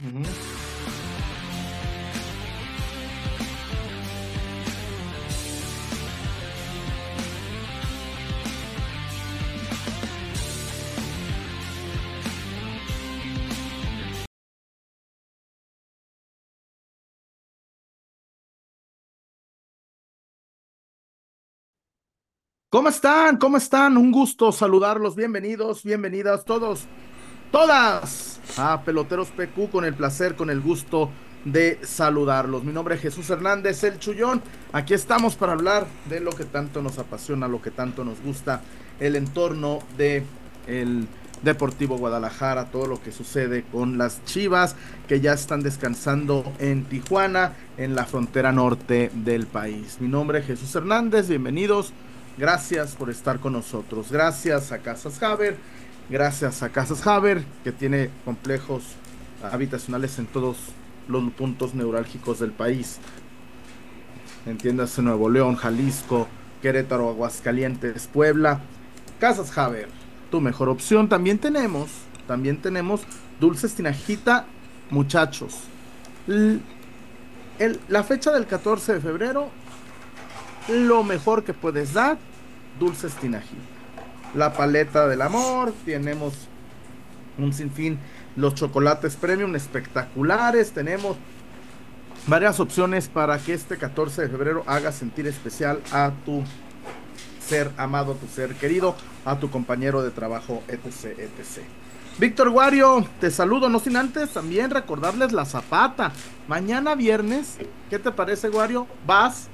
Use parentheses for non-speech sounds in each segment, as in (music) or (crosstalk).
¿Cómo están? ¿Cómo están? Un gusto saludarlos. Bienvenidos, bienvenidas todos, todas a Peloteros PQ con el placer, con el gusto de saludarlos. Mi nombre es Jesús Hernández, el Chullón. Aquí estamos para hablar de lo que tanto nos apasiona, lo que tanto nos gusta, el entorno de el Deportivo Guadalajara, todo lo que sucede con las Chivas que ya están descansando en Tijuana, en la frontera norte del país. Mi nombre es Jesús Hernández, bienvenidos. Gracias por estar con nosotros. Gracias a Casas Haber. Gracias a Casas Haber, que tiene complejos habitacionales en todos los puntos neurálgicos del país. Entiéndase Nuevo León, Jalisco, Querétaro, Aguascalientes, Puebla. Casas Haber, tu mejor opción. También tenemos, también tenemos dulces tinajita, muchachos. la fecha del 14 de febrero, lo mejor que puedes dar dulces tinají. La paleta del amor, tenemos un sinfín, los chocolates premium espectaculares, tenemos varias opciones para que este 14 de febrero haga sentir especial a tu ser amado, a tu ser querido, a tu compañero de trabajo, etc, etc. Víctor Guario, te saludo, no sin antes también recordarles la zapata. Mañana viernes, ¿qué te parece, Guario? Vas,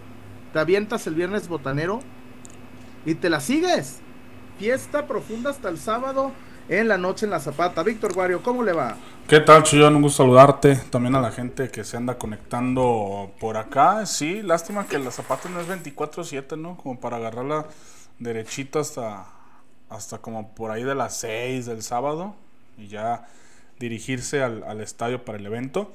te avientas el viernes botanero, y te la sigues. Fiesta profunda hasta el sábado en la noche en la Zapata. Víctor Guario, ¿cómo le va? ¿Qué tal, Chuyón? Un gusto saludarte. También a la gente que se anda conectando por acá. Sí, lástima que la Zapata no es 24-7, ¿no? Como para agarrarla derechita hasta, hasta como por ahí de las 6 del sábado y ya dirigirse al, al estadio para el evento.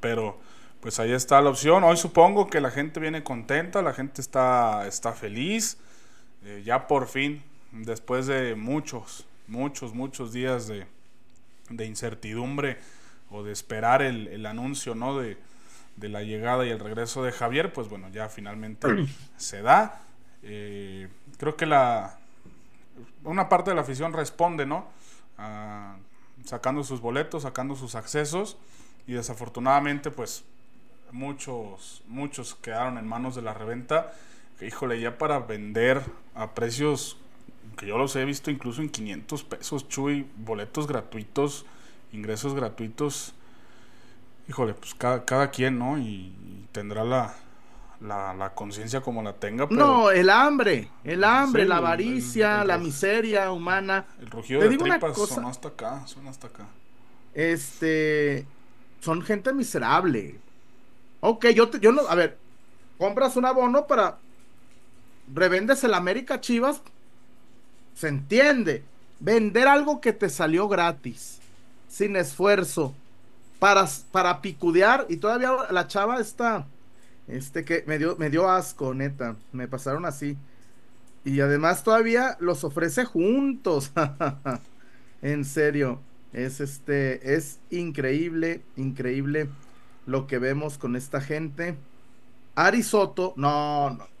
Pero pues ahí está la opción. Hoy supongo que la gente viene contenta, la gente está, está feliz. Eh, ya por fin, después de muchos, muchos, muchos días de, incertidumbre o de esperar el, anuncio ¿no? de, la llegada y el regreso de Javier, pues bueno, ya finalmente (clears throat) se da. Eh, creo que la una parte de la afición responde, ¿no? Ah, sacando sus boletos, sacando sus accesos y desafortunadamente pues muchos, muchos quedaron en manos de la reventa. Que, híjole, ya para vender a precios que yo los he visto incluso en 500 pesos, Chuy, boletos gratuitos, ingresos gratuitos. Híjole, pues cada, cada quien, ¿no? Y, tendrá la, la, conciencia como la tenga. No, el hambre, el hambre, la avaricia, la miseria humana. El rugido de tripas suena hasta acá, suena hasta acá. Este, son gente miserable. Ok, yo, te, yo no, a ver, compras un abono para, revendes el América Chivas, se entiende. Vender algo que te salió gratis, sin esfuerzo, para, para picudear, y todavía la chava está, este que me dio, me dio asco, neta, me pasaron así. Y además todavía los ofrece juntos. (laughs) en serio, es este, es increíble, increíble lo que vemos con esta gente. Arisoto, no, no.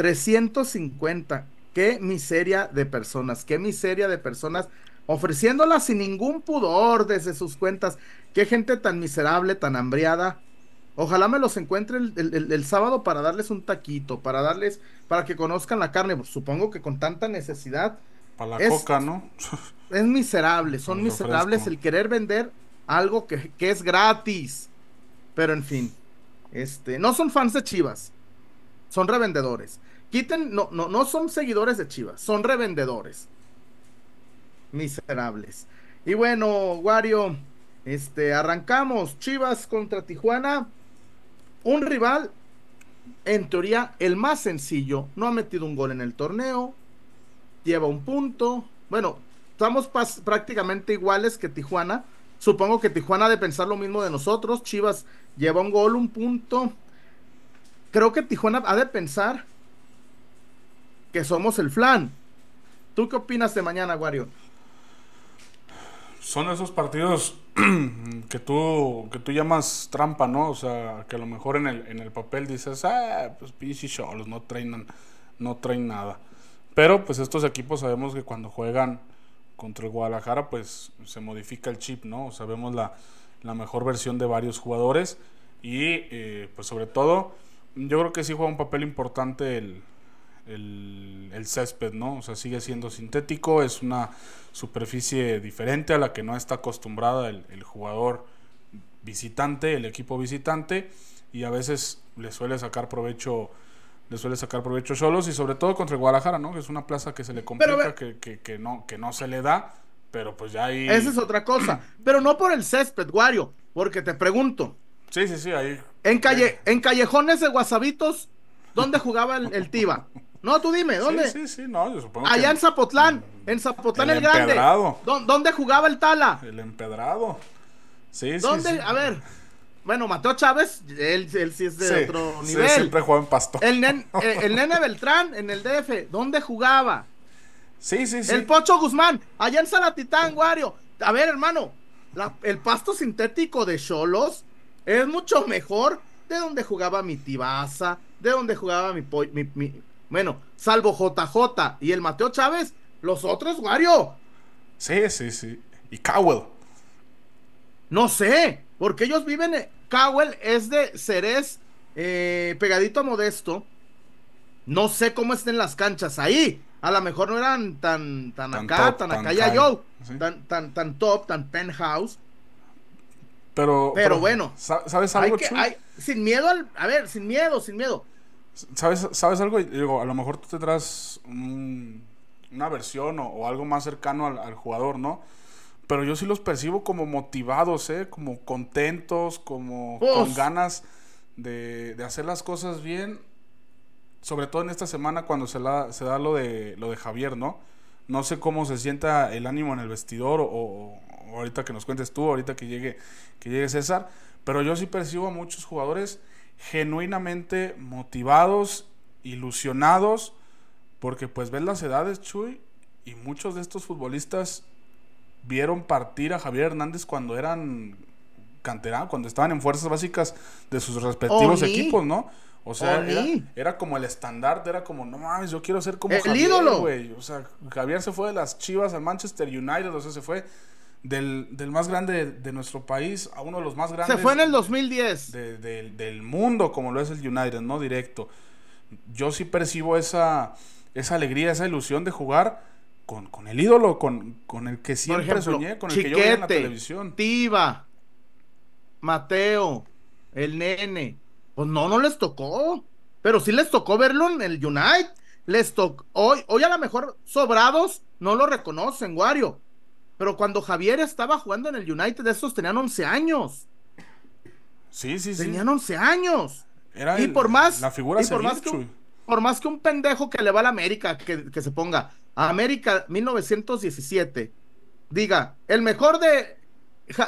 350. Qué miseria de personas, qué miseria de personas ofreciéndolas sin ningún pudor desde sus cuentas. Qué gente tan miserable, tan hambriada. Ojalá me los encuentre el, sábado para darles un taquito, para darles, para que conozcan la carne. Supongo que con tanta necesidad. Para la coca, ¿no? es miserable, son miserables el querer vender algo que, que es gratis. Pero en fin, este, no son fans de Chivas, son revendedores. Quiten, no, no, no son seguidores de Chivas, son revendedores. Miserables. Y bueno, Wario, este, arrancamos. Chivas contra Tijuana. Un rival, en teoría, el más sencillo. No ha metido un gol en el torneo. Lleva un punto. Bueno, estamos prácticamente iguales que Tijuana. Supongo que Tijuana ha de pensar lo mismo de nosotros. Chivas lleva un gol, un punto. Creo que Tijuana ha de pensar que somos el flan. ¿Tú qué opinas de mañana, Wario? Son esos partidos (clears throat) que tú que tú llamas trampa, ¿no? O sea, que a lo mejor en el, en el papel dices, ah, pues pinche Cholos, no traen, no traen nada. Pero pues estos equipos sabemos que cuando juegan contra el Guadalajara, pues se modifica el chip, ¿no? O sea, vemos la, la mejor versión de varios jugadores y eh, pues sobre todo yo creo que sí juega un papel importante el, el, césped, ¿no? O sea, sigue siendo sintético, es una superficie diferente a la que no está acostumbrada el, jugador visitante, el equipo visitante, y a veces le suele sacar provecho le suele sacar provecho solos y sobre todo contra el Guadalajara, ¿no? Que es una plaza que se le complica, que, que, no, que no se le da, pero pues ya ahí... Esa es otra cosa, (clears throat) pero no por el césped, Wario, porque te pregunto. Sí, sí, sí, ahí... En, calle, en callejones de Guasabitos, ¿dónde jugaba el, el Tiba? (laughs) No, tú dime, ¿dónde? Sí, sí, sí, no, yo supongo Allá en Zapotlán, en Zapotlán el, Grande. ¿Dónde jugaba el Tala? El empedrado. Sí, ¿Dónde? sí, A ver. Bueno, Mateo Chávez, él, él sí es de otro nivel. Sí, siempre juega en Pasto. El, (laughs) eh, el nene Beltrán, en el DF, ¿dónde jugaba? Sí, sí, sí. El Pocho Guzmán, allá en Salatitán, Guario. A ver, hermano, el pasto sintético de Cholos es mucho mejor de donde jugaba mi Tibaza, de donde jugaba mi, mi, bueno, salvo JJ y el Mateo Chávez, los otros, Wario. Sí, sí, sí. Y Cowell. No sé, porque ellos viven. En... Cowell es de Ceres, eh, pegadito a Modesto. No sé cómo estén las canchas ahí. A lo mejor no eran tan, tan, acá, tan, acá ya yo. Tan, tan, tan top, tan penthouse. Pero, pero, bueno, ¿sabes algo? Hay sin miedo al. A ver, sin miedo, sin miedo. ¿Sabes, ¿Sabes algo? Digo, a lo mejor tú tendrás una versión o, algo más cercano al, jugador, ¿no? Pero yo sí los percibo como motivados, ¿eh? Como contentos, como con ganas de, hacer las cosas bien. Sobre todo en esta semana cuando se, la, se da lo de, lo de Javier, ¿no? No sé cómo se sienta el ánimo en el vestidor o, ahorita que nos cuentes tú, ahorita que llegue, que llegue César. Pero yo sí percibo a muchos jugadores genuinamente motivados, ilusionados, porque pues ves las edades, Chuy, y muchos de estos futbolistas vieron partir a Javier Hernández cuando eran canteranos, cuando estaban en fuerzas básicas de sus respectivos equipos, ¿no? O sea, era, como el estandarte, era como, no mames, yo quiero ser como el ídolo. O sea, Javier se fue de las Chivas al Manchester United, o sea, se fue del, más grande de, nuestro país a uno de los más grandes. Se fue en el 2010. del mundo, como lo es el United, no directo. Yo sí percibo esa, esa alegría, esa ilusión de jugar con, con el ídolo, con, con, el que siempre soñé, con el que yo vi en la televisión. Tiva, Mateo, el nene. Pues no, no les tocó. Pero sí les tocó verlo en el United. Les tocó. Hoy, hoy a lo mejor sobrados no lo reconocen, Wario pero cuando Javier estaba jugando en el United, esos tenían 11 años. Sí, sí, sí. Tenían 11 años. Era y por más, la figura y por, más que por más que un pendejo que le va a la América, que, se ponga a América 1917, diga, el mejor de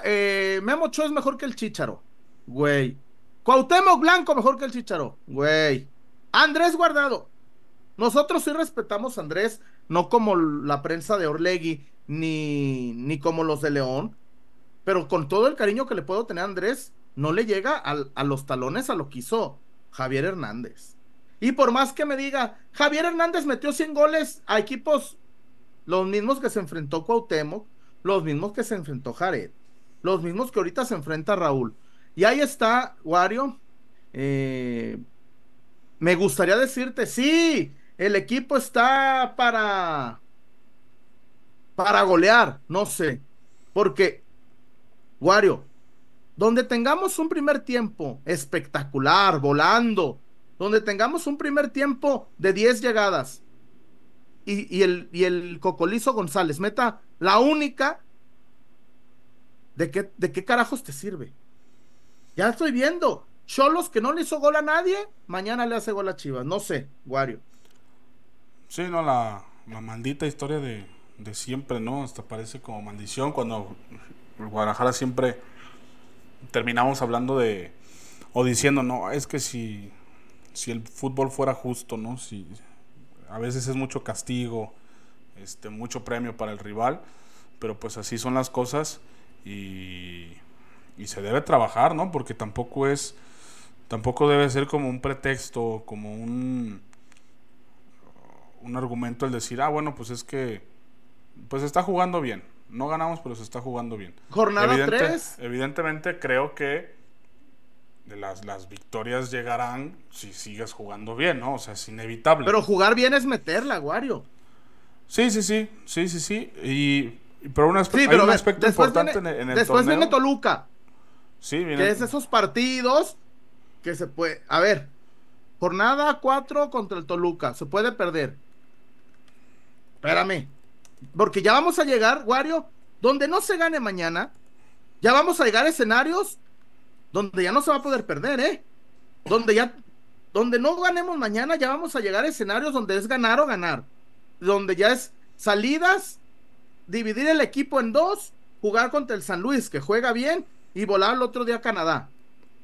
eh, Memo Cho es mejor que el Chicharo. Güey. Cuauhtémoc Blanco mejor que el Chicharo. Güey. Andrés Guardado. Nosotros sí respetamos a Andrés, no como la prensa de Orlegui ni, ni como los de León, pero con todo el cariño que le puedo tener a Andrés, no le llega a, los talones a lo que hizo Javier Hernández. Y por más que me diga, Javier Hernández metió 100 goles a equipos, los mismos que se enfrentó Cuauhtémoc, los mismos que se enfrentó Jared, los mismos que ahorita se enfrenta Raúl. Y ahí está, Wario. Eh, me gustaría decirte, sí, el equipo está para para golear, no sé. Porque, Wario, donde tengamos un primer tiempo espectacular, volando, donde tengamos un primer tiempo de 10 llegadas y, el, y el Cocolizo González meta la única, ¿de qué, ¿de qué carajos te sirve? Ya estoy viendo. Cholos que no le hizo gol a nadie, mañana le hace gol a Chivas. No sé, Wario. Sí, no, la maldita historia de, de siempre, ¿no? Hasta parece como maldición cuando Guadalajara siempre terminamos hablando de o diciendo, no, es que si, si el fútbol fuera justo, ¿no? Si a veces es mucho castigo, este, mucho premio para el rival, pero pues así son las cosas y, y se debe trabajar, ¿no? Porque tampoco es, tampoco debe ser como un pretexto, como un, un argumento el decir, ah, bueno, pues es que, pues está jugando bien. No ganamos, pero se está jugando bien. Jornada 3. Evidentemente creo que las, las victorias llegarán si sigues jugando bien, ¿no? O sea, es inevitable. Pero jugar bien es meterla, Wario. Sí, sí, sí, sí, sí, sí. Y, pero un hay un aspecto importante en, el Después viene Toluca. Sí, viene. Que es esos partidos que se puede... A ver, jornada 4 contra el Toluca. Se puede perder. Espérame. Porque ya vamos a llegar, Wario, donde no se gane mañana. Ya vamos a llegar a escenarios donde ya no se va a poder perder, ¿eh? Donde ya, donde no ganemos mañana, ya vamos a llegar a escenarios donde es ganar o ganar. Donde ya es salidas, dividir el equipo en dos, jugar contra el San Luis, que juega bien, y volar el otro día a Canadá.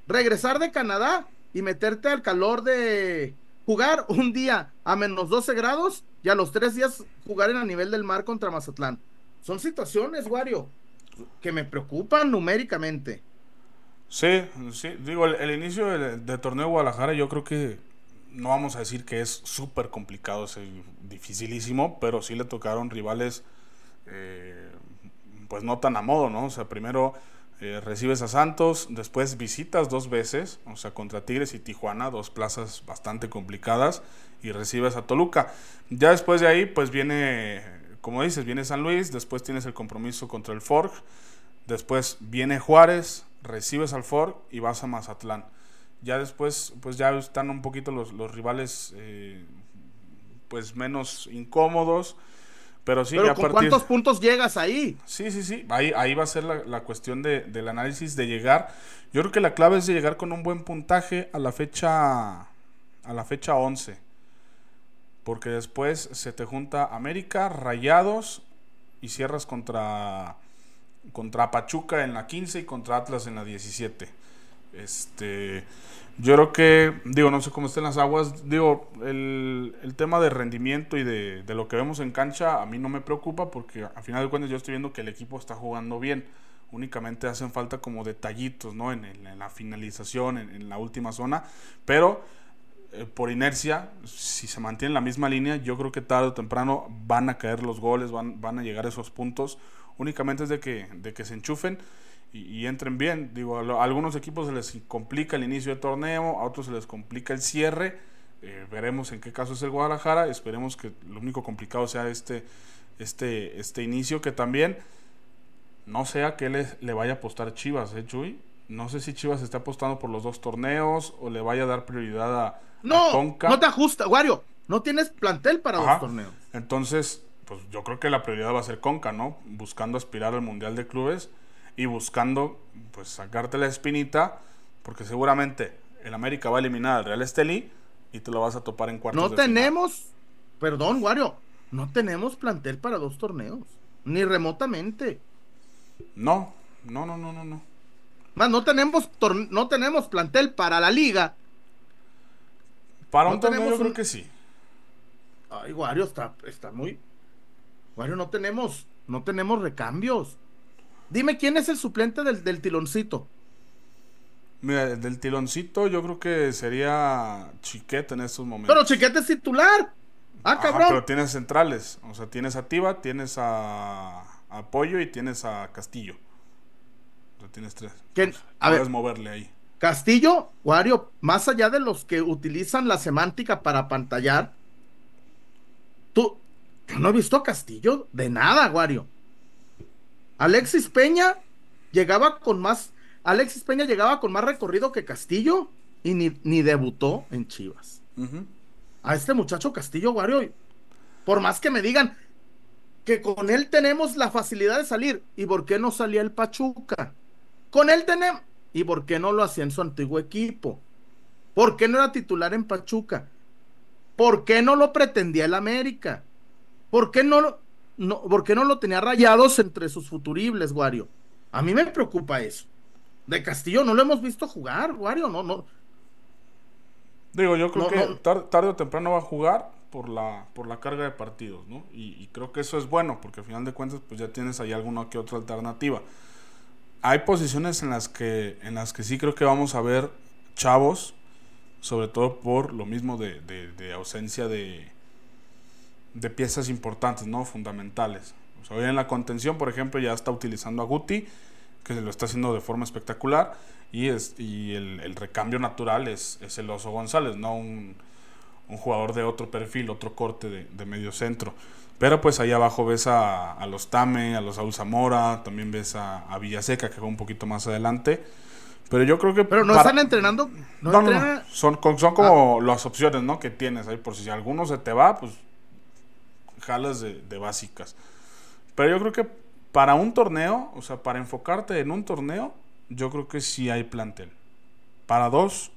Regresar de Canadá y meterte al calor de jugar un día a menos 12 grados y a los tres días jugar en a nivel del mar contra Mazatlán. Son situaciones, Wario, que me preocupan numéricamente. Sí, sí, digo, el, inicio del torneo de Guadalajara yo creo que no vamos a decir que es súper complicado, es dificilísimo, pero sí le tocaron rivales eh, pues no tan a modo, ¿no? O sea, primero eh, recibes a Santos, después visitas dos veces, o sea, contra Tigres y Tijuana, dos plazas bastante complicadas, y recibes a Toluca. Ya después de ahí, pues viene, como dices, viene San Luis, después tienes el compromiso contra el Forg, después viene Juárez, recibes al Ford y vas a Mazatlán. Ya después, pues ya están un poquito los, los rivales eh, pues menos incómodos. Pero sí, Pero ¿con cuántos puntos llegas ahí? Sí, sí, sí. Ahí, ahí va a ser la, la cuestión de, del análisis de llegar. Yo creo que la clave es de llegar con un buen puntaje a la fecha a la fecha 11. Porque después se te junta América, Rayados y cierras contra contra Pachuca en la 15 y contra Atlas en la 17. Este, yo creo que, digo, no sé cómo estén las aguas, digo, el, tema de rendimiento y de, lo que vemos en cancha a mí no me preocupa porque a final de cuentas yo estoy viendo que el equipo está jugando bien. Únicamente hacen falta como detallitos, ¿no? En, la finalización, en, la última zona, pero eh, por inercia, si se mantiene la misma línea, yo creo que tarde o temprano van a caer los goles, van, van a llegar esos puntos únicamente es de que, de que se enchufen y, entren bien. Digo, a, algunos equipos se les complica el inicio del torneo, a otros se les complica el cierre. Eh, veremos en qué caso es el Guadalajara. Esperemos que lo único complicado sea este, este, este inicio, que también no sea que le, le vaya a apostar Chivas, ¿eh, Chuy? No sé si Chivas está apostando por los dos torneos o le vaya a dar prioridad a, no, No te ajusta, Wario. No tienes plantel para dos torneos. Entonces, pues yo creo que la prioridad va a ser Conca, ¿no? Buscando aspirar al Mundial de Clubes y buscando, pues, sacarte la espinita, porque seguramente el América va a eliminar al Real Estelí y te lo vas a topar en cuartos No tenemos, perdón, Wario, no tenemos plantel para dos torneos, ni remotamente. No, no, no, no, no, no. Más, no tenemos, no tenemos plantel para la liga. Para un torneo yo creo que sí. Ay, Wario, está, está muy, bueno, no tenemos, no tenemos recambios. Dime quién es el suplente del, del tiloncito. Mira, del tiloncito yo creo que sería Chiquete en estos momentos. Pero Chiquete es titular. Ah, cabrón. pero tienes centrales. O sea, tienes a Tiva, tienes a, Pollo y tienes a Castillo. O sea, tienes tres. ¿Quién? a puedes moverle ahí. Castillo, Wario, más allá de los que utilizan la semántica para pantallar, tú, yo no he visto a Castillo de nada, Guario. Alexis Peña llegaba con más. Alexis Peña llegaba con más recorrido que Castillo y ni, debutó en Chivas. A este muchacho Castillo, Guario, por más que me digan que con él tenemos la facilidad de salir, ¿y por qué no salía el Pachuca? Con él tenemos. ¿Y por qué no lo hacía en su antiguo equipo? ¿Por qué no era titular en Pachuca? ¿Por qué no lo pretendía el América? ¿Por qué no, no, ¿por no lo tenía rayados entre sus futuribles, Wario? A mí me preocupa eso. De Castillo no lo hemos visto jugar, Wario, no, no. Digo, yo creo que tarde, o temprano va a jugar por la, por la carga de partidos, ¿no? Y, creo que eso es bueno, porque al final de cuentas, pues ya tienes ahí alguna que otra alternativa. hay posiciones en las que en las que sí creo que vamos a ver chavos, sobre todo por lo mismo de, de, ausencia de, de piezas importantes, ¿no? Fundamentales. hoy en la contención, por ejemplo, ya está utilizando a Guti, que lo está haciendo de forma espectacular, y, es, y el, el recambio natural es, es, el Oso González, no un, un, jugador de otro perfil, otro corte de, de medio centro. Pero pues ahí abajo ves a, a los Tame, a los Saúl Zamora, también ves a, a Villaseca, que va un poquito más adelante. Pero yo creo que. Pero no están entrenando. No, no, no, Son, son como ah. las opciones, ¿no? Que tienes ahí. Por si alguno se te va, pues. Jalas de, de, básicas. Pero yo creo que para un torneo, o sea, para enfocarte en un torneo, yo creo que sí hay plantel. Para dos,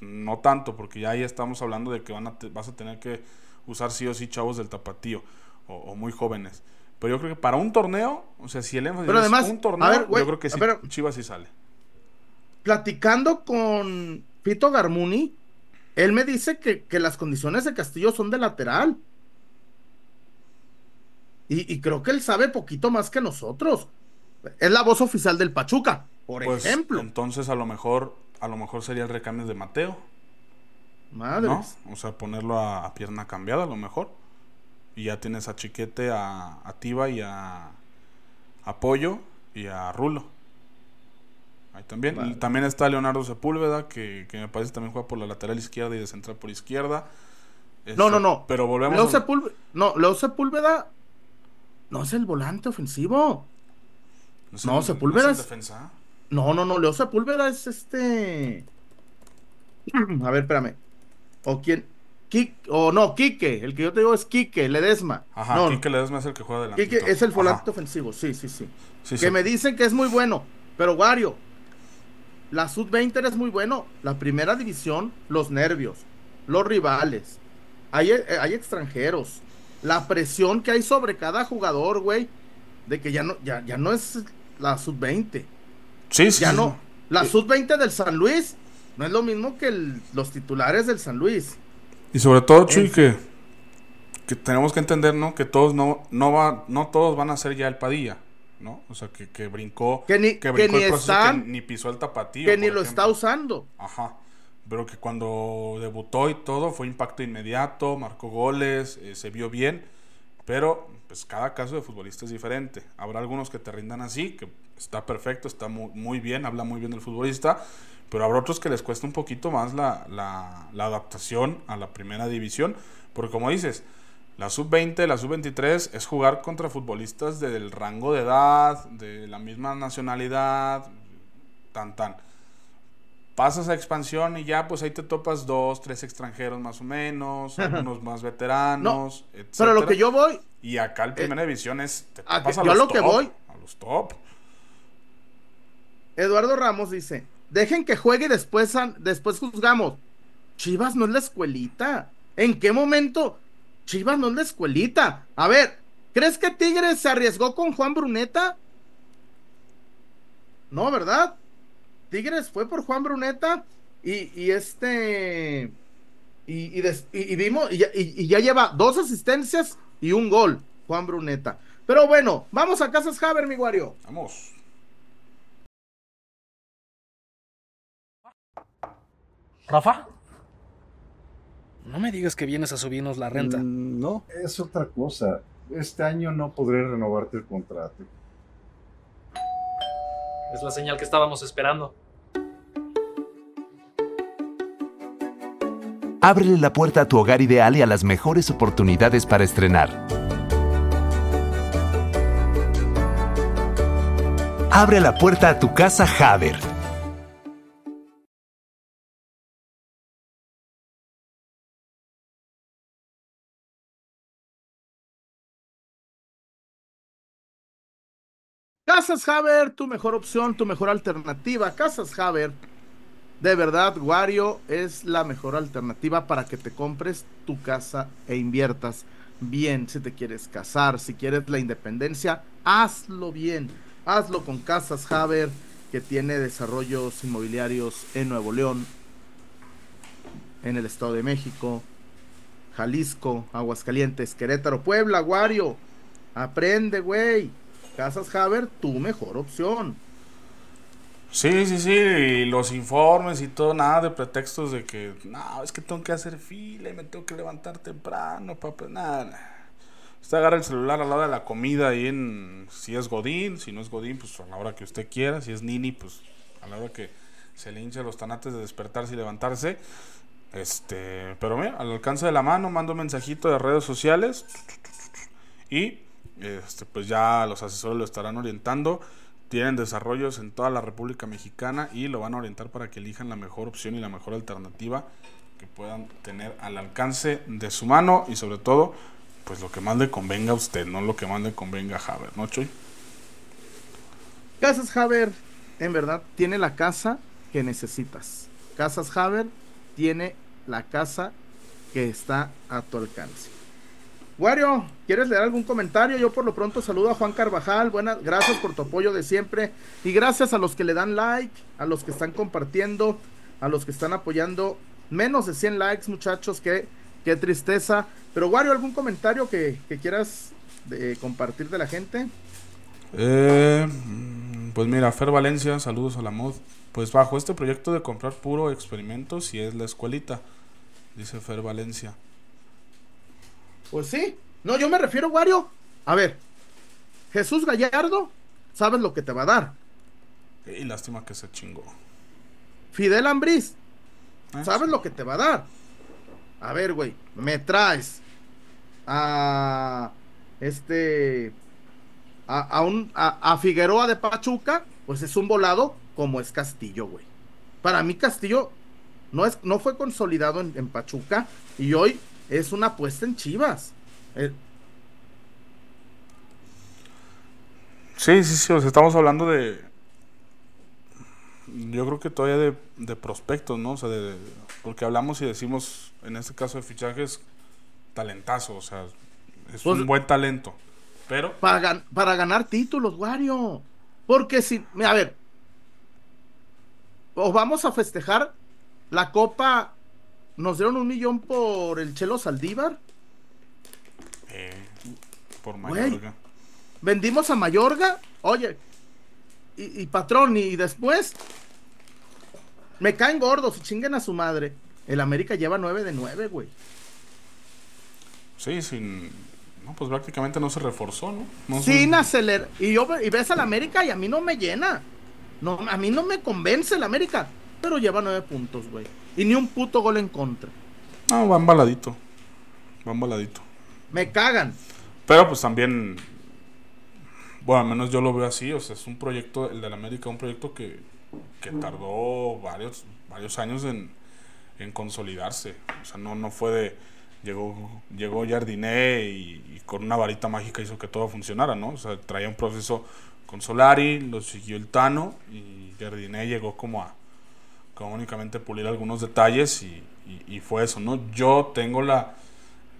no tanto, porque ya ahí estamos hablando de que van a vas a tener que usar sí o sí chavos del tapatío o, muy jóvenes. Pero yo creo que para un torneo, o sea, si el énfasis Pero además, es un torneo, yo creo que sí, Chivas sí sale. Platicando con Pito Garmuni, él me dice que, las condiciones de Castillo son de lateral. Y, creo que él sabe poquito más que nosotros. Es la voz oficial del Pachuca, por pues, ejemplo. Entonces a lo mejor, a lo mejor sería el recambio de Mateo. Madre. O sea, ponerlo a, pierna cambiada a lo mejor. Y ya tienes a Chiquete, a, a Tiba y a, a Pollo y a Rulo. Ahí también. También está Leonardo Sepúlveda, que, que, me parece también juega por la lateral izquierda y de central por izquierda. no, no, no. Pero volvemos Leo Sepúlveda, No, Leo Sepúlveda no es el volante ofensivo. No, Sepúlveda es. defensa? No, no, no. Leo Sepúlveda es este. (clears throat) A ver, espérame. ¿O quién? o no, Quique, el que yo te digo es Quique Ledesma. Ajá, no, Quique Ledesma es el que juega delante. Quique es el volante ofensivo, sí, sí, sí. que me dicen que es muy bueno, pero Wario, la sub-20 es muy bueno. La primera división, los nervios, los rivales, hay, eh, hay extranjeros, la presión que hay sobre cada jugador, güey, de que ya no, ya, ya no es la sub-20. Sí, sí. Ya no. La sub-20 del San Luis no es lo mismo que los titulares del San Luis. Y sobre todo, Chuy, que, que tenemos que entender, ¿no? Que todos no, no, va, no todos van a ser ya el Padilla, ¿no? O sea, que, que brincó, que ni, que brincó ni, el ni pisó el tapatío. Que ni lo está usando. Ajá. Pero que cuando debutó y todo fue impacto inmediato, marcó goles, eh, se vio bien. Pero pues cada caso de futbolista es diferente. Habrá algunos que te rindan así, que está perfecto, está muy, muy bien, habla muy bien del futbolista pero habrá otros que les cuesta un poquito más la, la, adaptación a la primera división, porque como dices, la sub-20, la sub-23 es jugar contra futbolistas del rango de edad, de la misma nacionalidad, tan tan. Pasas a expansión y ya pues ahí te topas dos, tres extranjeros más o menos, algunos más veteranos, no, Pero lo que yo voy... Y acá el primera eh, división es... Te a, yo a lo que voy... A los top. Eduardo Ramos dice, Dejen que juegue y después, después juzgamos. Chivas no es la escuelita. ¿En qué momento? Chivas no es la escuelita. A ver, ¿crees que Tigres se arriesgó con Juan Bruneta? No, ¿verdad? Tigres fue por Juan Bruneta y, este. Y, y, vimos, y ya, y ya lleva dos asistencias y un gol, Juan Bruneta. Pero bueno, vamos a Casas Haber, mi guario. Vamos. Rafa. No me digas que vienes a subirnos la renta. Mm, no, es otra cosa. Este año no podré renovarte el contrato. Es la señal que estábamos esperando. Ábrele la puerta a tu hogar ideal y a las mejores oportunidades para estrenar. Abre la puerta a tu casa Haber Casas Haber, tu mejor opción, tu mejor alternativa. Casas Haber, de verdad, Wario es la mejor alternativa para que te compres tu casa e inviertas bien. Si te quieres casar, si quieres la independencia, hazlo bien. Hazlo con Casas Haber, que tiene desarrollos inmobiliarios en Nuevo León, en el Estado de México, Jalisco, Aguascalientes, Querétaro, Puebla, Wario. Aprende, güey. Casas Haber, tu mejor opción. Sí, sí, sí, y los informes y todo, nada de pretextos de que, no, es que tengo que hacer fila y me tengo que levantar temprano, papá, nada. Usted agarra el celular a la hora de la comida ahí en, si es Godín, si no es Godín, pues a la hora que usted quiera, si es Nini, pues a la hora que se le hincha los tanates de despertarse y levantarse. Este, pero mira, al alcance de la mano, mando un mensajito de redes sociales y este, pues ya los asesores lo estarán orientando. Tienen desarrollos en toda la República Mexicana y lo van a orientar para que elijan la mejor opción y la mejor alternativa que puedan tener al alcance de su mano y sobre todo, pues lo que más le convenga a usted, no lo que más le convenga a Haber, ¿no, Choy? Casas Haber, en verdad, tiene la casa que necesitas. Casas Haber tiene la casa que está a tu alcance. Wario, ¿quieres leer algún comentario? Yo por lo pronto saludo a Juan Carvajal. Buenas, gracias por tu apoyo de siempre. Y gracias a los que le dan like, a los que están compartiendo, a los que están apoyando. Menos de 100 likes, muchachos. Qué, qué tristeza. Pero Wario, ¿algún comentario que, quieras de, compartir de la gente? Eh, pues mira, Fer Valencia, saludos a la mod. Pues bajo este proyecto de comprar puro experimentos y es la escuelita, dice Fer Valencia. Pues sí. No, yo me refiero, Wario. A ver, Jesús Gallardo, sabes lo que te va a dar. Y lástima que se chingó. Fidel Ambriz, Ah, sabes lo que te va a dar. A ver, güey, me traes a este a, a un a, a Figueroa de Pachuca, pues es un volado como es Castillo, güey. Para mí Castillo no es no fue consolidado en, en Pachuca y hoy es una apuesta en Chivas. Eh, Sí, sí, sí, o sea, estamos hablando de... Yo creo que todavía de, de prospectos, ¿no? O sea, de, porque hablamos y decimos, en este caso de fichajes, talentazo, o sea, es Pues- un buen talento. Pero, para, gan- para ganar títulos, Wario. Porque si, a ver, o vamos a festejar la copa, nos dieron un millón por el Chelo Saldívar, eh, por. Mayorga. vendimos a Mayorga, oye, y, y patrón, y después me caen gordos y chinguen a su madre. El América lleva 9 de 9, güey. Sí, sin... No, pues prácticamente no se reforzó, ¿no? no Sin se- acelerar. Y yo y ves al América y a mí no me llena. No, a mí no me convence el América. Pero lleva nueve puntos, güey. Y ni un puto gol en contra. No, van baladito. Van baladito. Me cagan. Pero pues también, bueno, al menos yo lo veo así, o sea, es un proyecto, el de la América, un proyecto que, que tardó varios, varios años en, en consolidarse. O sea, no, no fue de, llegó, llegó Jardiné y, y con una varita mágica hizo que todo funcionara, ¿no? O sea, traía un proceso con Solari, lo siguió el Tano y Jardiné llegó como a, como únicamente pulir algunos detalles y, y- y fue eso, ¿no? Yo tengo la,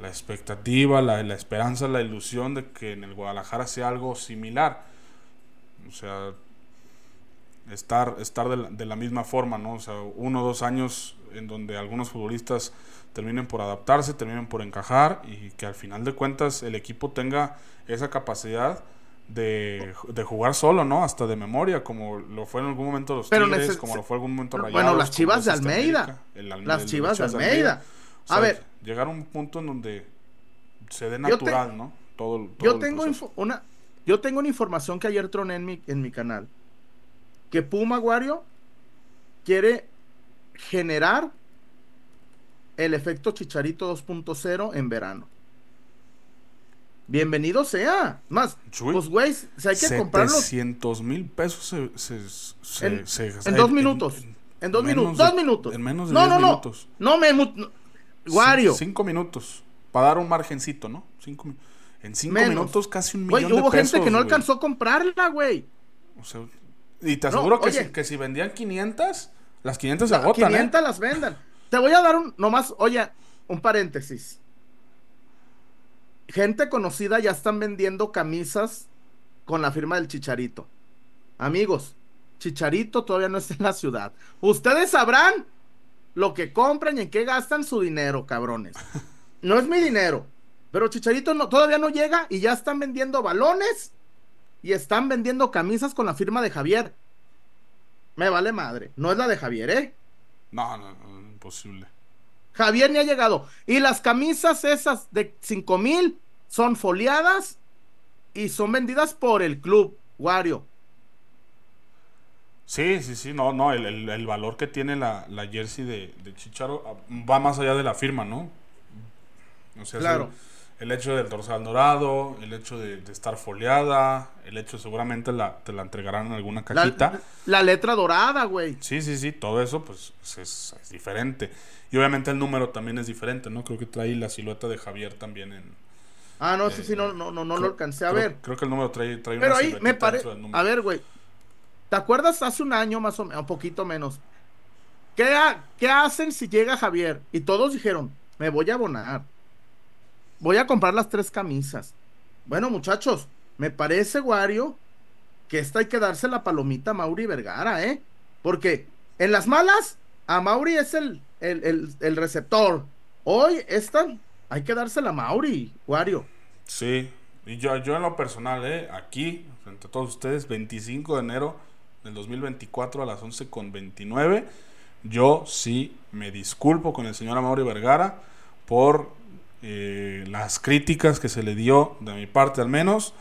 la expectativa, la, la esperanza, la ilusión de que en el Guadalajara sea algo similar. O sea, estar, estar de, la, de la misma forma, ¿no? O sea, uno o dos años en donde algunos futbolistas terminen por adaptarse, terminen por encajar y que al final de cuentas el equipo tenga esa capacidad de, de jugar solo, ¿no? Hasta de memoria, como lo fue en algún momento los Pero Tigres, como lo fue en algún momento Bueno, Rayados. las como Chivas de Almeida. América, el Las el- Chivas de Almeida. O A ver. Llegar a un punto en donde se dé te- natural, ¿no? Todo, todo Yo tengo, una, yo tengo una información que ayer troné en mi, en mi canal. Que Puma Wario quiere generar el efecto Chicharito 2.0 en verano. Bienvenido sea. Más, Chuy, pues güey, si hay que comprarlos 700 mil pesos se, se, En- se- en dos minutos. En dos menos minutos. de- Dos minutos. En menos de no, 10 no, no. minutos. No me. mu- no. Wario. Cin- Cinco minutos. Para dar un margencito, ¿no? Cinco, en cinco Menos. minutos casi un millón hubo de pesos. gente que no alcanzó a comprarla, güey. O sea, y te No, aseguro que, si, que si vendían 500, las 500 se agotan, 500 ¿eh? las vendan. Te voy a dar un, nomás, oye, un paréntesis. Gente conocida ya están vendiendo camisas con la firma del Chicharito. Amigos, Chicharito todavía no está en la ciudad. Ustedes sabrán lo que compran y en qué gastan su dinero, cabrones. (laughs) No es mi dinero. Pero Chicharito no, todavía no llega y ya están vendiendo balones y están vendiendo camisas con la firma de Javier. Me vale madre. No es la de Javier, ¿eh? No, no, no, imposible. Javier ni ha llegado. Y las camisas esas de 5 mil son foliadas y son vendidas por el club, Wario. Sí, sí, sí, no, no, el, el- el valor que tiene la, la jersey de, de Chicharo ah, va más allá de la firma, ¿no? O sea, es Claro. El hecho del dorsal dorado, el hecho de, de estar foliada, el hecho seguramente la, te la entregarán en alguna cajita. la letra dorada, güey. Sí, sí, sí, todo eso pues es, diferente. Y obviamente el número también es diferente, ¿no? Creo que trae la silueta de Javier también en... Ah, no, sí, sí, no, no, no, no lo alcancé a creo- ver. Creo que el número trae, trae Pero una ahí me parece. A ver, güey. ¿Te acuerdas hace un año más o menos, un poquito menos? ¿Qué, ha- ¿Qué hacen si llega Javier? Y todos dijeron, me voy a abonar. Voy a comprar las tres camisas. Bueno, muchachos, me parece, Wario, que esta hay que darse la palomita a Mauri Vergara, ¿eh? Porque en las malas, a Mauri es el, el, el- receptor. Hoy, esta, hay que dársela a Mauri, Wario. Sí, y yo, yo en lo personal, ¿eh? aquí, frente a todos ustedes, 25 de enero del 2024 a las 11 con 29, yo sí me disculpo con el señor Amaury Vergara por eh, las críticas que se le dio, de mi parte al menos,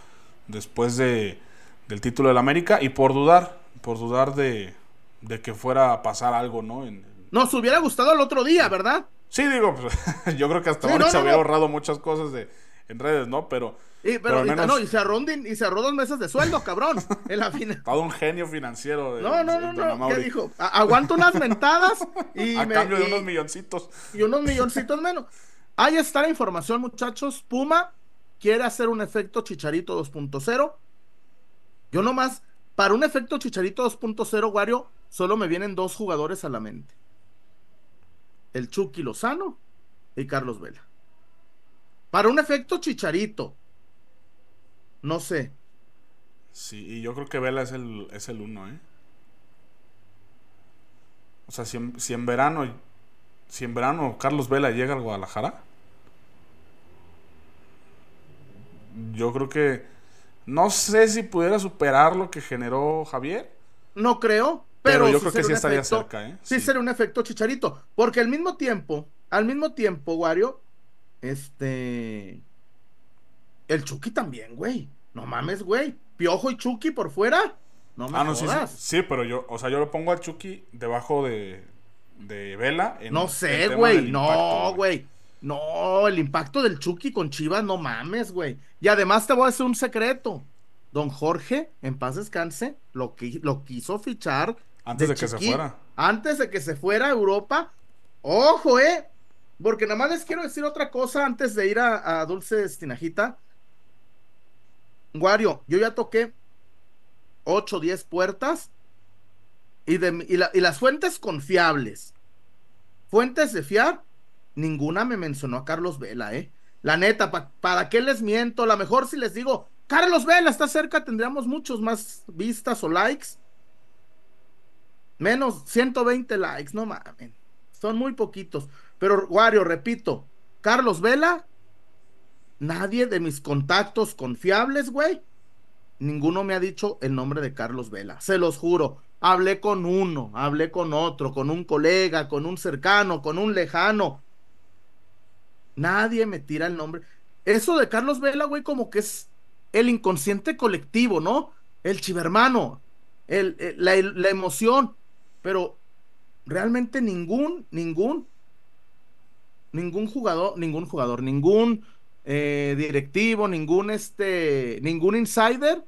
después de, del título del América, y por dudar, por dudar de, de que fuera a pasar algo, ¿no? En- Nos hubiera gustado el otro día, ¿verdad? sí, digo, pues, (laughs) yo creo que hasta Sí, ahora no, se no, había no. ahorrado muchas cosas de, en redes, ¿no? Pero... Y, Pero pero, al y- menos- no, y se ahorró, un y dos meses de sueldo, cabrón. (laughs) En la final. Todo un genio financiero. de- No, no, no, no. ¿Qué dijo? A- aguanto unas mentadas y, (laughs) A me- cambio de y- unos milloncitos. y unos milloncitos menos. Ahí está la información, muchachos. Puma quiere hacer un efecto Chicharito 2.0. Yo nomás, para un efecto Chicharito 2.0, Wario, solo me vienen dos jugadores a la mente. El Chucky Lozano y Carlos Vela. Para un efecto Chicharito. No sé. Sí, y yo creo que Vela es el, es el uno, ¿eh? O sea, si en, si en verano, si en verano Carlos Vela llega al Guadalajara, yo creo que no sé si pudiera superar lo que generó Javier. No creo, Pero pero, yo creo que sí estaría efecto- cerca, ¿eh? Sí, Sí. sería un efecto chicharito. Porque al mismo tiempo, al mismo tiempo, Wario, este. El Chucky también, güey. No mames, güey. Piojo y Chucky por fuera. No me Ah, no, sí, sí, sí, pero yo, o sea, yo lo pongo al Chucky debajo de, de Vela. en No sé, güey. No, güey. No, el impacto del Chucky con Chivas, no mames, güey. Y además te voy a decir un secreto. Don Jorge, en paz descanse, lo, qui- lo quiso fichar. Antes de que se fuera. Antes de que se fuera a Europa. Ojo, eh. Porque nada más les quiero decir otra cosa antes de ir a, a Dulce Tinajita. Wario, yo ya toqué 8 o 10 puertas y, de, y, la- las fuentes confiables. Fuentes de fiar, ninguna me mencionó a Carlos Vela, ¿eh? La neta, pa- ¿para qué les miento? A lo mejor si les digo, Carlos Vela está cerca, tendríamos muchos más vistas o likes. Menos 120 likes, no mamen. Son muy poquitos. Pero, Wario, repito, Carlos Vela, nadie de mis contactos confiables, güey, ninguno me ha dicho el nombre de Carlos Vela. Se los juro. Hablé con uno, hablé con otro, con un colega, con un cercano, con un lejano. Nadie me tira el nombre. Eso de Carlos Vela, güey, como que es el inconsciente colectivo, ¿no? El chivermano, el, la emoción. Pero realmente ningún, ningún, ningún jugador, ningún jugador, ningún eh, directivo, ningún este, ningún insider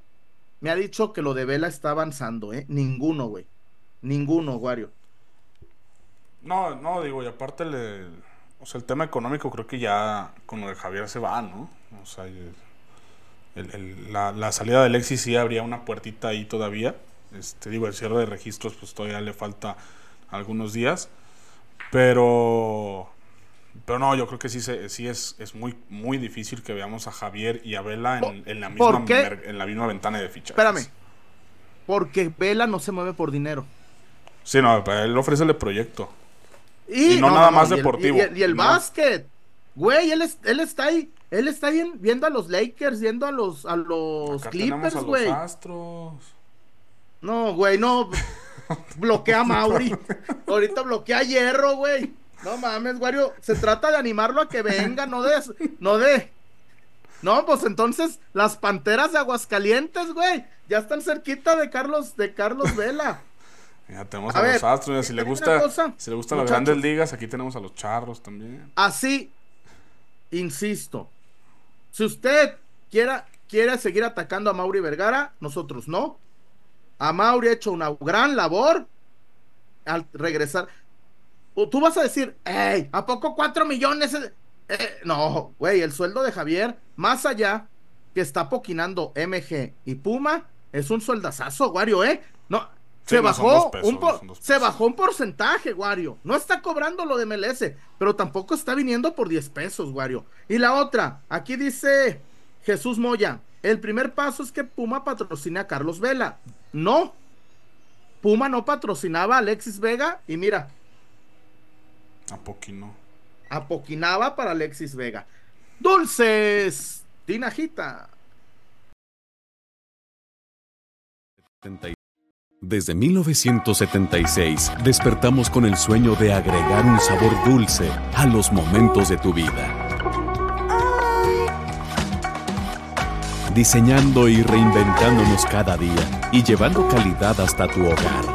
me ha dicho que lo de Vela está avanzando, ¿eh? Ninguno, güey. Ninguno, Wario. No, no, digo, y aparte le, o sea, el tema económico creo que ya con lo de Javier se va, ¿no? O sea, el- la, la salida de Alexis sí habría una puertita ahí todavía. Este, digo, el cierre de registros pues todavía le falta algunos días. Pero pero no, yo creo que sí, se, sí es, es muy, muy difícil que veamos a Javier y a Vela en, en la, ¿Por misma, en la misma ventana de fichajes. Espérame. Porque Vela no se mueve por dinero. Sí, no, él ofrece el proyecto. Y, Y no nada más y el- deportivo, Y, el, y el no. básquet. Güey, él, es- él está ahí. Él está ahí en- viendo a los Lakers, viendo a los, a los Acá Clippers, a los güey. Astros. No, güey, no. (laughs) bloquea a Mauri. (laughs) Ahorita bloquea a Hierro, güey. No mames, Wario. Se trata de animarlo a que venga, no de. No de. No, pues entonces las panteras de Aguascalientes, güey. Ya están cerquita de Carlos, de Carlos Vela. Ya tenemos A a, ver, los Astros. Si le gusta, cosa, si le gustan las grandes ligas, aquí tenemos a los Charros también. Así, insisto, si usted quiera, quiere seguir atacando a Mauri Vergara, nosotros no. A Mauri ha hecho una gran labor al regresar. Tú vas a decir, hey, ¿a poco cuatro millones? es-?" Eh, no, güey, el sueldo de Javier, más allá que está poquinando MG y Puma, es un sueldazazo, Wario, ¿eh? No, Sí, se bajó pesos, un por- se bajó un porcentaje, Wario. No está cobrando lo de MLS, pero tampoco está viniendo por 10 pesos, Wario. Y la otra, aquí dice Jesús Moya, el primer paso es que Puma patrocine a Carlos Vela. No. Puma no patrocinaba a Alexis Vega y mira, A poquino. apoquinaba para Alexis Vega. Dulces, Tinajita. Desde 1976 despertamos con el sueño de agregar un sabor dulce a los momentos de tu vida. Diseñando y reinventándonos cada día y llevando calidad hasta tu hogar.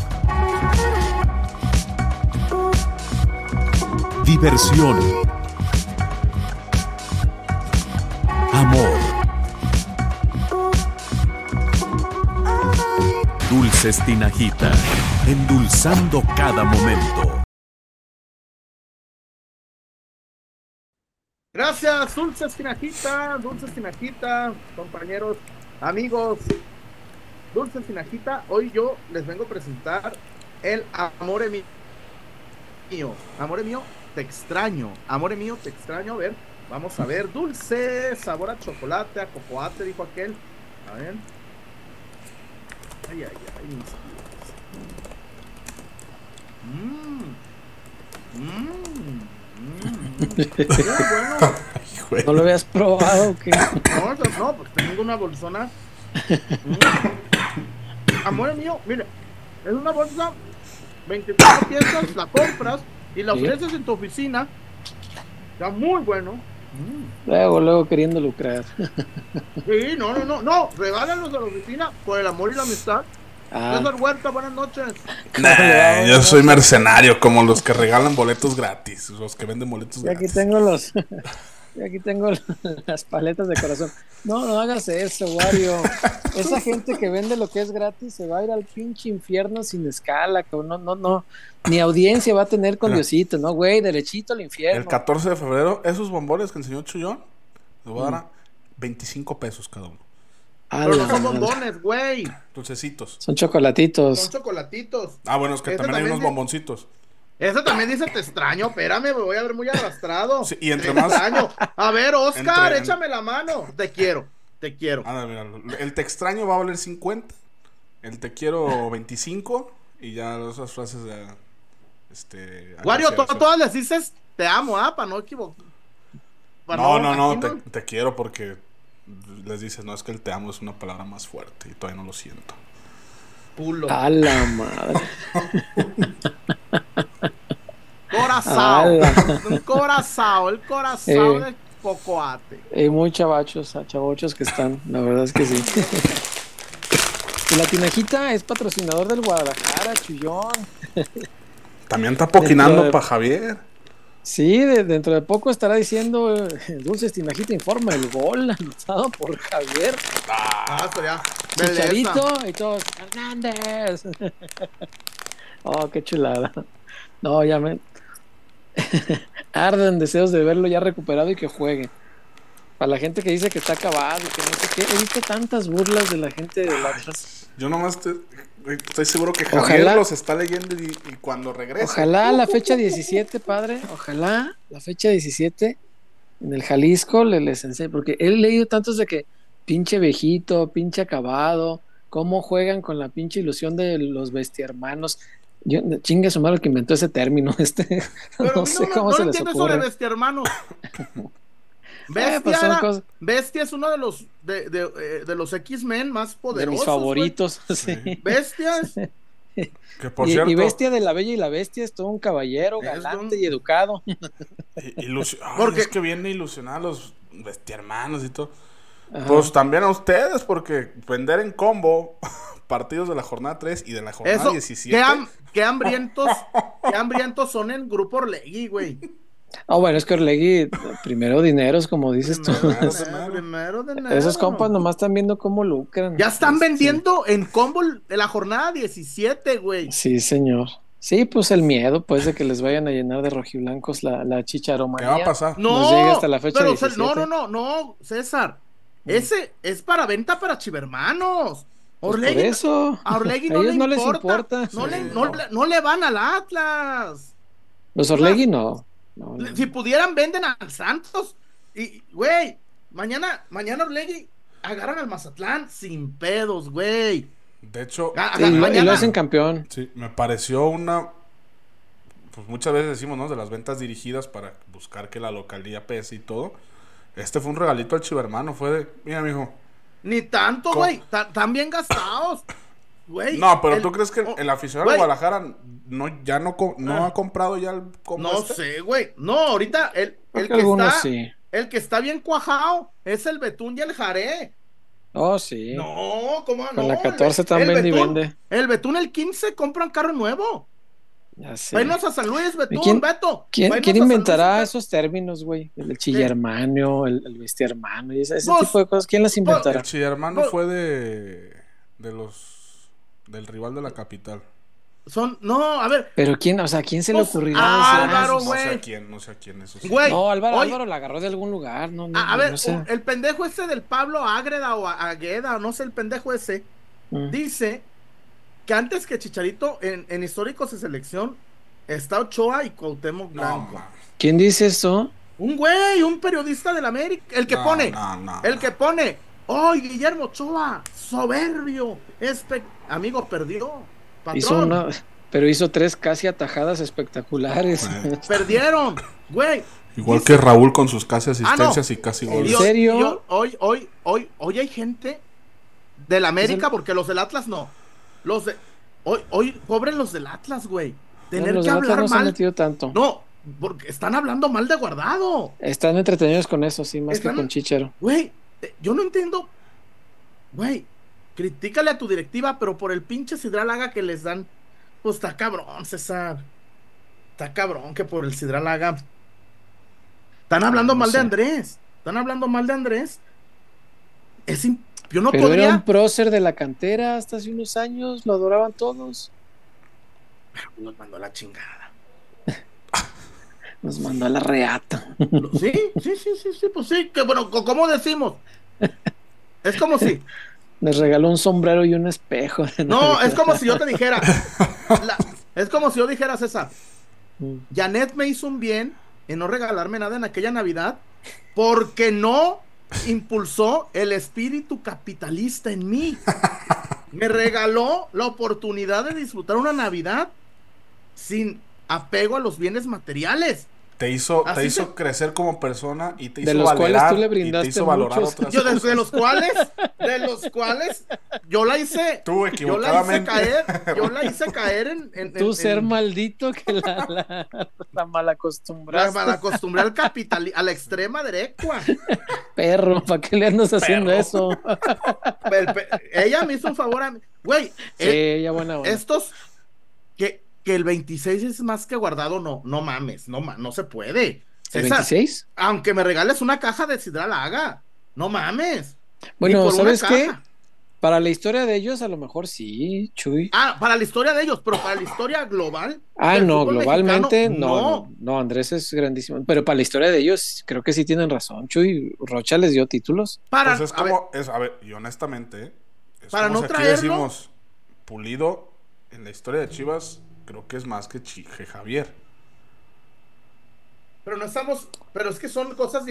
Diversión. Amor. Dulces Tinajita, endulzando cada momento. Gracias, Dulces Tinajita, Dulces Tinajita, compañeros, amigos. Dulces Tinajita, hoy yo les vengo a presentar el Amore Mi- mío. Amore mío, te extraño. Amore mío, te extraño. A ver, vamos a ver. Dulce, sabor a chocolate, a cocoate, dijo aquel. A ver. Ay, ay, ay, mis tíos. Mmm. Mmm. Muy (laughs) bueno. Hijo ¿No lo habías probado o qué? (laughs) No, no, no, pues tengo una bolsona. Mm. Amor mío, mire, es una bolsa, 24 piezas, la compras y la Sí. ofreces en tu oficina. Está muy bueno. Luego, luego queriendo lucrar. (laughs) Sí, no, no, no, no, regálalos a la oficina por el amor y la amistad. Ah, César Huerta, buenas noches. (laughs) Nah, yo soy mercenario, como los que regalan boletos gratis, los que venden boletos y aquí gratis. tengo los. (laughs) y aquí tengo (laughs) las paletas de corazón. No, no hagas eso, Wario. Esa gente que vende lo que es gratis se va a ir al pinche infierno sin escala, cabrón. No, no, no. Ni audiencia va a tener con Mira. Diosito, ¿no, güey? Derechito al infierno. El 14 de febrero, esos bombones que enseñó Chuyón, les voy a Mm. dar a 25 pesos cada uno. Pero no son bombones, güey. Dulcecitos. Son chocolatitos. Son chocolatitos. Ah, bueno, es que Ese también hay unos bomboncitos. Eso también dice te extraño, espérame, me voy a ver muy arrastrado. Sí, y entre Te más- extraño. A ver, Oscar, Entre- échame la mano. Te quiero, te quiero. Ah, mira, el te extraño va a valer 50, el te quiero 25 y ya esas frases de... Este, Wario, tú todas les dices te amo, ¿ah? Para no equivocar. No, no, no, te, te quiero porque les dices, no, es que el te amo es una palabra más fuerte y todavía no lo siento. Culo. A la madre. (laughs) Corazao. Ala. (laughs) Un corazao, el corazao Eh. de Cocoate. Hay muy chavachos, chavochos que están, la verdad es que sí. Y la tinajita es patrocinador del Guadalajara, Chullón. También está poquinando de- para Javier. Sí, de- dentro de poco estará diciendo eh, Dulces Tinajita informa el gol anotado por Javier Ah, esto ya. Belleza. Chicharito y todos Hernández. (laughs) oh, qué chulada. No, ya me (laughs) arden deseos de verlo ya recuperado y que juegue. Para la gente que dice que está acabado y que no sé qué, he visto tantas burlas de la gente del Atlas. Yo nomás te- estoy seguro que Javier Ojalá- los está leyendo y, y cuando regrese. Ojalá la fecha 17, padre, ojalá la fecha 17 en el Jalisco le les enseñe, porque he leído tantos de que pinche viejito, pinche acabado, cómo juegan con la pinche ilusión de los bestihermanos. Yo, chingue su madre el que inventó ese término, (laughs) este, Pero no sé cómo no se lo les entiendo eso de ocurre. bestia, hermano. (laughs) Eh, Bestia, pues era- cosas Bestia es uno de los de, de, eh, de los X-Men más de poderosos. mis güey. favoritos. (laughs) sí. Bestia es- Que por y, cierto, y Bestia de la Bella y la Bestia es todo un caballero, galante un- y educado. i- ilusio- Ay, Porque- es que viene a ilusionar a los hermanos y todo. Ajá. Pues también a ustedes, porque vender en combo partidos de la jornada 3 y de la jornada Eso, 17. qué, ham- qué hambrientos, qué hambrientos son en Grupo Orlegui, güey. Ah, bueno, es que Orlegui, primero dineros, como dices tú. Primero enero. (laughs) Esos compas nomás están viendo cómo lucran. Ya están Sí. vendiendo en combo de la jornada 17, güey. Sí, señor. Sí, pues el miedo, pues, de que les vayan a llenar de rojiblancos la, la ¿Qué chicharomanía. va a pasar? No, Nos llega hasta la fecha pero, o sea, 17. no, no, no, no, César. Ese es para venta para chivermanos. Pues por eso. a Orlegui a no, ellos le no les importa. No, Sí, le, no. no le- no le van al Atlas. Los Orlegui no. No, no. Si pudieran, venden al Santos. Y, güey, mañana, mañana Orlegui agarran al Mazatlán sin pedos, güey. De hecho, Sí, y, lo, y mañana- lo hacen campeón. sí, me pareció una. Pues muchas veces decimos, ¿no? De las ventas dirigidas para buscar que la localidad pese y todo. Este fue un regalito al chivermano. Fue de. Mira, mijo. Ni tanto, güey. Están bien gastados. Güey. No, pero el- ¿tú crees que el aficionado de Guadalajara no, ya no, no Ah. ha comprado ya el combo No este? sé, güey. No, ahorita el, el que está, sí. el que está bien cuajado es el Betún y el Jaré. Oh, sí. No, ¿cómo no? Con la El- 14 están el vende y Betún- vende. El Betún el 15 compran carro nuevo. Vámonos a San Luis, Betún, quién- Beto. ¿Quién, Luis, inventará esos términos, güey? El chillermano, el, el bestia hermano y ese, ese Pues, tipo de cosas. ¿Quién las inventará? El chivermano No. fue de. de los. del rival de la capital. Son, no, a ver, Pero quién, o sea, ¿quién se le Pues, ocurrirá? ah, decir, Álvaro, no sé güey. a quién, no sé a quién eso. Güey. No, Álvaro. Álvaro la agarró de algún lugar, no, no, a, a no ver, sé. el pendejo ese del Pablo Ágreda o Agueda, o no sé, el pendejo ese, Mm. dice que antes que Chicharito en, en históricos de selección está Ochoa y Cuauhtémoc Blanco. ¿Quién dice eso? Un güey, un periodista del América, el que No, pone, no, no, el no. que pone, ¡oh, Guillermo Ochoa! Soberbio, espe amigo, perdió, patrón, Hizo una, pero hizo tres casi atajadas espectaculares. (laughs) Perdieron, güey. Igual Dice- que Raúl con sus casi asistencias Ah, no. y casi ¿En goles. hoy- serio? hoy, hoy, hoy, hoy hay gente del América, porque los del Atlas no. Los de. Hoy, hoy, pobres los del Atlas, güey. Tener que hablar no mal. tanto. No, porque están hablando mal de guardado. Están entretenidos con eso, sí, más Están- que con Chichero. Güey, yo no entiendo. Güey, critícale a tu directiva, pero por el pinche Sidralaga que les dan. Pues está cabrón, César. Está cabrón que por el Sidralaga. Están hablando Ah, no mal de. Andrés. Están hablando mal de Andrés. Es im- Yo no pero podría. era un prócer de la cantera hasta hace unos años, lo adoraban todos. Nos mandó a la chingada. (laughs) Nos mandó a la reata. Sí, sí, sí, sí, sí, pues sí, que bueno, ¿cómo decimos? Es como si, (laughs) Les regaló un sombrero y un espejo. (laughs) no, es como si yo te dijera, la- es como si yo dijera, César, Mm. Janet me hizo un bien en no regalarme nada en aquella Navidad porque no impulsó el espíritu capitalista en mí. (laughs) Me regaló la oportunidad de disfrutar una Navidad sin apego a los bienes materiales. Te hizo, te Así hizo se- crecer como persona y te De hizo los cuales valorar, tú le y te brindaste hizo valorar muchos. otras Yo de, cosas. de los cuales, de los cuales, yo la hice, Tú yo la hice caer, (laughs) yo la hice caer en, en, Tú en- ser en- maldito que la, la, la mal la, acostumbraste. la acostumbré al capital, a la extrema derecha. Perro, ¿para qué le andas haciendo Perro. eso? Ella me hizo un favor a mí. Güey, Sí, eh, ya buena onda. estos que, que el 26 es más que guardado, no, no mames, no, no se puede. ¿El César, 26? aunque me regales una caja de Sidral Haga, no mames. Bueno, ¿sabes qué? Para la historia de ellos, a lo mejor sí, Chuy. Ah, para la historia de ellos, pero para la historia global. Ah, no, globalmente mexicano, no, no, no, Andrés es grandísimo. Pero para la historia de ellos, creo que sí tienen razón, Chuy. Rocha les dio títulos. Para, Pues es a ver, como, es, a ver, y honestamente, es Para como no si aquí traerlo- decimos, Pulido, en la historia de Chivas, creo que es más que, Chi- que Javier. pero no estamos, pero es que son cosas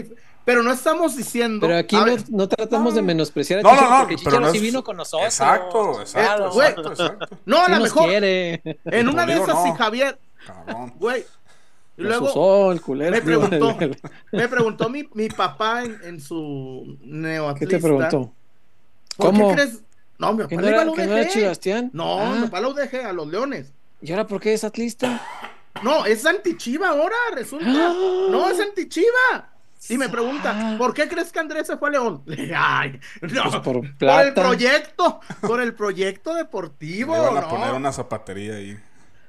pero no estamos diciendo. Pero aquí no, no tratamos de menospreciar a No, no, Chicharo, no, porque pero no sí es- vino con nosotros. Exacto, exacto, güey. exacto, exacto. no, a lo mejor quiere. en una de esas no. si Javier, Cabrón. güey. Y luego usó el culero. me preguntó, ¿Qué me preguntó mi, mi papá en, en su neoatlista. te preguntó? ¿Por ¿Cómo? qué crees? No, mi ¿Que papá no era, que no era UDG. Chibastián? No, Ah, mi papá la UDG a los Leones. ¿Y ahora por qué es atlista? No, es antichiva ahora, resulta. No, es antichiva. Y me pregunta, Ah. ¿por qué crees que Andrés se fue a León? Ay, no, Pues por por el proyecto, por el proyecto deportivo. Le a no. poner una zapatería ahí.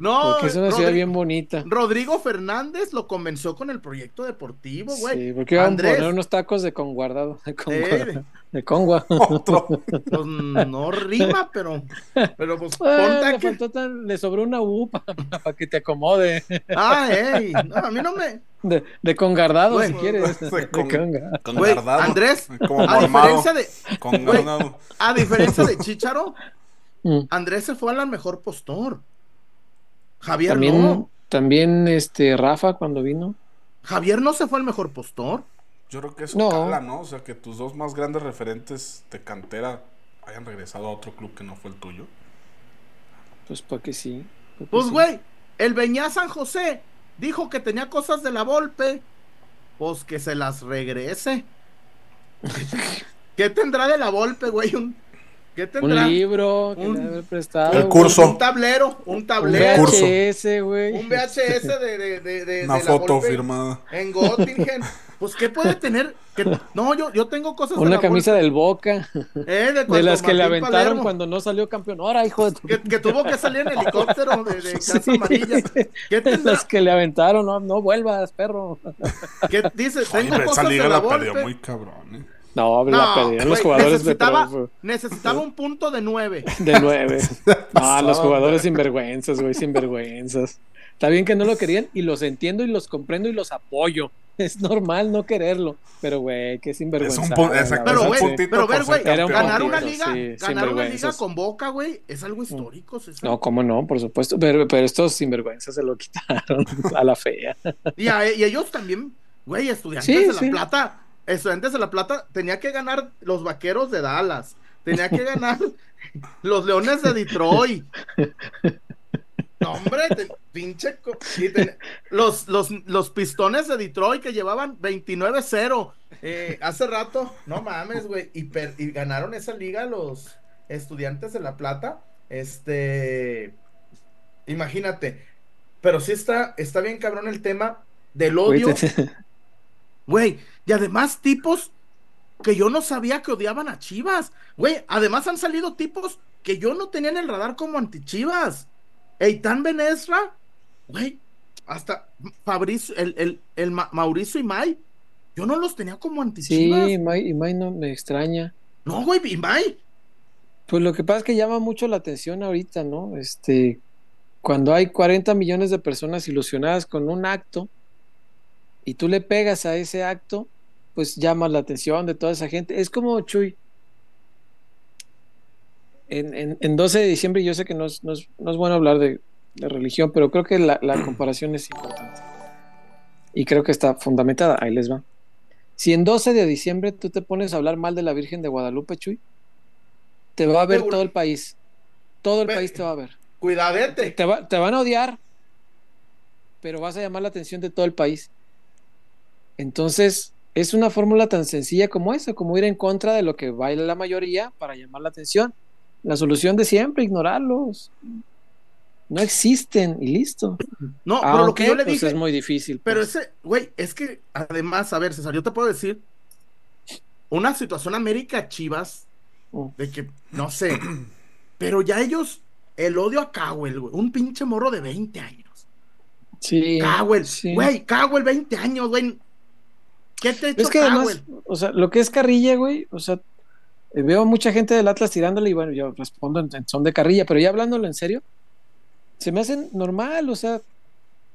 No, Porque es una ciudad Rodri- bien bonita. Rodrigo Fernández lo convenció con el proyecto deportivo, güey. Sí, porque iban a Andrés, poner unos tacos de conguardado. De, congua- Eh. de congua. Otro. (laughs) pues, no rima, pero, pero pues ponte le, que- tan- le sobró una U para que te acomode. Ah, ey, no, a mí no me. De, de congardado, Güey. si quieres. (laughs) De De con- conga. Con Güey, guardado. Andrés, Como A diferencia de, Con güey, guardado. a diferencia de (laughs) Chicharo, Mm. Andrés se fue a la mejor postor. Javier También, no. también este Rafa cuando vino. Javier no se fue al mejor postor. Yo creo que eso No. cala, ¿no? O sea, que tus dos más grandes referentes de cantera hayan regresado a otro club que no fue el tuyo. Pues porque sí. pa' que Pues, sí. güey, el Beñá San José dijo que tenía cosas de la Volpe. Pues que se las regrese. (laughs) ¿Qué tendrá de la Volpe, güey? Un- ¿Qué Un tendrá? libro que Un- le haber prestado. El curso. Un tablero, un Un tablero, curso. VHS, güey. un VHS de, de, de, de- Una de foto firmada. en Göttingen. Pues, ¿qué puede tener? No, yo, yo tengo cosas de Una la camisa Volpe, del Boca. eh, de, De las que le aventaron Palermo, cuando no salió campeón. Ahora, hijo de tu. que, que tuvo que salir en helicóptero de, de (laughs) Casa Sí. Amarilla. ¿Qué De tendrá? las que le aventaron. No, no vuelvas, perro. ¿Qué dice? Oye, Tengo esa cosas de liga la la perdió muy cabrón, ¿eh? No, la No, perdieron los güey, jugadores necesitaba, de, necesitaba un punto de nueve. (laughs) de nueve. (laughs) Ah, los jugadores sinvergüenzas, güey, sinvergüenzas. Está bien que no lo querían y los entiendo y los comprendo y los apoyo. (laughs) Es normal no quererlo, pero güey, qué sinvergüenza. Es un exacto, Pero, güey, puntito pero ver, güey, ganar una liga, sí, ganar una liga con Boca, güey, es algo histórico, César. No, cómo no, por supuesto. Pero, pero estos sinvergüenzas se lo quitaron a la fea. Y, a- y ellos también, güey, estudiantes Sí, de sí. La Plata, estudiantes de La Plata, tenía que ganar los vaqueros de Dallas, tenía que ganar (laughs) los leones de Detroit. No, hombre, te- pinche. te- los, los, los pistones de Detroit que llevaban 29-0 eh, hace rato, no mames, güey, y, ganaron esa liga los estudiantes de La Plata. Este. Imagínate. Pero sí está, está bien cabrón el tema del odio. Güey, y además tipos que yo no sabía que odiaban a Chivas. Güey, además han salido tipos que yo no tenía en el radar como anti-Chivas. Eitan Benesra, güey, hasta Fabricio, el, el, el Ma- Mauricio Imay, yo no los tenía como anti-Chivas. Sí, May, y May no me extraña. No, güey, Imay. Pues lo que pasa es que llama mucho la atención ahorita, ¿no? Este, cuando hay 40 millones de personas ilusionadas con un acto y tú le pegas a ese acto, pues llama la atención de toda esa gente. Es como Chuy. En, en, en 12 de diciembre, yo sé que no es, no es, no es bueno hablar de, de religión, pero creo que la, la comparación es importante. Y creo que está fundamentada. Ahí les va. Si en 12 de diciembre tú te pones a hablar mal de la Virgen de Guadalupe, Chuy, te va a ver todo el país. Todo el Ve- país te va a ver. Cuidadete. Te, va- te van a odiar, pero vas a llamar la atención de todo el país. Entonces, es una fórmula tan sencilla como esa, como ir en contra de lo que baila la mayoría para llamar la atención. La solución de siempre, ignorarlos. No existen y listo. No, pero lo que yo le pues, dije. es muy difícil. Pero pues. ese, güey, es que además, a ver, César, yo te puedo decir una situación América Chivas de que, no sé, pero ya ellos, el odio a Cowell, güey, un pinche morro de 20 años. Sí, Cowell, sí. güey, Cowell, 20 años, güey. ¿Qué te ha hecho Es que además, o sea, lo que es carrilla, güey, o sea, eh, veo mucha gente del Atlas tirándole y bueno, yo respondo en, en son de carrilla, pero ya hablándolo en serio, se me hacen normal, o sea,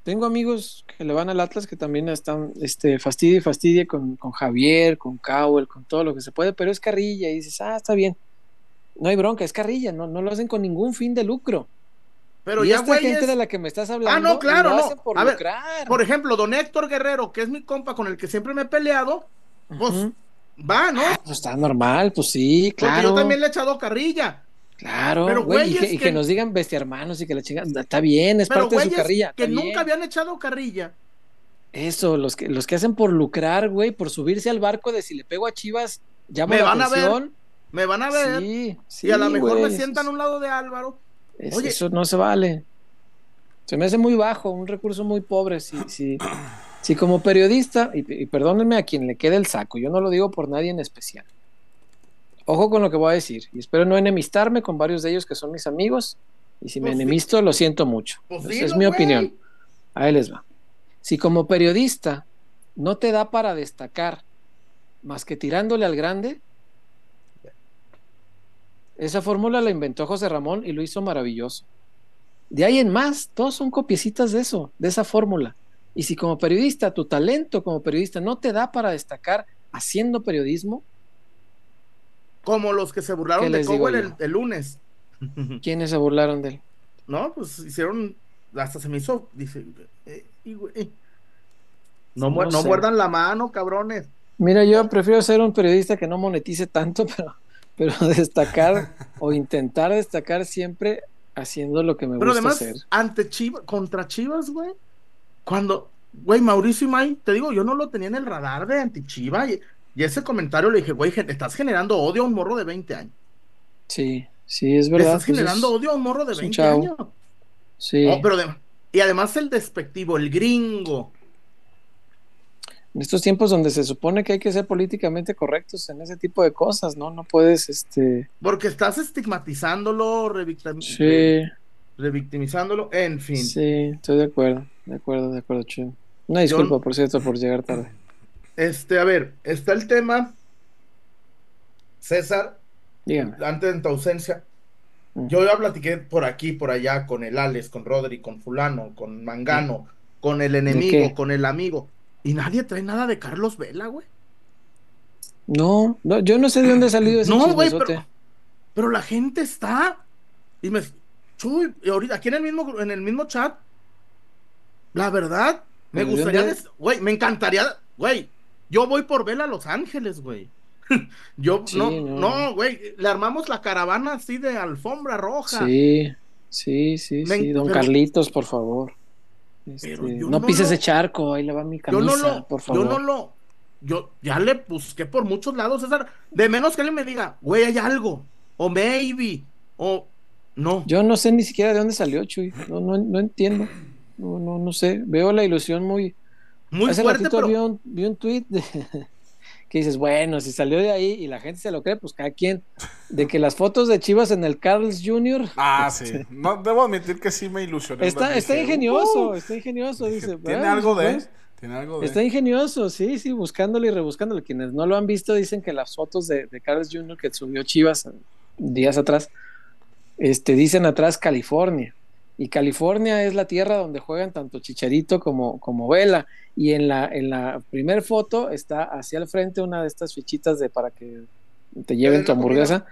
tengo amigos que le van al Atlas que también están, este, fastidia y fastidia con, con Javier, con Cowell, con todo lo que se puede, pero es carrilla y dices, ah, está bien. No hay bronca, es carrilla, no, no lo hacen con ningún fin de lucro. Pero y ya, esta güey, gente de la que me estás hablando, no, claro, lo no. hacen por A ver, por ejemplo, don Héctor Guerrero, que es mi compa con el que siempre me he peleado, pues va, ¿no? Pues está normal, pues sí, Porque claro. yo también le he echado carrilla. Claro, Pero, güey, y, güeyes que, y que- que nos digan bestia hermanos y que la chingan, está bien, es Pero parte de su güeyes carrilla. que nunca bien. habían echado carrilla. Eso, los que, los que hacen por lucrar, güey, por subirse al barco de si le pego a Chivas, llamo Me la van a ver. Me van a ver. Sí, sí, y a lo mejor güey, me sientan a un lado de Álvaro. Es- Oye. Eso no se vale. Se me hace muy bajo, un recurso muy pobre. Si, si, (clears throat) si como periodista, y, y perdónenme a quien le quede el saco, yo no lo digo por nadie en especial. Ojo con lo que voy a decir, y espero no enemistarme con varios de ellos que son mis amigos, y si me Pues sí. enemisto, lo siento mucho. Pues dilo, es mi güey. opinión. Ahí les va. Si como periodista no te da para destacar más que tirándole al grande, esa fórmula la inventó José Ramón y lo hizo maravilloso. De ahí en más, todos son copiecitas de eso, de esa fórmula. Y si como periodista, tu talento como periodista no te da para destacar haciendo periodismo, Como los que se ¿Qué burlaron de Cowell el, el lunes. (laughs) ¿quiénes se burlaron de él? No, pues hicieron. Hasta se me hizo. Dice. eh, güey, no, No no muerdan la mano, cabrones. Mira, yo prefiero ser un periodista que no monetice tanto, (laughs) pero, pero (laughs) destacar o intentar destacar siempre haciendo lo que me Pero gusta además, hacer. ante Chivas, contra Chivas, güey. Cuando, güey, Mauricio Imay, te digo, yo no lo tenía en el radar de anti-Chiva. Y, y ese comentario le dije, güey, estás generando odio a un morro de 20 años. Sí, sí, es verdad. estás pues generando es- odio a un morro de es un 20 chavo. años. sí. Oh, pero de- y además el despectivo, el gringo. En estos tiempos donde se supone que hay que ser políticamente correctos en ese tipo de cosas, ¿no? No puedes, este... Porque estás estigmatizándolo, revictim- Sí, revictimizándolo, en fin. sí, estoy de acuerdo, de acuerdo, de acuerdo, chido. Una disculpa, por cierto, por llegar tarde. Este, a ver, está el tema. César, Dígame. antes de tu ausencia, yo ya platiqué por aquí, por allá, con el Alex, con Rodri, con Fulano, con Mangano, con el enemigo, con el amigo. Y nadie trae nada de Carlos Vela, güey. No, no, yo no sé de dónde ha salido ese No, güey, pero, pero la gente está. Y me. Chuy, y ahorita aquí en el mismo, en el mismo chat. La verdad, me Pero gustaría. dónde- des- Güey, me encantaría. Güey, yo voy por Vela a Los Ángeles, güey. (laughs) yo, Sí, no, no. no, güey. Le armamos la caravana así de alfombra roja. Sí, sí, sí, Me- sí. Don pero- Carlitos, por favor. Este, yo no no pises lo- ese charco, ahí le va mi yo camisa, no lo. por Yo favor. no lo. Yo ya le busqué por muchos lados, César. De menos que él me diga, güey, hay algo. O maybe. O. No. Yo no sé ni siquiera de dónde salió, Chuy. No, no, no entiendo. No, no, no sé. Veo la ilusión muy. Muy Hace fuerte, ratito pero. vi un, vi un tweet de- (laughs) que dices, bueno, si salió de ahí y la gente se lo cree, pues cada quien. De que las fotos de Chivas en el Carl's Jr. Ah, (laughs) sí. No, debo admitir que sí me ilusionó. Está, Dije, está ingenioso, "Uh". está ingenioso, (laughs) dice. Tiene "Bueno, algo de. pues, Tiene algo de. Está ingenioso, sí, sí, buscándolo y rebuscándolo. Quienes no lo han visto dicen que las fotos de, de Carlos Jr. que subió Chivas días atrás, este, dicen atrás California. Y California es la tierra donde juegan tanto Chicharito como, como Vela. Y en la, en la primer foto está hacia el frente una de estas fichitas de para que te lleven tu hamburguesa,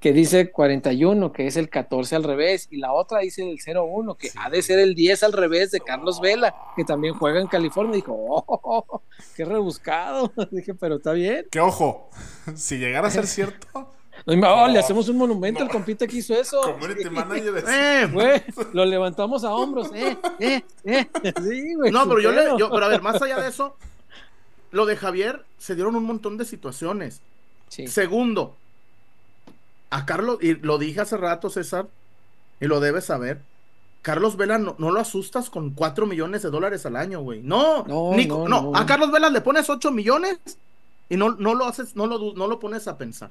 que dice 41, que es el 14 al revés, y la otra dice el 01, que ha de ser el 10 al revés de Carlos Vela, que también juega en California. Dijo, oh, qué rebuscado. (laughs) Dije, pero está bien. Que ojo, (laughs) si llegara a ser cierto, No, oh, le hacemos un monumento al compita que hizo eso. community manager Eh, Güey, lo levantamos a hombros. Eh, eh, eh. Sí, güey. No, pero yo le, yo, pero a ver, más allá de eso, lo de Javier se dieron un montón de situaciones. Sí. Segundo, a Carlos, y lo dije hace rato, César, y lo debes saber. Carlos Vela no, no lo asustas con 4 millones de dólares al año, güey. No, No, Nico, no, no, no. a Carlos Vela le pones 8 millones y no, no lo haces, no lo, no lo pones a pensar.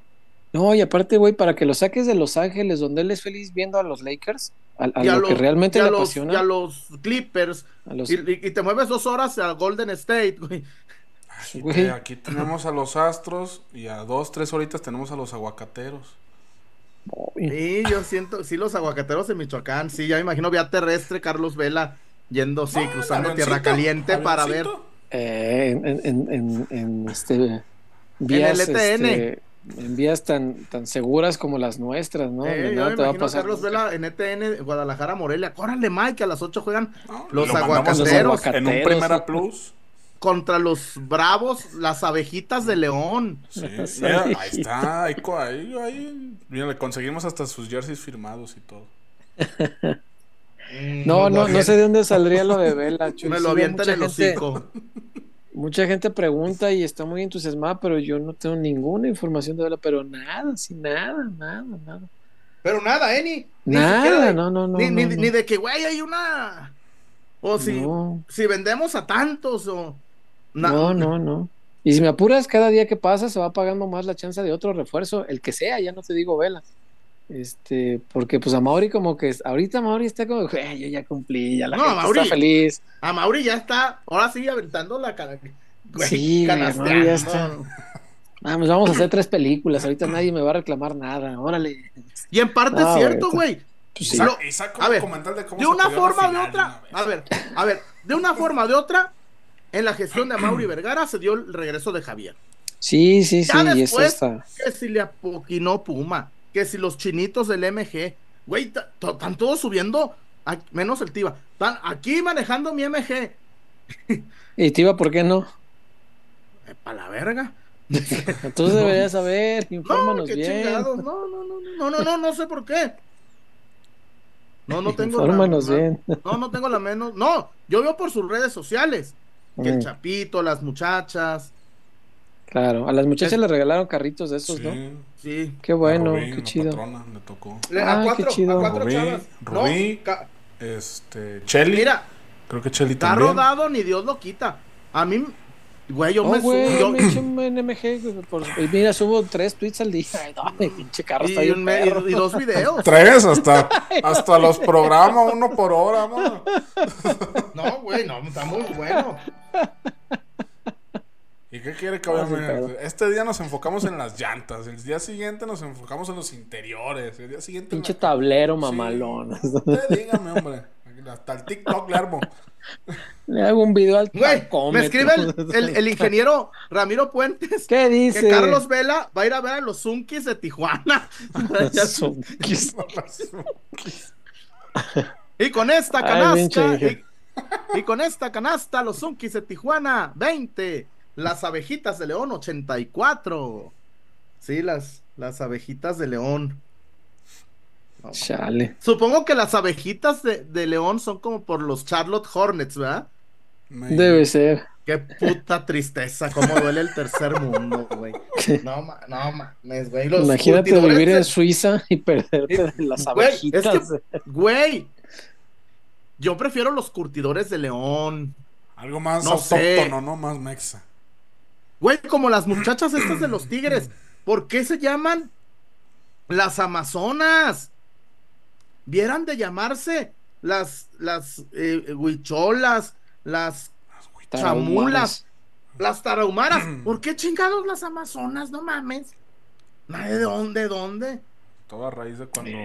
No, y aparte, güey, para que lo saques de Los Ángeles, donde él es feliz viendo a los Lakers, a, a y a lo los, que realmente y a le los- apasiona, y a los Clippers, a los- y, te mueves dos horas a Golden State, güey. Aquí, Güey. te- aquí tenemos a los astros y a dos, tres horitas tenemos a los aguacateros. Sí, yo siento, sí, los aguacateros de Michoacán, sí, ya me imagino vía terrestre, Carlos Vela yendo, sí, Ah, cruzando avioncito, tierra caliente para ver. eh, en, en, en, en- en, este vías, el ETN. este, en vías tan, tan seguras como las nuestras, ¿no? Eh, Donde yo nada me te va a imagino a pasar Carlos. Vela en ETN, Guadalajara, Morelia. Córrele, Mike, a las 8 juegan No, Los lo aguacateros. en un. Primera Plus. contra los Bravos, las abejitas de León. Sí, (laughs) mira, ahí está, ahí, ahí, ahí. Mira, le conseguimos hasta sus jerseys firmados y todo. No, no, no sé de dónde saldría lo de Vela. (laughs) Me lo mucha en el gente- hocico. Mucha gente pregunta y está muy entusiasmada, pero yo no tengo ninguna información de Vela, pero nada, sí, nada, nada, nada. Pero nada, ¿eh? Ni, ni Nada, siquiera no, no, no, Ni, ni- no, no. ni de que, güey, hay una. O si, No. si vendemos a tantos o. Na- No, no, no. Y si me apuras, cada día que pasa se va pagando más la chance de otro refuerzo, el que sea, ya no te digo vela. Este, porque pues a Mauri como que ahorita Mauri está como, "Güey, yo ya cumplí, ya la No, gente Mauri. está feliz. A Mauri ya está, ahora sí aventando la cara. Sí. Mauri ya está. Vamos, vamos a hacer tres películas, ahorita nadie me va a reclamar nada, órale. Y en parte No, es cierto, güey. Pues sí. Lo- a ver, de cómo De se una forma o de otra. A ver, a ver, de una forma o de otra, en la gestión de Mauri Vergara se dio el regreso de Javier. Sí, sí, sí, y eso después- está. Que si le apoquinó Puma, que si los chinitos del MG, güey, están todos subiendo, a- menos el Tiva. Están aquí manejando mi MG. (laughs) Y Tiva, ¿por qué no? Para la verga. (laughs) Tú deberías (laughs) saber, No, infórmanos qué bien. No, no, no, no, no, no, no sé por qué. No, no tengo la- Infórmanos la- bien. No, no tengo la menos. No, yo veo por sus redes sociales. Que el Mm, Chapito, las muchachas. Claro, a las muchachas Es- le regalaron carritos de esos, Sí, ¿no? Sí. Qué bueno, Rubí, qué chido. patrona, le tocó. Le- a cuatro, qué chido. a cuatro Rubí, chavas. No, Rubí. ca- Este, Chelly. mira, Creo que Chelly está también. rodado ni Dios lo quita. A mí, güey, yo Oh, me güey, subo. yo me eché un NMG, por- y mira, subo tres tweets al día. Ay, no, mi pinche carro está y, bien un me- perro. y dos videos. Tres, hasta, (laughs) hasta los programas uno por hora, mano. (laughs) No, güey, no, está muy bueno. ¿Y qué quiere que Ah, obviamente? pedo. Este día nos enfocamos en las llantas, el día siguiente nos enfocamos en los interiores, el día siguiente... en Pinche la- tablero Sí. mamalón. Usted dígame, hombre. Hasta el TikTok le armo. (laughs) Le hago un video al Güey, me escribe el, el- el ingeniero Ramiro Puentes ¿Qué dice? que Carlos Vela va a ir a ver a los Zunkis de Tijuana. (laughs) Son- (laughs) y con esta canasta, y, y con esta canasta, los Zunkis de Tijuana, 20. Las abejitas de León, 84. Sí, las, las abejitas de León. No, Chale. Supongo que las abejitas de, de León son como por los Charlotte Hornets, ¿verdad? Debe ser. Qué puta tristeza, cómo duele el tercer mundo, güey. No, ma- no mames, güey. Los Imagínate vivir en Suiza y perderte de las Güey, es abejitas. que- Güey, yo prefiero los curtidores de León. Algo más No sé. autóctono, ¿no? Más mexa. Güey, como las muchachas estas de los tigres. ¿Por qué se llaman las Amazonas? Vieran de llamarse las, las eh, huicholas, las chamulas, las tarahumaras. ¿Por qué chingados las Amazonas? No mames. ¿De dónde? ¿De dónde? Todo a raíz de cuando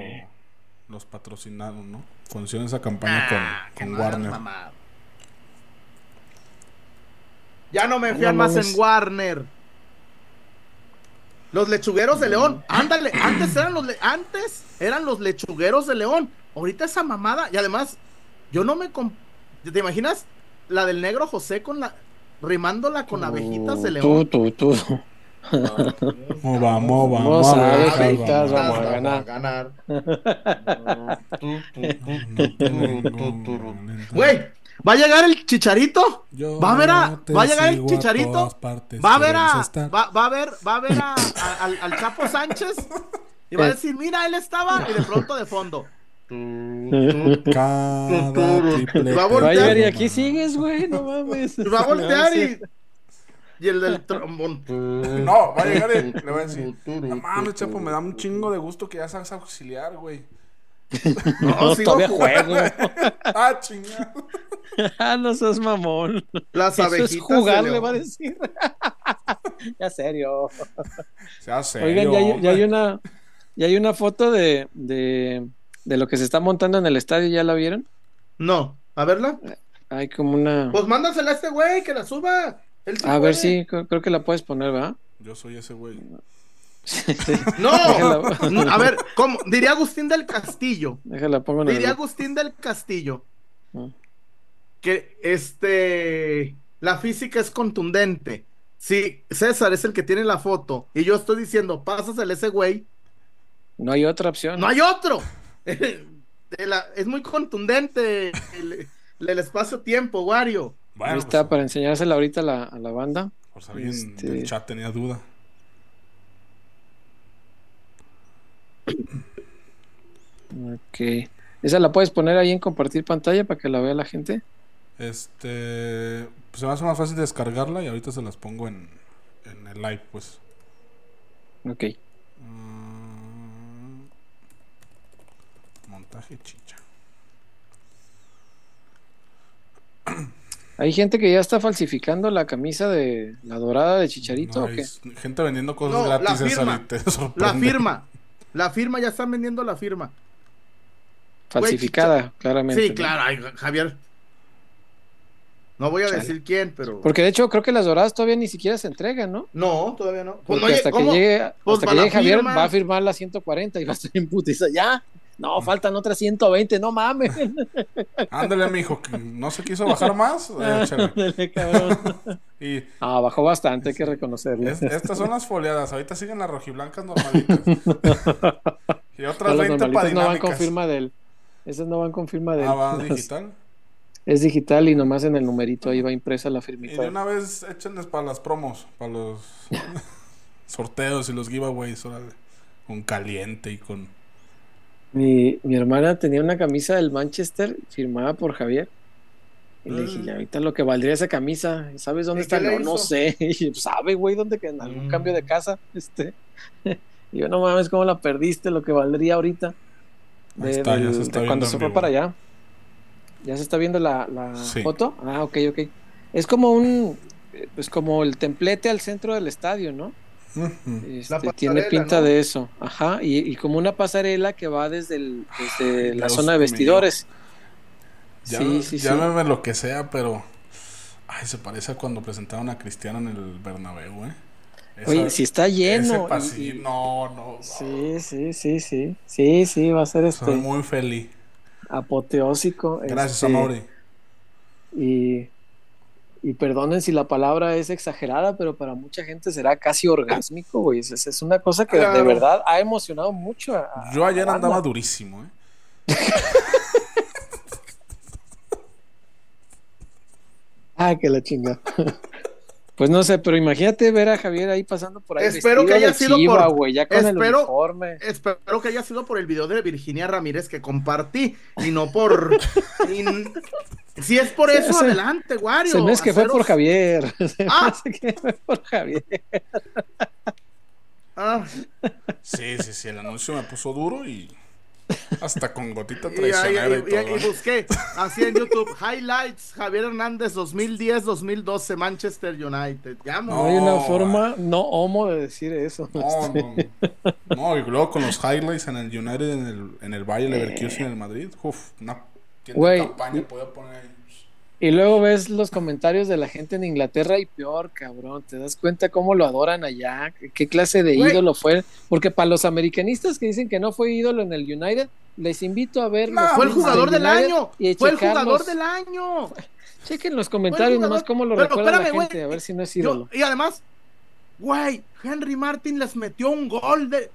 los patrocinaron, ¿no? Hicieron esa campaña Ah, con, que con Warner. mamada. Ya no me No fían más en Warner. Los lechugueros de León. Ándale, antes eran los le- antes eran los lechugueros de León. Ahorita esa mamada y además yo no me ¿Te imaginas la del negro José con la rimándola con abejitas de Tú, León? tú, tú. Vamos, vamos, Vamos vamos. a a ver, abejitas, vamos. vamos a ganar. ganar. Güey, va a llegar el chicharito. Yo Va a ver a, va a llegar el chicharito. partes, Va a ver a, va, va a ver, va a ver a, a- al, al Chapo Sánchez y va a decir, mira, él estaba y de pronto de fondo. Cada triplete Va a voltear. llegar y aquí sigues, güey, no mames. Va a voltear y y el del trombón. No, va a llegar y le va a decir, no mames, Chapo, me da un chingo de gusto que ya sabes auxiliar, güey. (laughs) No, sigo todavía jugando. juego. (laughs) Ah, chingada. (laughs) Ah, no seas mamón. Las Eso abejitas. es jugar, le va a decir. ya serio. Sea serio, Oigan, ya hay, ya hay hombre. una ya hay una foto de, de, de lo que se está montando en el estadio, ¿ya la vieron? No, a verla. Hay como una... Pues mándasela a este güey que la suba. Él sí A ver si, creo, creo que la puedes poner, ¿verdad? Yo soy ese güey. (laughs) No, Déjala- a ver, ¿cómo? Diría Agustín del Castillo. Déjala, Diría. Agustín del Castillo Mm. que este la física es contundente. Si César es el que tiene la foto y yo estoy diciendo, pásasela a ese güey, No hay otra opción. no hay otro. (laughs) La- es muy contundente el, el espacio-tiempo, Wario. Bueno, Ahí está, pues, para enseñársela ahorita a la, a la banda. por si alguien este- del chat tenía duda. Ok. ¿Esa la puedes poner ahí en compartir pantalla para que la vea la gente? Este, pues se me hace más fácil descargarla y ahorita se las pongo en, en el live, pues. Ok. Mm, montaje chicha. ¿Hay gente que ya está falsificando la camisa de la dorada de Chicharito No, o qué? es gente vendiendo cosas No, la gratis César, firma. La firma. La firma, ya están vendiendo la firma. Falsificada, claramente. Sí, ¿no? claro, ay, Javier. No voy a Chale. decir quién, pero. Porque de hecho creo que las doradas todavía ni siquiera se entregan, ¿no? No, todavía no. Pues Porque oye, hasta, que llegue, Pues hasta va que llegue Javier firma. va a firmar la 140 y va a estar en putiza. Ya, no, faltan otras 120, no mames. Ándale, mijo, que no se quiso bajar más. (laughs) eh. Ándale, cabrón. Y Ah, bajó bastante, hay que reconocerlo. es- estas son las foliadas. Ahorita siguen las rojiblancas normalitas. (laughs) y otras las 20 normalitas para no van con firma del. Esas no van con firma del. Ah, va (laughs) digital. Es digital y nomás en el numerito ahí va impresa la Y firmita. de una vez échenles para las promos, para los (laughs) sorteos y los giveaways, órale. Con caliente y con. Mi, mi hermana tenía una camisa del Manchester firmada por Javier. Y le dije, Mm. "Ya ahorita lo que valdría esa camisa, ¿sabes dónde ¿Y está? No, no sé. (laughs) Y yo, ¿sabe, güey, dónde que en algún Mm. cambio de casa? Este. (laughs) Y yo, no mames, ¿cómo la perdiste? Lo que valdría ahorita. Ahí está, ya del- se está de cuando se fue para allá. ¿Ya se está viendo la, la Sí. foto? Ah, ok, ok. Es como un. Pues como el templete al centro del estadio, ¿no? Este, tiene pinta ¿no? de eso, ajá, y, y como una pasarela que va desde, el, desde Ay, la Dios zona de mío. Ya, sí, sí, sí. llámeme lo que sea, pero. Ay, se parece a cuando presentaron a Cristiano en el Bernabéu, ¿eh? Esa- Oye, si está ese lleno. y- pasillo, y- no, no. Sí, sí, sí, sí. Sí, sí, va a ser este Soy muy feliz. apoteósico. Gracias, este, Amaury. Y, y perdonen si la palabra es exagerada, pero para mucha gente será casi orgásmico, güey. Es, es una cosa que de verdad ha emocionado mucho. a- Yo ayer andaba durísimo, ¿eh? (laughs) Ah, que la chinga. (laughs) Pues no sé, pero imagínate ver a Javier ahí pasando por ahí. Espero que haya de sido chiva, por- güey, ya con el espero- uniforme. Espero que haya sido por el video de Virginia Ramírez que compartí y no por. (laughs) y- si es por Se- eso, se- adelante, Wario. Se me es que fue por Javier. (laughs) Se me Ah. hace que fue por Javier. Ah, Sí, sí, sí. El anuncio me puso duro y. Hasta con gotita traicionera y, y- y- todo. y ¿eh? busqué así en YouTube Highlights Javier Hernández 2010-2012 Manchester United. Ya, No. No hay una forma no homo de decir eso. No, no, no. No, y luego con los highlights en el United, en el, en el Bayern Leverkusen, en el Madrid. Uf, una tienda Güey. de campaña podía poner ahí. Y luego ves los comentarios de la gente en Inglaterra y peor, cabrón. Te das cuenta cómo lo adoran allá. ¿Qué clase de Güey. ídolo fue? Porque para los americanistas que dicen que no fue ídolo en el United, les invito a ver. No, los Fue el jugador del año. y Fue el jugador del año. (laughs) Chequen los comentarios nomás cómo lo Pero recuerda la gente, güey. a ver si no es Yo- ídolo. y además, güey, Henry Martin les metió un gol de.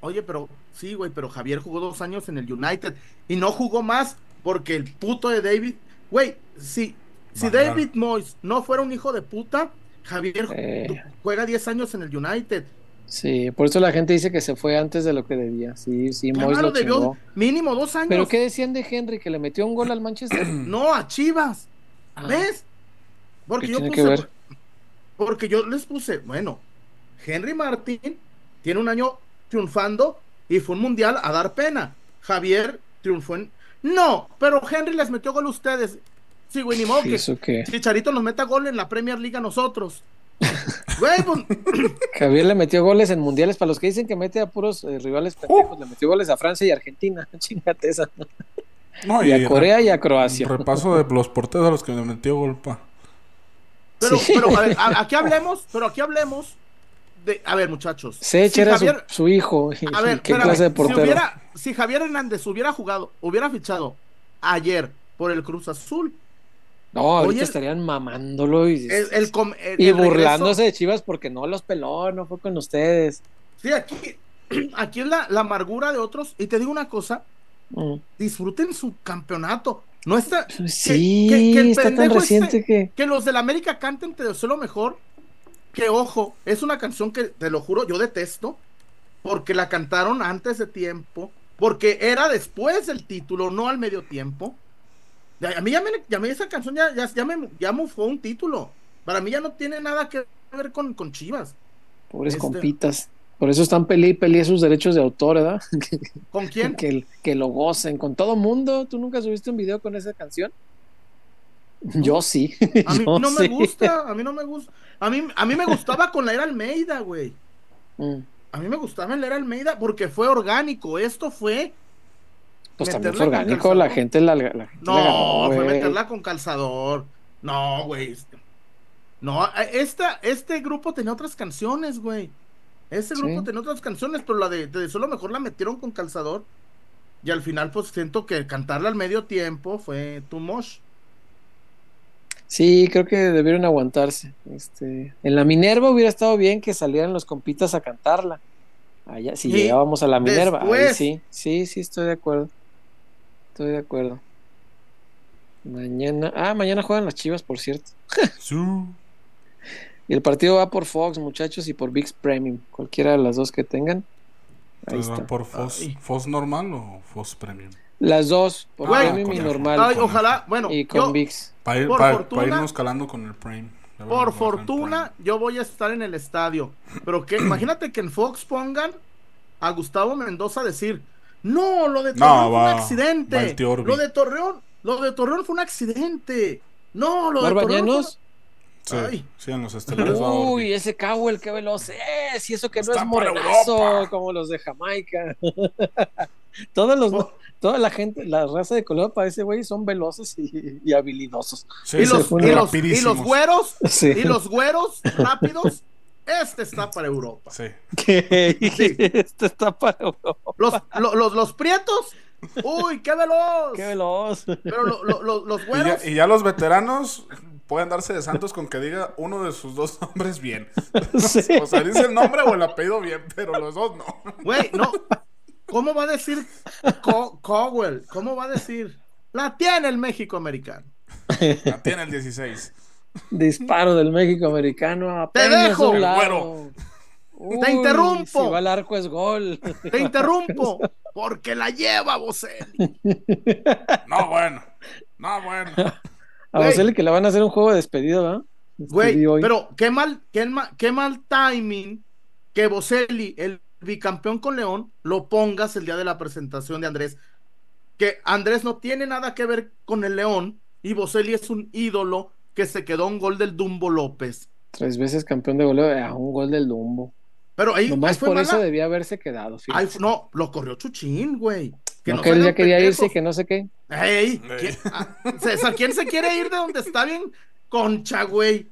Oye, pero sí, güey, pero Javier jugó dos años en el United y no jugó más porque el puto de David Güey, si, si. David Moyes no fuera un hijo de puta, Javier Eh. juega 10 años en el United. Sí, por eso la gente dice que se fue antes de lo que debía. Sí, sí, Moyes Claro, lo debió chingó. mínimo dos años. Pero ¿qué decían de Henry? ¿Que le metió un gol al Manchester? (clears throat) No, a Chivas. Ah, ¿Ves? Porque ¿Qué yo puse, porque yo les puse, bueno, Henry Martín tiene un año triunfando y fue un mundial a dar pena. Javier triunfó en. No, pero Henry les metió gol a ustedes. Sí, güey, ni modo ¿Y que qué? Chicharito nos meta gol en la Premier League a nosotros. Güey, pues, (laughs) Javier le metió goles en mundiales. Para los que dicen que mete a puros eh, rivales pendejos, le metió goles a Francia y Argentina. (laughs) Chingate esa. No, Y a re- Corea y a Croacia. Repaso de los porteros a los que me metió golpa. pero, Sí. pero a ver, a- (laughs) aquí hablemos, pero aquí hablemos de. A ver, muchachos. Sech si era su, Javier- su hijo. (laughs) A ver, ¿Qué espérame, clase de si, portero? hubiera, si Javier Hernández hubiera jugado, hubiera fichado ayer por el Cruz Azul, No, ahorita estarían mamándolo y, el, el com- el- y el regreso- burlándose de Chivas porque no los peló, no fue con ustedes. Sí, aquí, (clears throat) aquí es la, la amargura de otros. Y te digo una cosa: Mm. disfruten su campeonato. No está. Sí, que- que el está tan reciente este- que. Que los del América canten Te deseo lo mejor. Que ojo, es una canción que te lo juro, yo detesto. Porque la cantaron antes de tiempo. Porque era después del título, no al medio tiempo. A mí ya me, ya me- esa canción ya, ya, ya me ya fue un título. Para mí ya no tiene nada que ver con, con Chivas. Pobres Este- compitas. Por eso están peli y peli sus derechos de autor, ¿verdad? (laughs) ¿Con quién? que, que lo gocen con todo mundo. ¿Tú nunca subiste un video con esa canción? Yo sí. A mí (laughs) Yo no me gusta, a mí no me gusta. A mí, a mí me gustaba con la era Almeida, güey. (laughs) Mm. A mí me gustaba el era Almeida porque fue orgánico. Esto fue. Pues también fue orgánico, la gente la, la gente No, la agarró, fue meterla con calzador. No, güey. No, esta, este grupo tenía otras canciones, güey. Ese grupo Sí. tenía otras canciones, pero la de, de solo mejor la metieron con calzador. Y al final, pues siento que cantarla al medio tiempo fue too much. Sí, creo que debieron aguantarse. Este, en la Minerva hubiera estado bien que salieran los compitas a cantarla. Allá, si Sí, llegábamos a la Minerva, ahí sí, sí, sí, estoy de acuerdo. Estoy de acuerdo. Mañana, ah, mañana juegan las Chivas, por cierto. (laughs) Y el partido va por Fox, muchachos, y por VIX Premium. Cualquiera de las dos que tengan. Ahí Entonces, ¿va está. ¿Por Foz, Ay. Foz normal o Foz Premium? Las dos, por Güey. Premium y Con- normal. Ay, con- ojalá, bueno, y con yo, VIX. Para ir, Por pa- fortuna- pa irnos calando con el Prime. Ya Por vamos a bajar el fortuna, yo voy a estar en el estadio. Pero que, (clears throat) imagínate que en Fox pongan a Gustavo Mendoza a decir, no, lo de No, Torreón fue va- un va el accidente. tío Orbi. Lo de Torreón, lo de Torreón fue un accidente. No, lo de ¿Barba Torreón. Sí, Ay. sí, en los estelares va Uy, Orbi. ese Cowell, qué veloz es. Y eso que no Está es por morenazo, Europa. como los de Jamaica. (laughs) Todos los, Oh. Toda la gente, la raza de color para ese güey son veloces y, y habilidosos. Sí, Y los, y, los, y rapidísimos. los güeros, Sí. y los güeros rápidos, este está para Europa. (laughs) Sí. Este está para Europa. Los, lo- los, los prietos, uy, qué veloz. Qué veloz. Pero lo- lo- lo- los Y güeros, ya, y ya los veteranos pueden darse de santos con que diga uno de sus dos (laughs) nombres bien. Sí. O sea, dice el nombre o el apellido bien, pero los dos no. güey, no. ¿Cómo va a decir Co- Cowell? ¿Cómo va a decir? La tiene el México americano. La tiene el 16. Disparo del México americano. Te dejo, a un lado. güero. Uy, Te interrumpo. Si va al arco es gol. Te interrumpo, porque la lleva Boselli. No, bueno. No, bueno. A. Boselli que le van a hacer un juego de despedida, ¿verdad? Güey, pero qué mal, qué, ma- qué mal timing que Boselli, el bicampeón con León, lo pongas el día de la presentación de Andrés. Que Andrés no tiene nada que ver con el León y Boselli es un ídolo que se quedó a un gol del Dumbo López. Tres veces campeón de goleo, a un gol del Dumbo. Pero ahí, ahí Nomás fue por mala- eso debía haberse quedado. ahí no, lo corrió Chuchín, güey. no, no que él ya quería pendejos. irse, que no sé qué. Ey. ¿quién, ah, César, ¿quién se quiere ir de donde está bien? Concha, güey.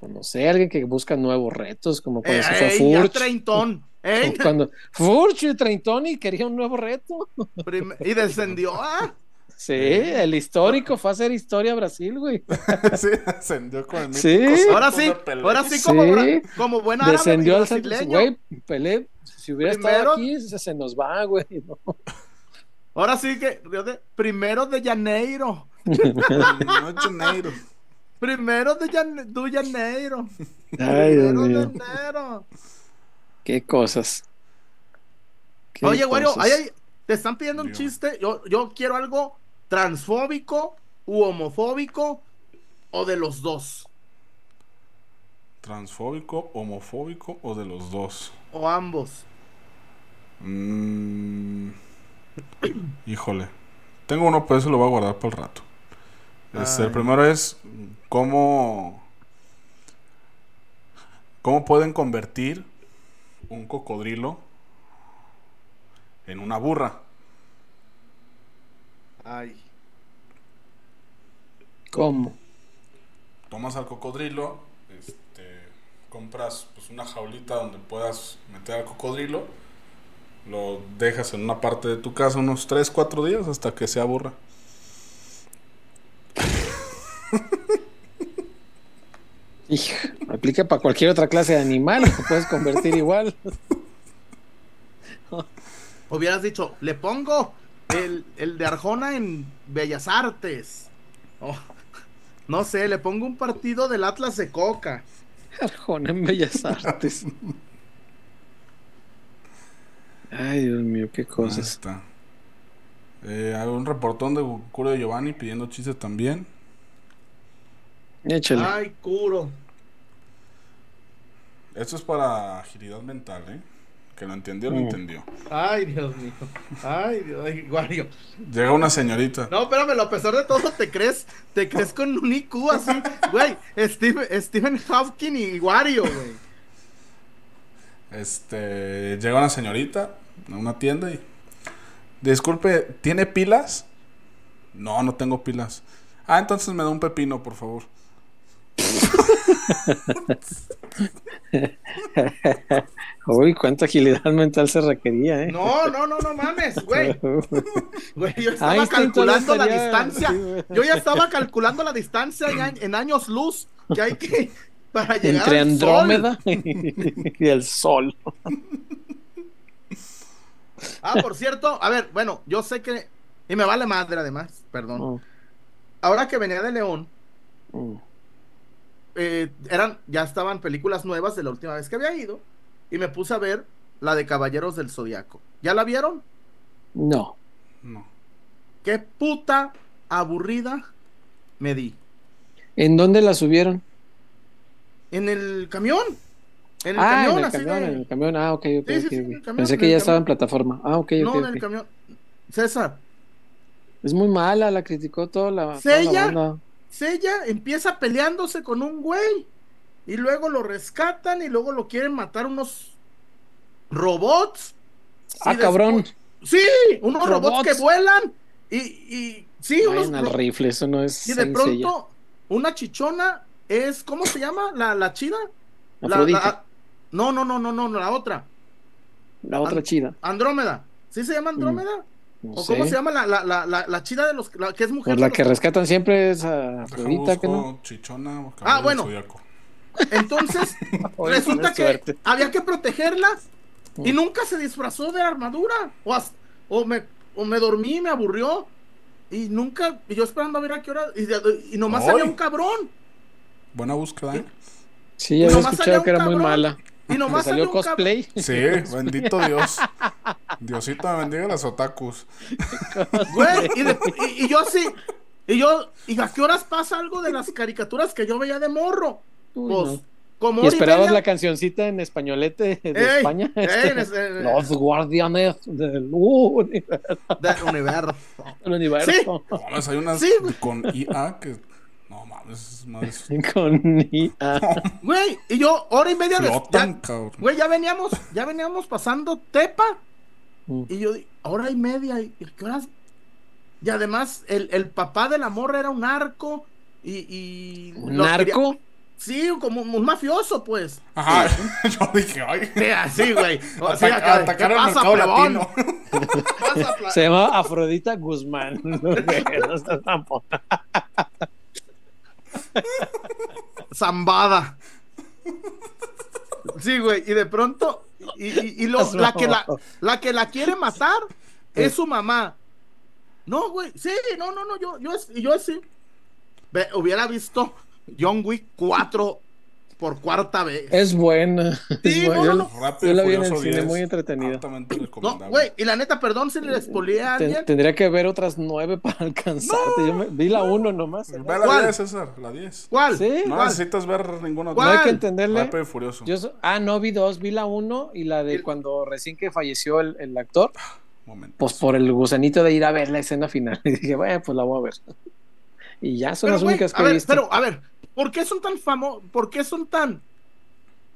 Pues no sé, alguien que busca nuevos retos, como cuando se fue Ey, ya treintón. O Cuando Furch y Treintoni quería un nuevo reto. y descendió. Ah, Sí, el histórico fue a hacer historia a Brasil, güey. (laughs) Sí, ascendió con el Sí. ahora sí, ahora sí como, Sí. como buen árabe Descendió al. Güey, Pelé, si hubiera Primero- estado aquí, se, se nos va, güey. ¿no? Ahora sí que, primero de Janeiro. No Janeiro. Primero de Jan- de Janeiro. Ay, Dios primero de mío. Qué cosas. Qué Oye, Wario, te están pidiendo un Dios. chiste. Yo, yo quiero algo transfóbico u homofóbico o de los dos. ¿Transfóbico, homofóbico o de los dos? O ambos. Mm, (coughs) híjole. Tengo uno, pero eso lo voy a guardar para el rato. Este, el primero es cómo, cómo pueden convertir un cocodrilo en una burra. Ay. ¿Cómo? Tomas al cocodrilo, este, compras pues, una jaulita donde puedas meter al cocodrilo, lo dejas en una parte de tu casa unos 3, 4 días hasta que se aburra. Hija, aplica para cualquier otra clase de animal, lo puedes convertir igual. Hubieras dicho, le pongo el, el de Arjona en Bellas Artes. O, no sé, le pongo un partido del Atlas de Coca. Arjona en Bellas Artes. Ay, Dios mío, qué Ahí cosas. está. Eh, hay un reportón de Curo de Giovanni pidiendo chistes también. Échale. Ay, curo. Esto es para agilidad mental, ¿eh? Que lo entendió, lo Mm. entendió. Ay, Dios mío. Ay, Dios ay, Wario. Llega una señorita. No, espérame, a pesar de todo, te crees, te crees con un IQ así, güey. Steve- Stephen Hawking y Wario, güey. Este, llega una señorita a una tienda y disculpe, ¿tiene pilas? No, no tengo pilas. Ah, entonces me da un pepino, por favor. (laughs) Uy, cuánta agilidad mental se requería, ¿eh? No, no, no, no mames, güey. (laughs) Güey, yo estaba Einstein calculando la distancia. sí. Yo ya estaba calculando la distancia en, años luz que hay que (laughs) para llegar Entre al sol. Andrómeda y el Sol. Ah, por cierto, a ver, bueno, yo sé que y me vale madre además, perdón. Mm, Ahora que venía de León, mm. Eh, eran ya estaban películas nuevas de la última vez que había ido y me puse a ver la de Caballeros del Zodiaco. ¿Ya la vieron? No. No. Qué puta aburrida me di. ¿En dónde la subieron? En el camión. En el ah, camión, en el así camión, de- en el camión. Ah, ok, ok, Sí, sí, ok, sí, camión, Pensé en que ya estaba en plataforma. Ah, ok, No, ok, en el camión. César, Es muy mala, la criticó toda la, toda ¿Sí, la banda. Sella empieza peleándose con un güey y luego lo rescatan y luego lo quieren matar unos robots. Ah, cabrón. Sí, unos robots, Robots. que vuelan y, y sí, unos Vayan al ro- rifle, eso no es y de pronto una chichona es ¿cómo se llama? La, la chida. La- no, no, no, no, no, la otra. la otra chida. Andrómeda. ¿Sí se llama Andrómeda? No ¿O sé. cómo se llama la, la, la, la, la chida de los la, que es mujer? Pues la que los- rescatan siempre es a Deja Afrodita, que no. busco chichona o Ah, bueno. zodiaco. Entonces, (laughs) resulta que suerte. había que protegerla y Mm. nunca se disfrazó de armadura. O, as- o, me, o me dormí, me aburrió. Y nunca, y yo esperando a ver a qué hora. Y, nomás Ay. había un cabrón. Buena búsqueda, ¿eh? Sí, ya había nomás escuchado que un era muy cabrón. mala. Y ¿Le nomás salió cosplay? Sí, bendito Dios. (laughs) Diosito me bendiga las otakus. (laughs) Güey, y, de- y- y yo así. Y yo, ¿y a qué horas pasa algo de las caricaturas que yo veía de morro? Uy, Pues, no. como ¿Y esperabas la cancioncita en españolete de Ey, España? ey, Este, Los guardianes del universo. del universo. universo. Sí. No mames, hay unas Sí, con IA que. No mames, es más. (laughs) Con IA. Güey, y yo, hora y media de Flotan, ya- cabrón. Güey, ya veníamos, ya veníamos pasando Tepa. Mm. Y yo, di- hora y media, ¿y qué horas? Y además, el, el papá de la morra era un narco. Y. y ¿Un narco? quería- sí, como un, mafioso, pues. Ajá, (laughs) yo dije, ay. Sí, así, güey. (laughs) O sea, acá, atacar ¿qué al pasa, mercado latino. (laughs) ¿Qué pasa, pla- Se llama Afrodita Guzmán. No estás tampoco. Zambada. Sí, güey, y de pronto, y, y- y lo- (laughs) la, que la, la que la quiere matar es su mamá. No, güey, sí, no, no, no, yo, yo, yo sí. Hubiera visto John Wick 4 por cuarta vez. Es buena. Sí, es buena. no, Yo- no, no. Rápido yo la vi en el cine, 10, muy entretenida. No, güey, y la neta, perdón si le expolié a Ten- alguien. tendría que ver otras nueve (laughs) para alcanzarte. Yo me- vi la uno nomás. Ve la ¿Cuál? 10, César, la 10. ¿Cuál? Sí. No ¿Cuál? necesitas ver ninguna ¿Cuál? No hay que entenderle. Rápido y Furioso. Yo so- ah, no, vi dos. Vi la uno y la de El- cuando recién que falleció el, el actor. Momento. Pues por el gusanito de ir a ver la escena final. (laughs) Y dije, bueno, pues la voy a ver. Y ya son Pero, las güey, únicas que a he ver, visto. pero, a ver, ¿por qué son tan famosos? ¿Por qué son tan,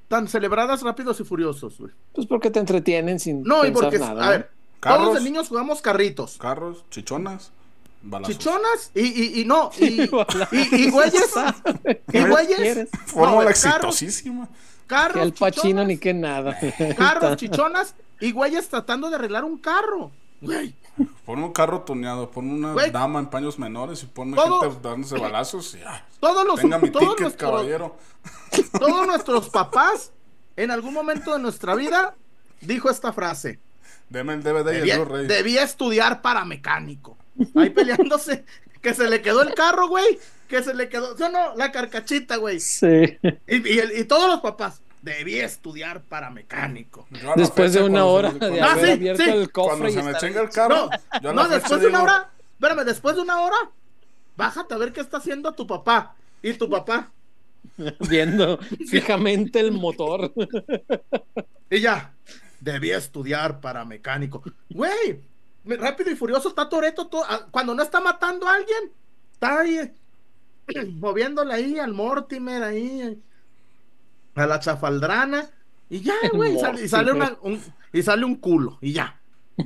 tan celebradas rápidos y furiosos, güey? Pues porque te entretienen sin No, y porque, nada. a ¿no? ver, Carros. todos de niños jugamos carritos. Carros, chichonas, balazos. Chichonas y, y, y no, y, (laughs) y, y güeyes, (laughs) y ¿Qué güeyes? Fórmula No, exitosísima. carros, Que el pachino ni que nada. carros, (laughs) chichonas y güeyes tratando de arreglar un carro. Güey, Pon un carro tuneado, pon una dama en paños menores y ponme Todo- gente dándose balazos y ah, todos los, tenga mi todos ticket, nuestros, caballero. todos nuestros papás en algún momento de nuestra vida dijo esta frase. Deme el DVD y el Debía, Blu-ray. debía estudiar para mecánico. Ahí peleándose. Que se le quedó el carro, güey. Que se le quedó. Yo no, la carcachita, güey. Sí. Y, y, el- y todos los papás. Debía estudiar para mecánico. Después de una hora se me- de cuando- Ah, haber sí, abierto sí. el cofre Cuando y se me chinga el carro, No, después de una digo, hora. Espérame, después de una hora. Bájate a ver qué está haciendo tu papá. Y tu papá. viendo (laughs) fijamente el motor. Y ya. Debía estudiar para mecánico. Güey. Rápido y furioso está Toreto. Cuando no está matando a alguien. Está ahí. (clears throat) Moviéndole ahí al Mortimer. Ahí. A la chafaldrana. Y ya, (laughs) güey. Y sale, y sale una- un, y sale un culo. Y ya. (laughs) (laughs)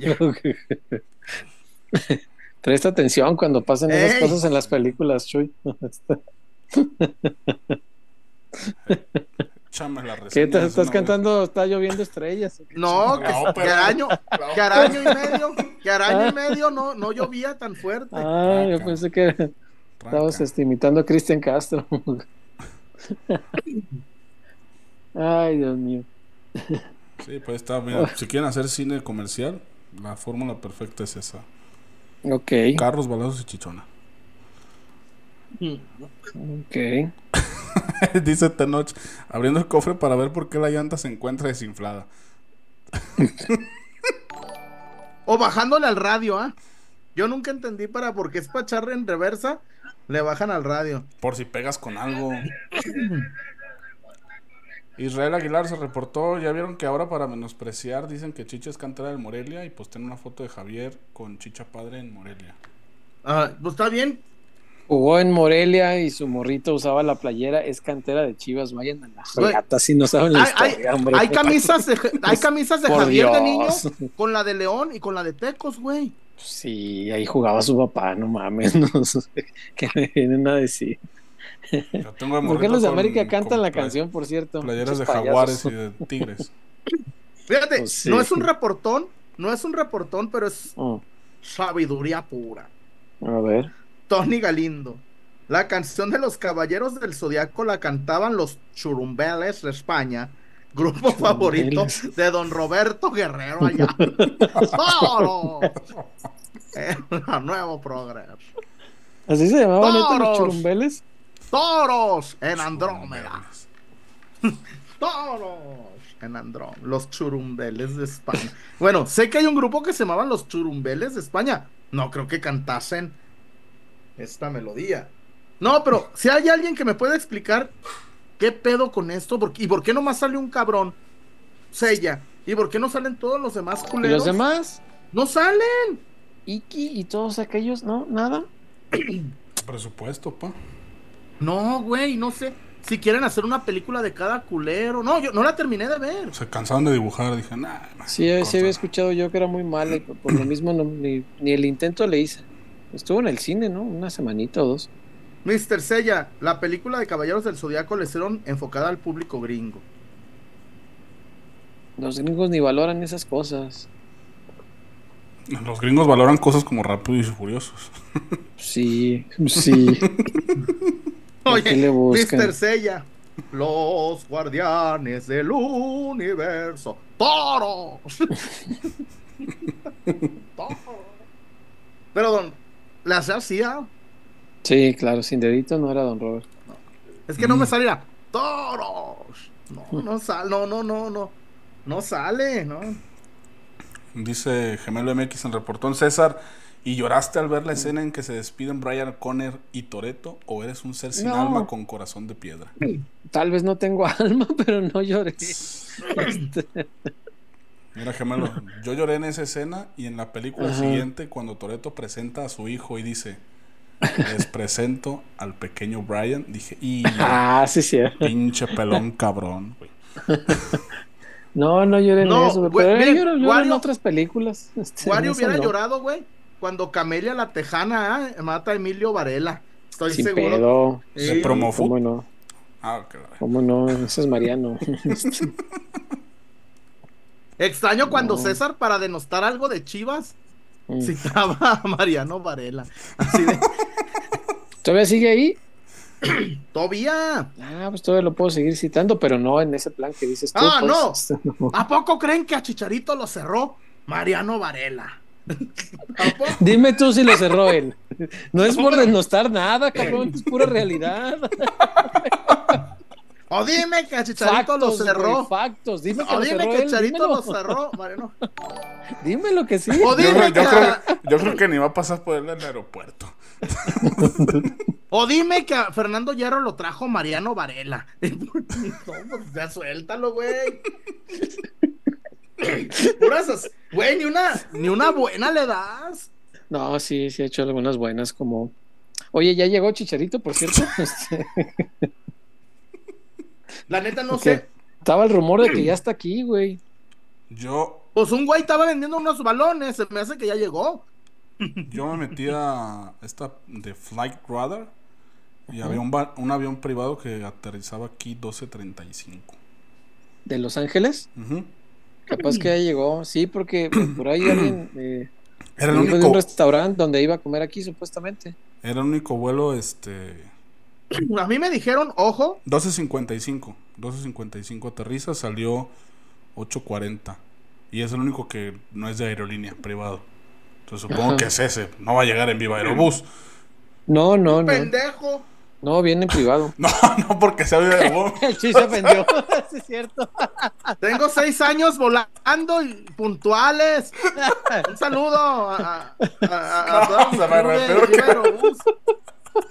Presta atención cuando pasan esas cosas en las películas, Chuy. La ¿Qué te estás cantando? Está lloviendo estrellas. No, que, que araño, que araño y medio, que araño y medio no, no llovía tan fuerte. Ah, yo Tranca. pensé que vez. estabas Tranca. este, imitando a Cristian Castro. Ay, Dios mío. Sí, pues está bien. Si quieren hacer cine comercial, la fórmula perfecta es esa. Ok, Carros, balazos y chichona. ok. (laughs) Dice Tenoch, abriendo el cofre para ver por qué la llanta se encuentra desinflada. (laughs) O bajándole al radio, ¿ah? Yo nunca entendí para por qué es para echarle en reversa, le bajan al radio. Por si pegas con algo. (laughs) Israel Aguilar se reportó, ya vieron que ahora para menospreciar dicen que Chicha es cantera del Morelia y pues tiene una foto de Javier con Chicha padre en Morelia. Ah, pues está bien. Jugó en Morelia y su morrito usaba la playera. Es cantera de Chivas. Vayan a la Güey. gata si no saben la Hay, hay- historia, hombre. hay camisas de, hay (laughs) camisas de Javier de niño (laughs) con la de León y con la de Tecos, güey. Sí, ahí jugaba su papá, no mames. (laughs) No sé qué me vienen a decir. Yo tengo de ¿Por qué morrito los de con- América cantan con la canción, por cierto? Playeras de jaguares y de tigres. (laughs) Fíjate, Pues sí. no es un reportón, no es un reportón, pero es Oh, sabiduría pura. a ver. Tony Galindo. La canción de los Caballeros del Zodiaco la cantaban los Churumbeles de España, grupo favorito de don Roberto Guerrero allá. (laughs) ¡Toro! El nuevo progreso. ¿Así se llamaban estos los churumbeles? Toros en Andrómeda. (laughs) Toros en Andrómeda. Los Churumbeles de España. Bueno, sé que hay un grupo que se llamaban los Churumbeles de España. No creo que cantasen esta melodía. No, pero si hay alguien que me pueda explicar qué pedo con esto por- y por qué nomás sale un cabrón, Sella, y por qué no salen todos los demás ¿Y culeros. los demás? No salen. Iki y todos aquellos, ¿no? ¿Nada? Presupuesto, pa. No, güey, no sé. Si quieren hacer una película de cada culero. No, yo no la terminé de ver. Se cansaron de dibujar. Dije, nah, Sí, sí corta. había escuchado yo que era muy mala y por por lo mismo no- ni, ni el intento le hice. Estuvo en el cine, ¿no? Una semanita o dos. Mr. Sella, la película de Caballeros del Zodiaco le hicieron enfocada al público gringo. Los gringos ni valoran esas cosas. Los gringos valoran cosas como rápidos y furiosos. Sí, (laughs) sí. ¿Por qué le? Mr. Sella, los guardianes del universo. ¡Toros! (laughs) ¡Toros! Pero don, le hacía ¿ah? Sí, claro, sin dedito no era Don Robert. Es que no me salía. ¡Toros! No, no sale, no, no, no, no. No sale, ¿no? Dice Gemelo MX en reportón César. ¿Y lloraste al ver la escena en que se despiden Brian Conner y Toreto? ¿O eres un ser sin No. alma con corazón de piedra? Tal vez no tengo (laughs) alma, pero no lloré. Este, Mira, gemelo, yo lloré en esa escena y en la película Ajá. siguiente, cuando Toreto presenta a su hijo y dice: Les presento al pequeño Brian, dije: ¡Y (laughs) ah, sí, sí. pinche pelón cabrón! güey". No, no lloré No, en eso, güey, pero miren, lloro, lloro en otras películas. Este, Wario hubiera no. llorado, güey, cuando Camelia la Tejana ¿ah? mata a Emilio Varela. Estoy Sin seguro. pedo. Sí. ¿De promo food? ¿Cómo no? Ah. ¿Cómo no? Ese es Mariano. (laughs) Extraño cuando No. César, para denostar algo de Chivas, mm. citaba a Mariano Varela. Así de, (laughs) ¿Todavía sigue ahí? (clears throat) todavía. Ah, pues todavía lo puedo seguir citando, pero no en ese plan que dices tú. Ah, pues, no. (laughs) ¿A poco creen que a Chicharito lo cerró Mariano Varela? Dime tú si lo cerró él. No es por denostar nada, cabrón, es pura realidad. O dime que a Chicharito lo cerró. güey, factos. Dime que O lo dime cerró que él, Chicharito dímelo. lo cerró, Mariano. Dime lo que sí. O Yo, dime, creo- yo que, creo, yo creo que ni va a pasar por él en el aeropuerto. o dime que a Fernando Hierro lo trajo Mariano Varela. (laughs) no, pues ya suéltalo, güey. (coughs) Puras Güey, ni una, ni una buena le das. No, sí, sí he hecho algunas buenas como... Oye, ya llegó Chicharito, por cierto. (laughs) Este, La neta no ¿por sé. Estaba el rumor de que ya está aquí, güey. Yo, Pues un güey estaba vendiendo unos balones. Se me hace que ya llegó. yo me metí a esta de Flight Radar y había un, un avión privado que aterrizaba aquí 12.35. ¿De Los Ángeles? Capaz que ya llegó. Sí, porque por ahí (clears throat) alguien eh, Era el dijo de único, un restaurante donde iba a comer aquí, supuestamente. era el único vuelo, este, (clears throat) A mí me dijeron, ojo, 12.55. 12.55 aterriza, salió 8.40. Y es el único que no es de aerolínea, privado. Entonces supongo Ajá. que es ese. No va a llegar en Viva Aerobús. No, no, no. pendejo. No, viene en privado. (laughs) No, no porque Viva Aerobús. El chiste se ofendió. (laughs) sí, es cierto. Tengo seis años volando y puntuales. (laughs) Un saludo a, a, a- a se. Viva Aerobús.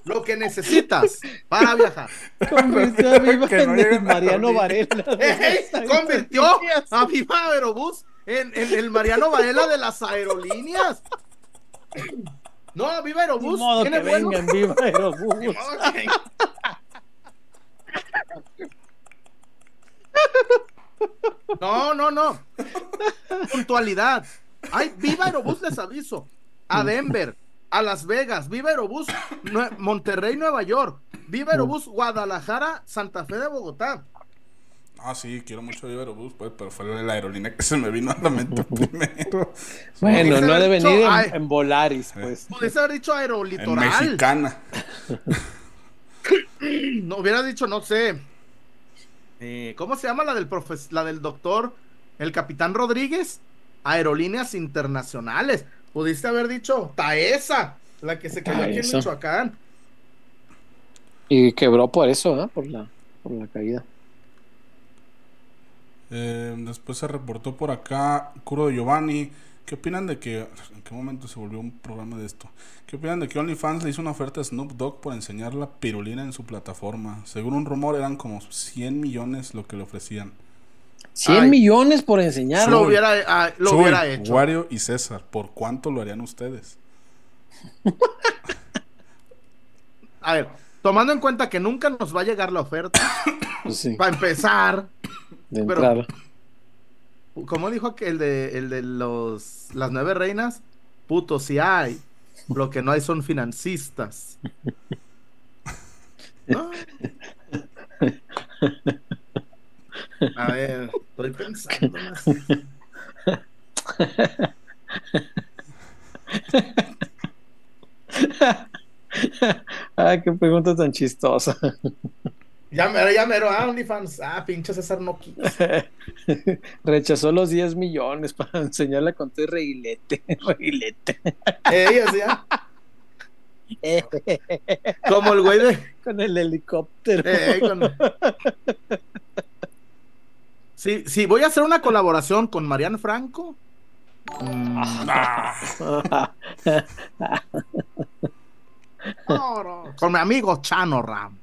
Lo que necesitas para viajar. Convirtió a Viva Que no en Mariano a Varela. ¡Ey! Convirtió a Viva Aerobús en, en el Mariano Varela de las aerolíneas. No, Viva Aerobús modo tiene que vengan Viva (laughs) Aerobús. Que- No, no, no. Puntualidad. Ay, Viva Aerobús, les aviso. A Denver, a Las Vegas, Viva Aerobús, Monterrey, Nueva York, Viva Aerobús, Guadalajara, Santa Fe de Bogotá. Ah, sí, quiero mucho Viva Aerobús, pues, pero fue la aerolínea que se me vino a la mente (laughs) primero. Bueno, no haber de venir ay. en, en Volaris, pues. Pudiese haber dicho En aerolitoral. Mexicana. (laughs) No hubiera dicho, no sé. eh, ¿Cómo se llama la del profes la del doctor, el capitán Rodríguez? Aerolíneas internacionales. Pudiste haber dicho Taesa, la que se quedó aquí en. Michoacán. Y quebró por eso, ¿ah? Por la, por la caída. Eh, después se reportó por acá Curo Giovanni. ¿Qué opinan de que... ¿En qué momento se volvió un programa de esto? ¿Qué opinan de que OnlyFans le hizo una oferta a Snoop Dogg por enseñar la pirulina en su plataforma? Según un rumor eran como 100 millones lo que le ofrecían. 100 Ay. millones por enseñar. Lo hubiera, ah, lo Chuy, hubiera hecho. Wario y César, ¿por cuánto lo harían ustedes? (laughs) A ver, tomando en cuenta que nunca nos va a llegar la oferta, (coughs) Pues sí, para empezar, de pero- entrada. como dijo que el de, el de los, las nueve reinas, puto si hay, lo que no hay son financistas. ¿No? A ver, estoy pensando más. Ay, (laughs) qué pregunta tan chistosa. Ya mero, ya mero, ah, OnlyFans, ah, pinche César no quiso. (laughs) Rechazó los 10 millones para (laughs) enseñarle a contar reguilete. (laughs) Reguilete. Ella decía, como el güey de. Con el helicóptero. eh, Sí, sí, voy a hacer una colaboración con Marian Franco. mm, no, no, con mi amigo Chano Ram.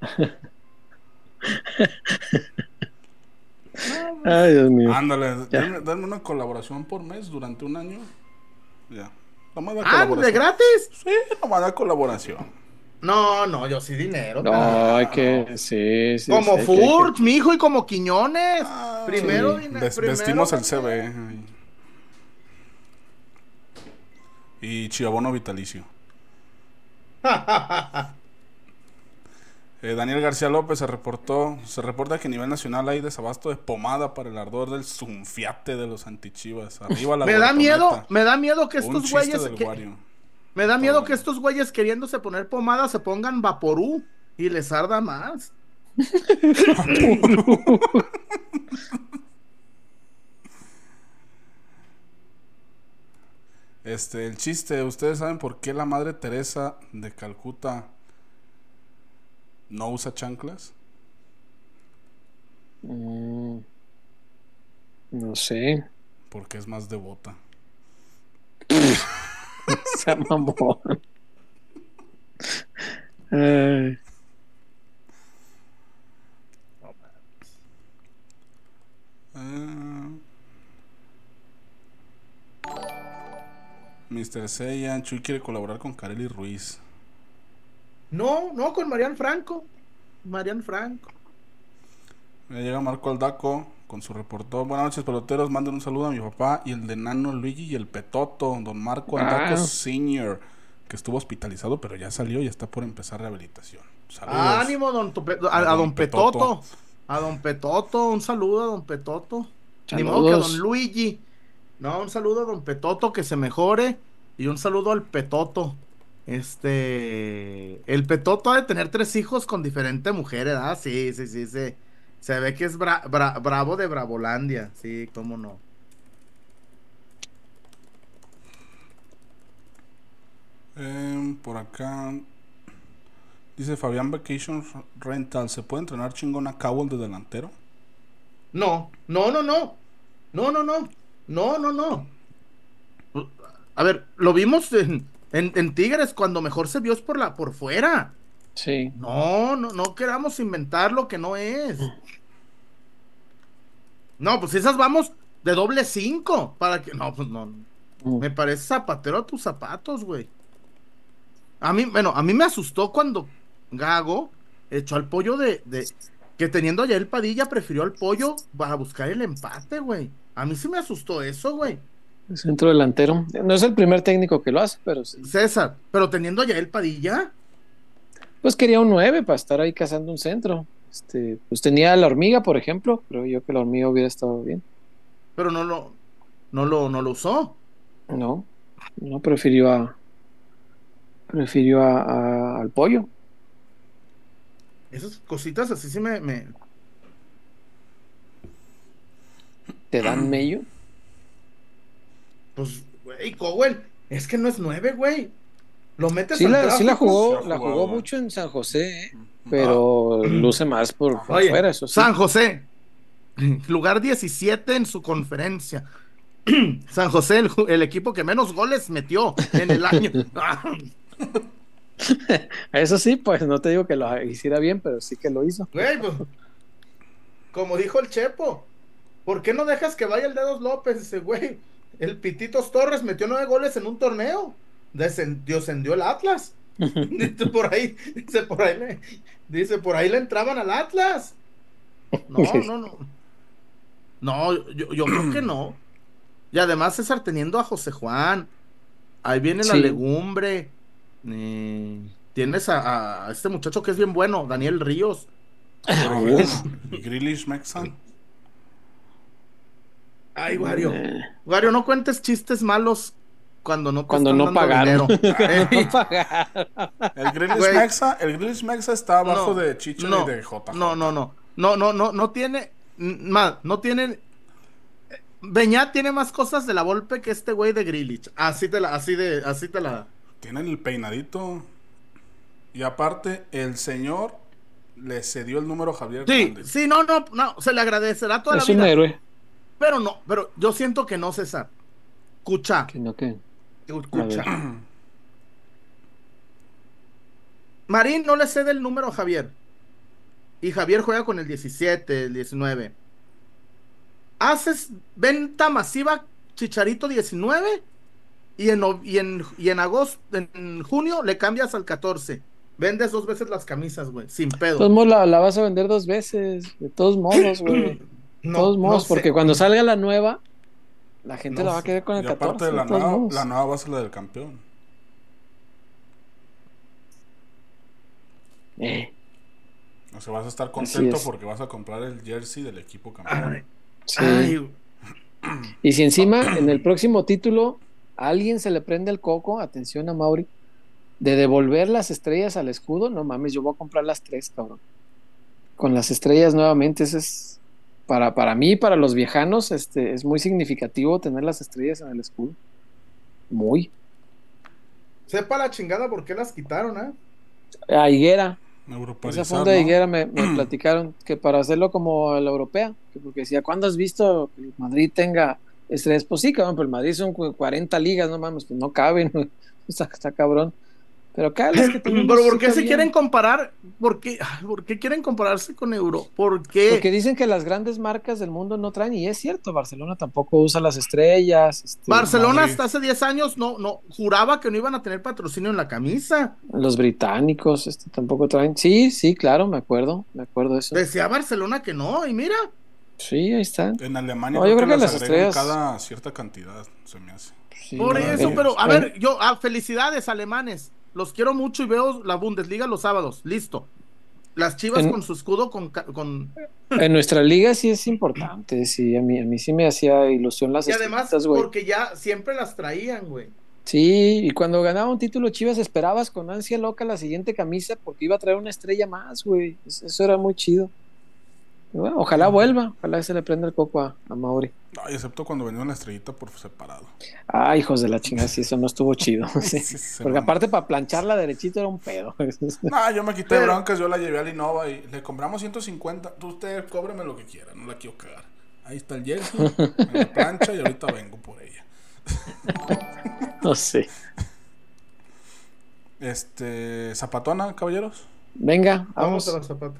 Ay, Dios mío. Ándale, denme, denme una colaboración por mes durante un año. Ya. Nomás da Ah, ¿de gratis? Sí, nomás da colaboración. No, no, yo sí dinero. No, cara. hay que. Sí, sí. Como sí, que- que- Furt, mi hijo, y como Quiñones. Ah, primero, sí. Ves- primero vestimos el ahí. Y chiabono vitalicio. (laughs) Eh, Daniel García López se reportó, se reporta que a nivel nacional hay desabasto de pomada para el ardor del zunfiate de los antichivas. Arriba la me da miedo, me da miedo que estos güeyes. que- me da miedo que estos güeyes queriéndose poner pomada se pongan vaporú y les arda más. (laughs) Este, el chiste, ¿ustedes saben por qué la madre Teresa de Calcuta no usa chanclas? Mm, no sé. Porque es más devota. (laughs) Se mamó. Ay, Ah. Mr. Seiyan, Chuy quiere colaborar con Kareli Ruiz. No, no, con Marian Franco. Marian Franco. Ya llega Marco Aldaco con su reportón. Buenas noches, peloteros. Manden un saludo a mi papá y el de Nano Luigi y el Petoto, don Marco Aldaco Ah. Senior, que estuvo hospitalizado, pero ya salió y está por empezar rehabilitación. Saludos. Ánimo, don a, a Don don Petoto. Petoto. A don Petoto, un saludo a don Petoto. Ni modo que a Saludos. don Luigi. No, un saludo a don Petoto que se mejore. Y un saludo al Petoto. Este. El Petoto ha de tener tres hijos con diferentes mujeres, ¿ah? Sí, sí, sí, sí. Se ve que es bra- bra- bravo de Bravolandia. Sí, cómo no. Em, por acá dice Fabián Vacation Rental. ¿Se puede entrenar chingón a Cowell de delantero? No, no, no, no. No, no, no. No, no, no. A ver, lo vimos en, en- en Tigres cuando mejor se vio es por la por fuera. sí. No, no, no queramos inventar lo que no es. No, pues esas vamos de doble cinco para que. No, pues no. Mm. Me parece zapatero a tus zapatos, güey. A mí, bueno, a mí me asustó cuando Gago echó al pollo de, de que teniendo ya el Padilla prefirió al pollo para buscar el empate, güey. A mí sí me asustó eso, güey. Centro delantero. No es el primer técnico que lo hace, pero sí. César, pero teniendo ya el Padilla, Pues quería un 9 para estar ahí cazando un centro. Este, pues tenía la hormiga, por ejemplo. Creo yo que la hormiga hubiera estado bien. pero no lo, no lo, no lo usó. No, no prefirió a prefirió a, a- al pollo. Esas cositas así sí me, me- Te dan mello. Pues, güey, Cowell, es que no es nueve, güey. Lo metes Sí al la, sí la jugó, la jugó mucho en San José, ¿eh? pero luce más por, por Oye, fuera, eso sí. San José, (clears throat) lugar 17 en su conferencia. (clears throat) San José, el equipo que menos goles metió en el año. (laughs) (laughs) Eso sí, pues no te digo que lo hiciera bien, pero sí que lo hizo. Güey, pues, como dijo el Chepo, ¿por qué no dejas que vaya el Dedos López? Dice, güey, el Pititos Torres metió nueve goles en un torneo. Descend- descendió el Atlas. (laughs) dice por ahí, dice por ahí le, dice por ahí le entraban al Atlas. No, (laughs) no, no. No, yo, yo creo que no. Y además César teniendo a José Juan. Ahí viene la legumbre. eh, tienes a, a este muchacho que es bien bueno, Daniel Ríos. Y Grealish Mexan. Ay, Wario. Eh, Wario, no cuentes chistes malos cuando no Cuando no pagaron. dinero. (laughs) No pagaron. El Güey. Mexa, el Grealish Mexa está abajo No, de Chicho no, y de JJ. no, no, no. No, no, no, no tiene. Más, no tiene Beñat tiene más cosas de la Volpe que este güey de Grilich. Así te la, así de, así te la. Tienen el peinadito. Y aparte, el señor le cedió el número a Javier Sí, Hernández. sí, no, no, no, se le agradecerá toda Es la un vida. héroe. Pero no, pero yo siento que no, César. Escucha, Que no, que- escucha. (clears throat) Marín no le cede el número a Javier. Y Javier juega con el 17, el 19. Haces venta masiva Chicharito 19 y en, y en, y en agosto, en junio le cambias al 14. Vendes dos veces las camisas, güey, sin De pedo. todos modos la, la vas a vender dos veces. De todos modos, güey. (clears throat) De No, todos no modos, sé. porque cuando salga la nueva, la gente No la va a sé. querer con el Y 14. aparte de la todos nueva, modos. la nueva va a ser la del campeón. Eh, O sea, vas a estar contento es. porque vas a comprar el jersey del equipo campeón. Ay, sí. ay, Y si encima en el próximo título a alguien se le prende el coco, atención a Mauri, de devolver las estrellas al escudo, no mames, yo voy a comprar las tres, cabrón. Con las estrellas nuevamente, eso es para, para mí, para los viejanos, este, es muy significativo tener las estrellas en el escudo. Muy. sepa la chingada por qué las quitaron, ¿eh? A Higuera, esa funda de. Higuera me, me (clears throat) platicaron que para hacerlo como la europea, que porque decía, ¿cuándo has visto que el Madrid tenga estrellas? Pues sí, cabrón, pero el Madrid son cu- 40 ligas, no mames, pues no caben, (laughs) está, está cabrón. Pero que (clears throat) tenemos Pero ¿por qué se quieren comparar? ¿Por qué, ay, ¿Por qué quieren compararse con Euro? ¿Por qué? Porque dicen que las grandes marcas del mundo no traen, y es cierto, Barcelona tampoco usa las estrellas. este, Barcelona Madrid. hasta hace 10 años no, no, juraba que no iban a tener patrocinio en la camisa. Los británicos este, tampoco traen. Sí, sí, claro, me acuerdo, me acuerdo de eso. Decía Barcelona que no, y mira, Sí, ahí está. En Alemania No, yo creo, que, que las estrellas- cada cierta cantidad, se me hace. Sí, por no, eso, pero a ver, yo, ah, felicidades alemanes, los quiero mucho y veo la Bundesliga los sábados, listo. Las chivas En- con su escudo con, con... En nuestra liga sí es importante, sí, a mí, a mí sí me hacía ilusión las Y además, porque ya siempre las traían, güey. Sí, y cuando ganaba un título Chivas esperabas con ansia loca la siguiente camisa porque iba a traer una estrella más, güey. Es- Eso era muy chido. Bueno, ojalá vuelva, ojalá se le prenda el coco a, a Mauri. Ay, excepto cuando venía una estrellita por separado. Ah, hijos de la chingada, sí, eso no estuvo chido. (laughs) sí. Sí, se Porque aparte para plancharla derechito era un pedo. (laughs) No, yo me quité Pero- broncas, yo la llevé al Innova y le compramos 150. Tú usted cóbreme lo que quiera, no la quiero cagar. Ahí está el jersey, (laughs) en la plancha y ahorita vengo por ella. no sé. Este, zapatona, caballeros. Venga, Vamos vamos. a la zapata.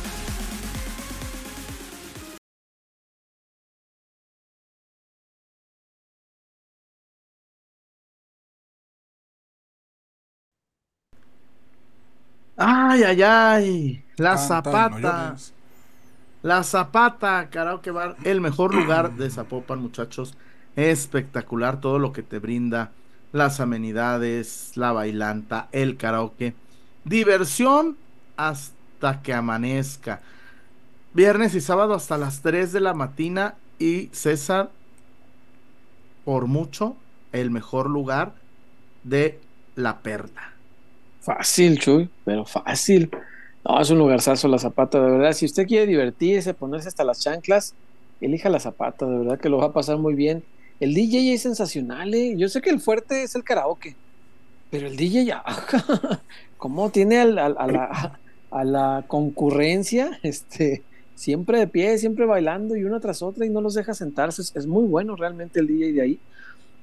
Ay, ay, ay. La no zapata. La Zapata, Karaoke Bar, el mejor lugar de Zapopan, muchachos. Espectacular todo lo que te brinda, las amenidades, la bailanta, el karaoke. Diversión hasta que amanezca. Viernes y sábado hasta las 3 de la mañana y César, por mucho, el mejor lugar de La Perla. Fácil, Chuy, pero fácil. No, es un lugarzazo la zapata, de verdad. Si usted quiere divertirse, ponerse hasta las chanclas, elija la zapata, de verdad que lo va a pasar muy bien. El DJ es sensacional, ¿eh? Yo sé que el fuerte es el karaoke, pero el DJ ya, (laughs) ¿cómo tiene al- al- a, la, a la concurrencia este, siempre de pie, siempre bailando y una tras otra y no los deja sentarse. Es, es muy bueno realmente el DJ de ahí.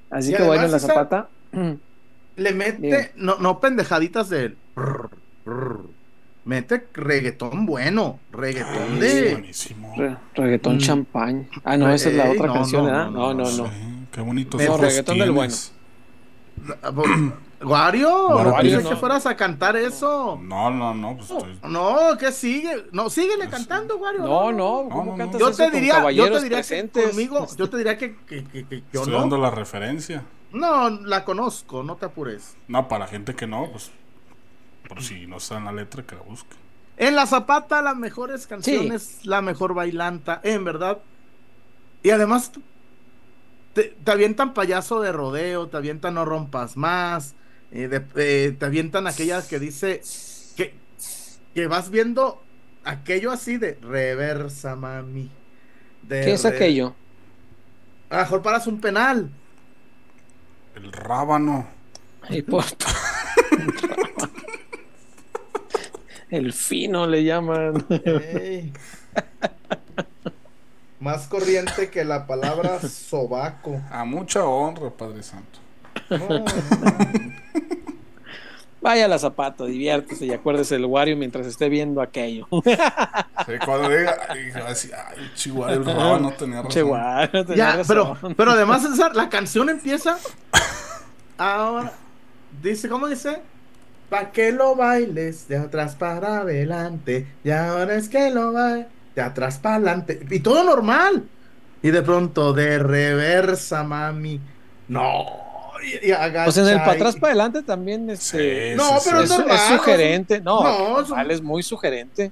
Así Y que bueno, en la zapata. (clears throat) Le mete, Bien. no, no pendejaditas de. brr, brr. Mete reggaetón bueno. Reggaetón Es de. buenísimo. re- reggaetón Mm. champañ. Ah, no, esa es la otra no, canción, no, ¿verdad? no, No, no, no. Sí, qué bonito. No, reggaetón del bueno. Wario, Wario, pensé no. que fueras a cantar eso. No, no, no, pues estoy. No, que sigue. No, síguele cantando, Wario. No, no, ¿cómo no, no. cantas Yo eso te diría, yo te diría que conmigo, yo te diría que, que, que- que yo Estoy no. dando la referencia. No, la conozco, no te apures. No, para la gente que no, pues. Por si no está en la letra, que la busque. En la Zapata, las mejores canciones, la mejor bailanta, en verdad. Y además, te, te avientan payaso de rodeo, te avientan no rompas más, eh, de- eh, te avientan aquella que dice que, que vas viendo aquello así de reversa, mami. de ¿Qué es re- aquello? A lo mejor paras un penal. El rábano. Ay, por- El fino le llaman. Más corriente que la palabra sobaco. A mucha honra, Padre Santo. No, no. Vaya a la zapato, diviértese y acuérdese del Wario mientras esté viendo aquello. (laughs) Sí, cuando diga, ay, Chihuahua, el rábano tenía razón. Che, Wario, tenía Ya, pero, razón. pero además César, la canción empieza. Ahora, dice, ¿cómo dice? Pa' que lo bailes de atrás para adelante. Y ahora es que lo bailes de atrás para adelante. Y todo normal. Y de pronto, de reversa, mami. No. Y, Pues en el para atrás para adelante también este, Sí, No, sí, pero es, es normal, es sugerente. No, no, es muy sugerente.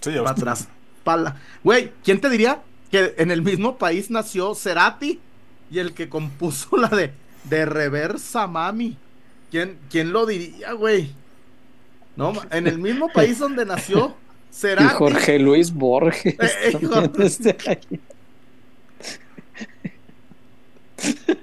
Sí, para atrás. Pala. Güey, ¿quién te diría que en el mismo país nació Cerati y el que compuso la de, de Reversa Mami? ¿Quién, quién lo diría, güey? No, en el mismo país donde nació (laughs) Y Cerati. Jorge Luis Borges. Eh, eh, Jorge. (laughs)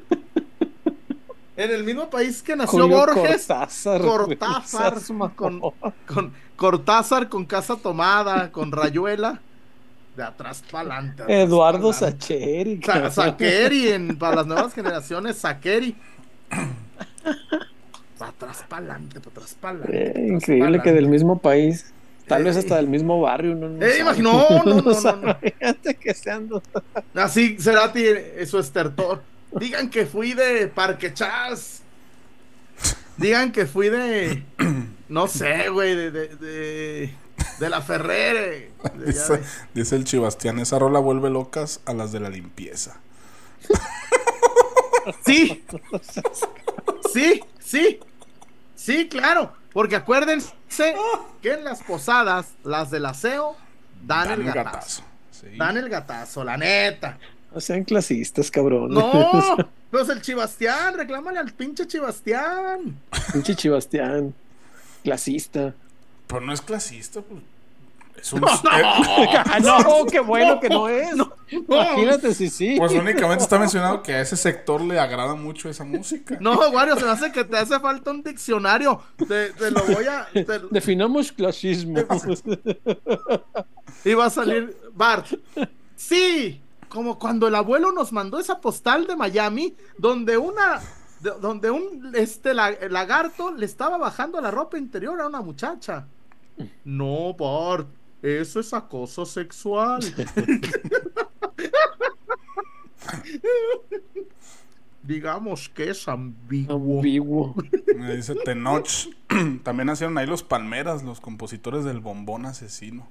En el mismo país que nació Julio Borges. Cortázar. (laughs) Cortázar, con, con Cortázar con casa tomada, con rayuela. De atrás para adelante. Eduardo Sacheri. Sa- en- para las nuevas generaciones, Sakeri. Para atrás, para adelante, para atrás, para Eh, adelante. increíble que del mismo país, tal vez hasta del mismo barrio. No, no, Eh, imagino- (laughs) no, no, no, no, no. Fíjate que sean dos. Así, Cerati, eh, su estertor. Digan que fui de Parque Chas. Digan que fui de. No sé, güey, de, de, de, de la Ferrere. de Dice, el Chibastián, esa rola vuelve locas a las de la limpieza. Sí. Sí, sí. Sí, claro. Porque acuérdense que en las posadas, las del aseo, dan, el gatazo. Sí. Dan el gatazo, la neta. No sean clasistas, cabrón. No, (laughs) pero es el Chibastián, reclámale al pinche Chibastián. Pinche Chibastián. Clasista. Pero no es clasista, pues. Es un, (laughs) No, no. eh, (laughs) Ah, no, qué bueno que no es. Imagínate si sí. pues únicamente está mencionado que a ese sector le agrada mucho esa música. No, Wario, se me hace que te hace falta un diccionario. Te, te lo voy a. te- Definamos clasismo. y va a salir Bart. Sí, como cuando el abuelo nos mandó esa postal de Miami, donde una. de- donde un este la- lagarto le estaba bajando la ropa interior a una muchacha. No, Bart, eso es acoso sexual. (laughs) Digamos que es ambiguo. Ambiguo. Me dice Tenoch. (clears throat) También nacieron ahí los Palmeras, los compositores del bombón asesino.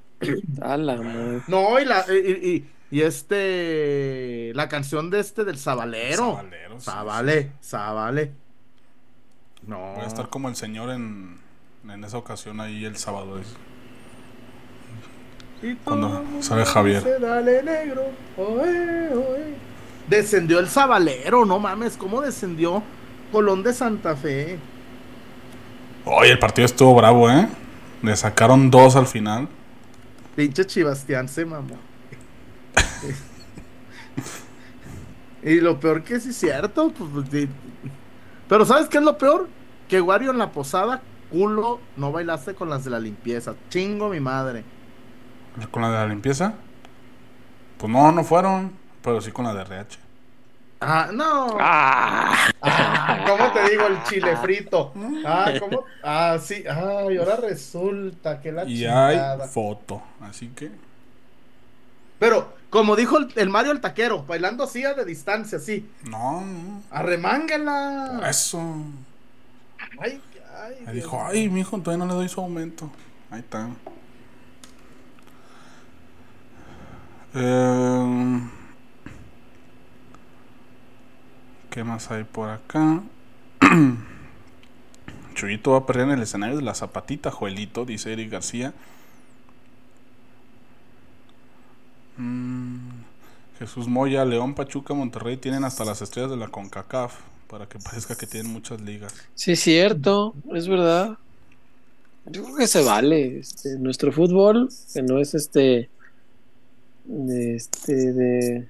A la madre. No, y la y, y- y este la canción de este del Sabalero. Sabalero, sí, Sabale, Sabale. No. Voy a estar como el señor en, en esa ocasión ahí el sábado. Y cuando sale Javier. dice, Dale negro. oe, oe". Descendió el Sabalero, no mames, ¿cómo descendió Colón de Santa Fe? Oye, el partido estuvo bravo, ¿eh? Le sacaron dos al final. Pinche Chibastián se mamó. Y lo peor que sí es cierto. pues, pues. Pero ¿sabes qué es lo peor? Que Wario en la posada, culo, no bailaste con las de la limpieza. Chingo mi madre. ¿Con la de la limpieza? Pues no, no fueron, pero sí con la de RH. Ah, no. Ah, Ah, ¿Cómo te digo el chile frito? Ah, ¿cómo? Ah, sí. Ay, ahora resulta que la Y chingada. hay foto, así que... Pero, como dijo el, el Mario el taquero, bailando así a de distancia, así. No, no, Arremángala. eso. Ay, ay. Dios dijo, ay, mijo, todavía no le doy su aumento. Ahí está. Eh, ¿Qué más hay por acá? (clears throat) Chuyito va a perder en el escenario de la zapatita, Joelito, dice Eric García. Mm, Jesús Moya, León, Pachuca, Monterrey tienen hasta las estrellas de la CONCACAF para que parezca que tienen muchas ligas. sí, es cierto, es verdad. Yo creo que se vale. Este, nuestro fútbol, que no es este. De, este, de,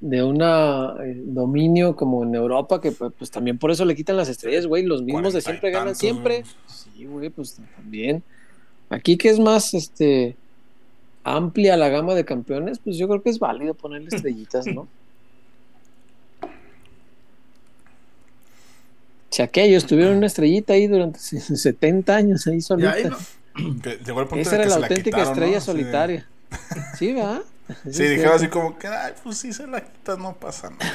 de una eh, dominio como en Europa, que pues, pues, también por eso le quitan las estrellas, güey. Los mismos de siempre ganan tantos, siempre. güey. Sí, güey, pues también. Aquí que es más este amplia la gama de campeones, pues yo creo que es válido ponerle (laughs) estrellitas, ¿no? Si aquellos tuvieron una estrellita ahí durante (laughs) 70 años ahí solita. ahí no- (clears throat) Que llegó el punto Esa de era que la se la auténtica quitaron, estrella solitaria. Sí, ¿verdad? (laughs) Sí, es dijeron así como que, ay, pues sí se la quitas, no pasa nada.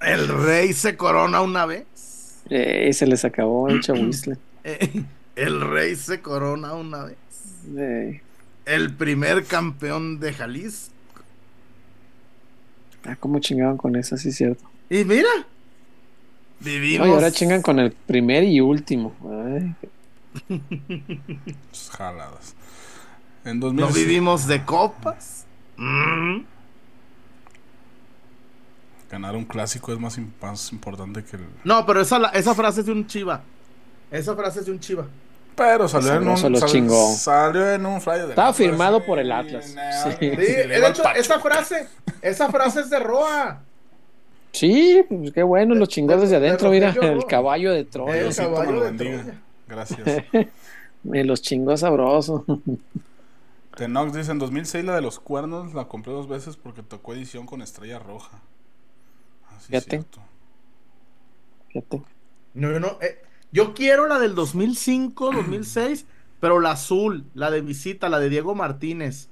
El rey se corona una vez. Eh, se les acabó el chahuizle. (clears throat) Eh, el rey se corona una vez. El primer campeón de Jalisco. ah, cómo chingaban con esa, sí es cierto. Y mira, No, vivimos. y ahora chingan con el primer y último. Ay, Sus jaladas. En 2000 No vivimos de copas. Mm. ganar un clásico es más, im- más importante que el. No, pero esa, la- esa frase es de un chiva. Esa frase es de un chiva. Pero salió en un. Sal- chingó. Salió en un flyer de Estaba firmado por el Atlas. Sí, Sí, de hecho, esa frase, esa frase es de Roa. Sí, pues qué bueno, los chingó desde de adentro, mira, el caballo de Troya. El caballo lo de. Troya. Gracias. (laughs) Me los chingó sabroso. (laughs) Tenox dice: En 2006 la de los cuernos la compré dos veces porque tocó edición con estrella roja. Así es Fíjate. cierto. Fíjate. No, yo no, eh, yo quiero la del 2005, 2006, (clears throat) pero la azul, la de visita, la de Diego Martínez.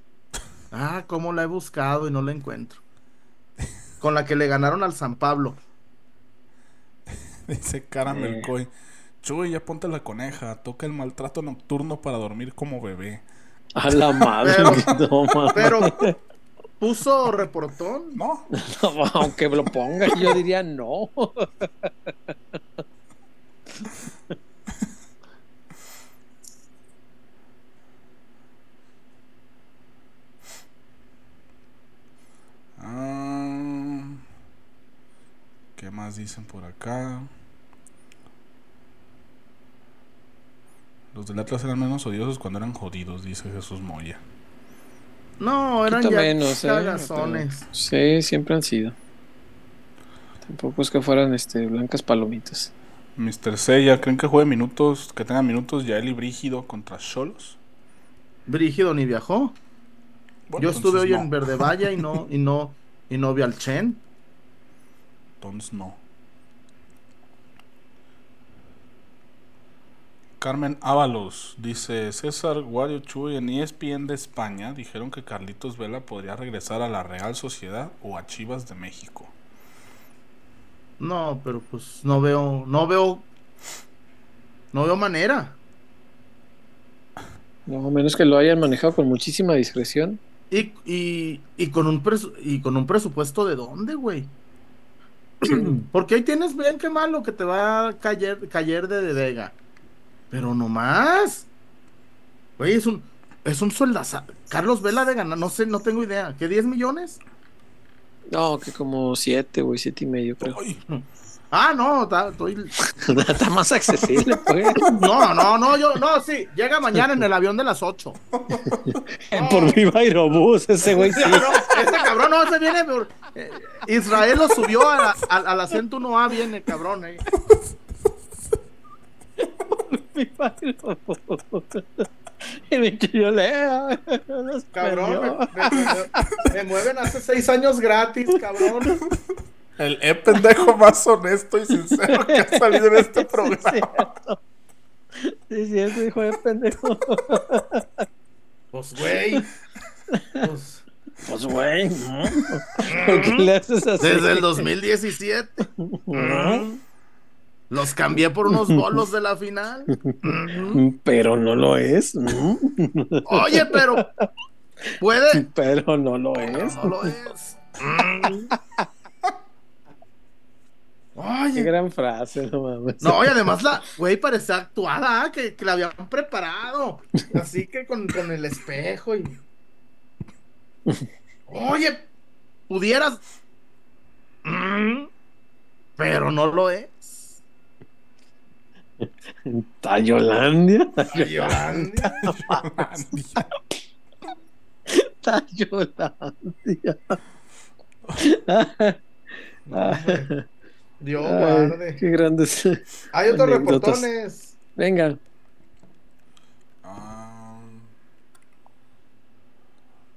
Ah, cómo la he buscado y no la encuentro. Con la que le ganaron al San Pablo. (laughs) Dice Caramel Coy. Chuy, ya ponte la coneja. Toca el maltrato nocturno para dormir como bebé. A la madre Pero-. (laughs) Pero puso reportón. (laughs) No, Aunque lo ponga, yo diría no. (laughs) Ah, ¿Qué más dicen por acá? Los del Atlas eran menos odiosos cuando eran jodidos, dice Jesús Moya. No, eran ya menos, ¿eh? cagazones. Sí, siempre han sido. Tampoco es que fueran este, blancas palomitas. Mr. Seiya, ¿creen que juegue minutos, que tenga minutos Yael y Brígido contra Cholos? Brígido ni viajó. Bueno, Yo estuve hoy no. en Verde Valle y no, y no, y no vi al Chen. Entonces no. Carmen Ábalos dice César Wario Chuy en ESPN de España dijeron que Carlitos Vela podría regresar a la Real Sociedad o a Chivas de México. No, pero pues no veo, no veo, no veo manera. No, a menos que lo hayan manejado con muchísima discreción. Y, y, y con un presu- y con un presupuesto de dónde, güey. (clears throat) Porque ahí tienes bien que malo que te va a caer, caer de, de Vega. Pero no más. Güey, es un, es un sueldazo. Carlos Vela de ganar, no sé, no tengo idea. ¿Qué 10 millones? No, que como siete, güey, siete y medio, creo. Ah, no, está, estoy. (laughs) Está más accesible, pues. No, no, no, yo, no, sí. Llega mañana en el avión de las 8. (laughs) Por Viva Aerobús, ese güey sí. No, este cabrón no se viene. por- eh, Israel lo subió a la- al, al acento 1A, viene, cabrón. eh. Viva Aerobús. (laughs) (laughs) me Cabrón, me, mueven hace seis años gratis, cabrón. El e pendejo más honesto y sincero que ha salido en este (laughs) Sí, es programa. cierto. Sí, es cierto, hijo de pendejo. Pues, güey. Pues, Pues, güey, ¿no? ¿por qué le haces así? desde el 2017. ¿No? Los cambié por unos (laughs) bolos de la final. Pero no lo es. Oye, pero puede. Pero no lo es. No lo es. Qué Oye, gran frase, no mames. no, y además la güey parecía actuada, ¿ah? que, que la habían preparado. Así que con, con el espejo y. Oye, pudieras. Pero no lo es. Tayolandia. Ay, Yolanda. Tayolandia. Hombre, Dios Ay, guarde. qué grandes. Hay otros anécdotas. reportones. Venga. Ah,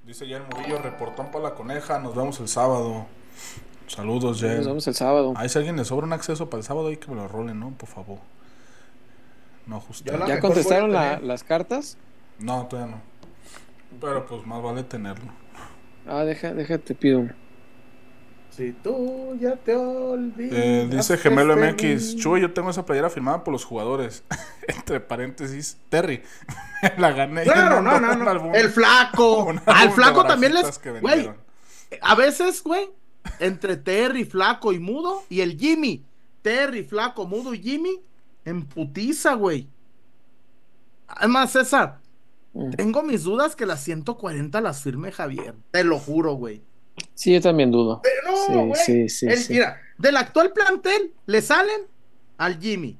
dice Jen Murillo, reportón para la coneja. Nos vemos el sábado. Saludos, Nos Jen. vemos el sábado. Ay, si alguien le sobra un acceso para el sábado, hay que me lo rolen, ¿no? Por favor. No, la- ¿Ya contestaron la- las cartas? No, todavía no. Pero pues más vale tenerlo. Ah, deja, déjate, pido. Si tú ya te olvidas. Eh, dice Gemelo. MX, Chuy, yo tengo esa playera firmada por los jugadores. (laughs) Entre paréntesis, Terry. (laughs) la gané. Claro, no, no, no. álbum- El flaco. (laughs) Al flaco también les. Güey, a veces, güey, entre Terry, flaco y mudo y el Jimmy. Terry, flaco, mudo y Jimmy en putiza, güey. Además, César, Mm. tengo mis dudas que las 140 las firme Javier. Te lo juro, güey. Sí, yo también dudo. Pero Sí, güey. sí, sí, El-. Mira, del actual plantel le salen al Jimmy.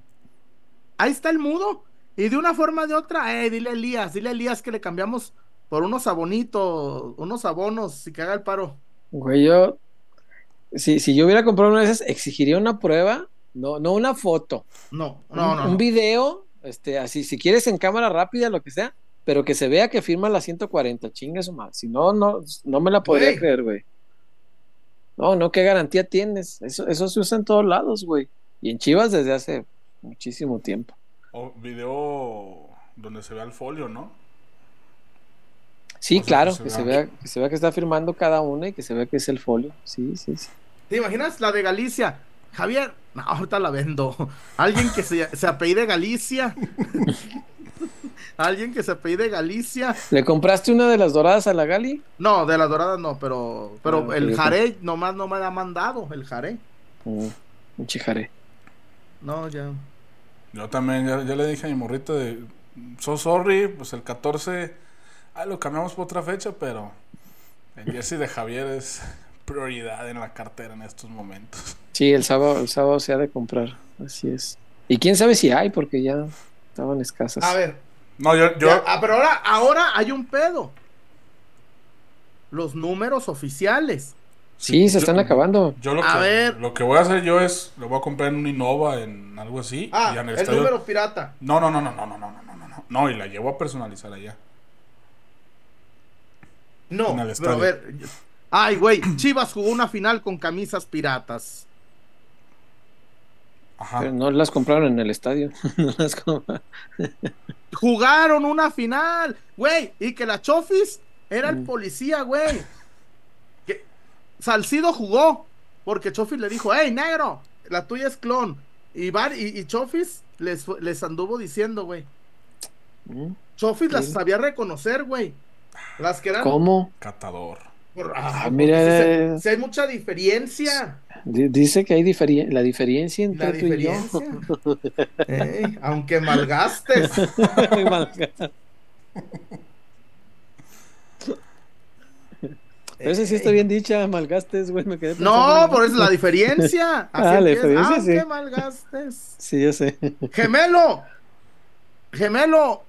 Ahí está el mudo. Y de una forma o de otra, eh, dile a Elías, dile a Elías que le cambiamos por unos abonitos, unos abonos, que haga el paro. Güey, yo. Si, si yo hubiera comprado una de esas, exigiría una prueba, no, no una foto. No, no, un, no. un video, este, así, si quieres en cámara rápida, lo que sea, pero que se vea que firma la 140, chingue su madre. Si no, no, no me la podría Güey. creer, güey. No, no, ¿qué garantía tienes? Eso, eso se usa en todos lados, güey. Y en Chivas desde hace muchísimo tiempo. O video donde se vea el folio, ¿no? Sí, O sea, claro, que se que se vea. vea, que se vea que está firmando cada una y que se vea que es el folio. Sí, sí, sí. ¿Te imaginas la de Galicia? Javier, no, ahorita la vendo. Alguien que se, se apellide Galicia. (laughs) Alguien que se apellide Galicia. ¿Le compraste una de las doradas a la Gali? No, de la dorada no, pero, pero Ah, el. Jaré nomás no me ha mandado, el Jaré. Mm, un chijaré. No, ya. Yo también, ya, ya le dije a mi morrita de. So sorry, pues el 14. Ah, lo cambiamos por otra fecha, pero. El jersey de Javier es prioridad en la cartera en estos momentos. Sí, el sábado, el sábado se ha de comprar. Así es. Y quién sabe si hay, porque ya estaban escasas. A ver, No, yo. yo ya, ah, pero ahora, ahora hay un pedo. Los números oficiales. sí, se yo- están acabando. Yo lo A que, ver. lo que voy a hacer yo es, lo voy a comprar en un Innova, en algo así. Ah, y en el el estadio- número pirata. No, no, no, no, no, no, no, no, no, no, y la llevo a personalizar allá. No, En el pero a ver. Ay, güey, Chivas jugó una final con camisas piratas. Ajá. Pero no las compraron en el estadio. (laughs) No las compraron. Jugaron una final, güey, y que la Chofis era el Mm. policía, güey. Que Salcido jugó, porque Chofis le dijo, hey, negro, la tuya es clon. Y, Bar- y, y Chofis les, anduvo diciendo, güey. Mm, Chofis las sabía reconocer, güey. Las que eran. ¿Cómo? Catador. Ah, mira, sí se- eh. hay mucha diferencia. Di- Dice que hay diferi- la diferencia La entre tú y yo. diferencia. (laughs) Aunque (laughs) malgastes. Pero esa sí está bien dicha, malgastes, güey. Me quedé No, por eso la diferencia. (laughs) Así Ah, la diferencia, Aunque sí. malgastes. Sí, ya sé. Gemelo, gemelo,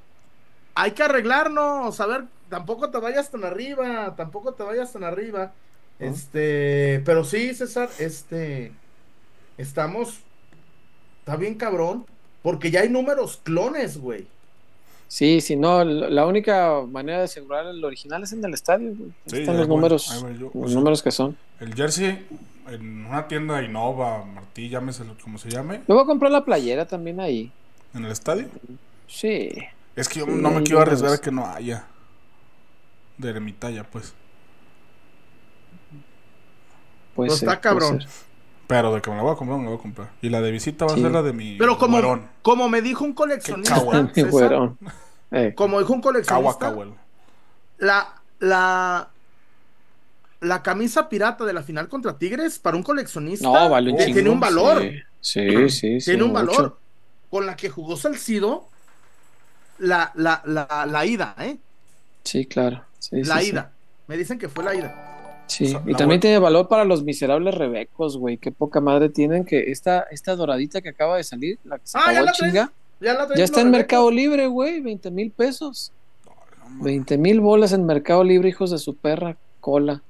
hay que arreglarnos. A ver, tampoco te vayas tan arriba, tampoco te vayas tan arriba. Este, pero sí, César, este, estamos, está bien cabrón, porque ya hay números clones, güey. Sí, sí, no, la única manera de asegurar el original es en el estadio, güey. Sí, están los números, yo. Los sea, números que son. El jersey en una tienda Innova, Martí, llámeselo como se llame, Me voy a comprar la playera también ahí. en el estadio. Sí. Es que yo no me quiero arriesgar a que no haya. De mi talla, pues. Pues ser, está cabrón. Pero de que me la voy a comprar, me la voy a comprar. Y la de visita va Sí. a ser la de mi Pero como, güerón. como me dijo un coleccionista, (laughs) César. Eh, como dijo un coleccionista, cahuel. la, la, la camisa pirata de la final contra Tigres para un coleccionista No, vale un eh, chingo. tiene un valor. Sí, sí, (clears throat) sí. sí, tiene un mucho. valor. Con la que jugó Salcido, la, la, la, la ida, ¿eh? Sí, claro. Sí, la sí, sí. ida. Me dicen que fue la ida. Sí, O sea, y también tiene valor para los miserables rebecos, güey. Qué poca madre tienen que esta, esta doradita que acaba de salir, la que se Ah, ya la chinga, Ya, la traes ya está en Rebecos. Mercado Libre, güey. 20 mil pesos. No, mames. 20 mil bolas en Mercado Libre, hijos de su perra cola.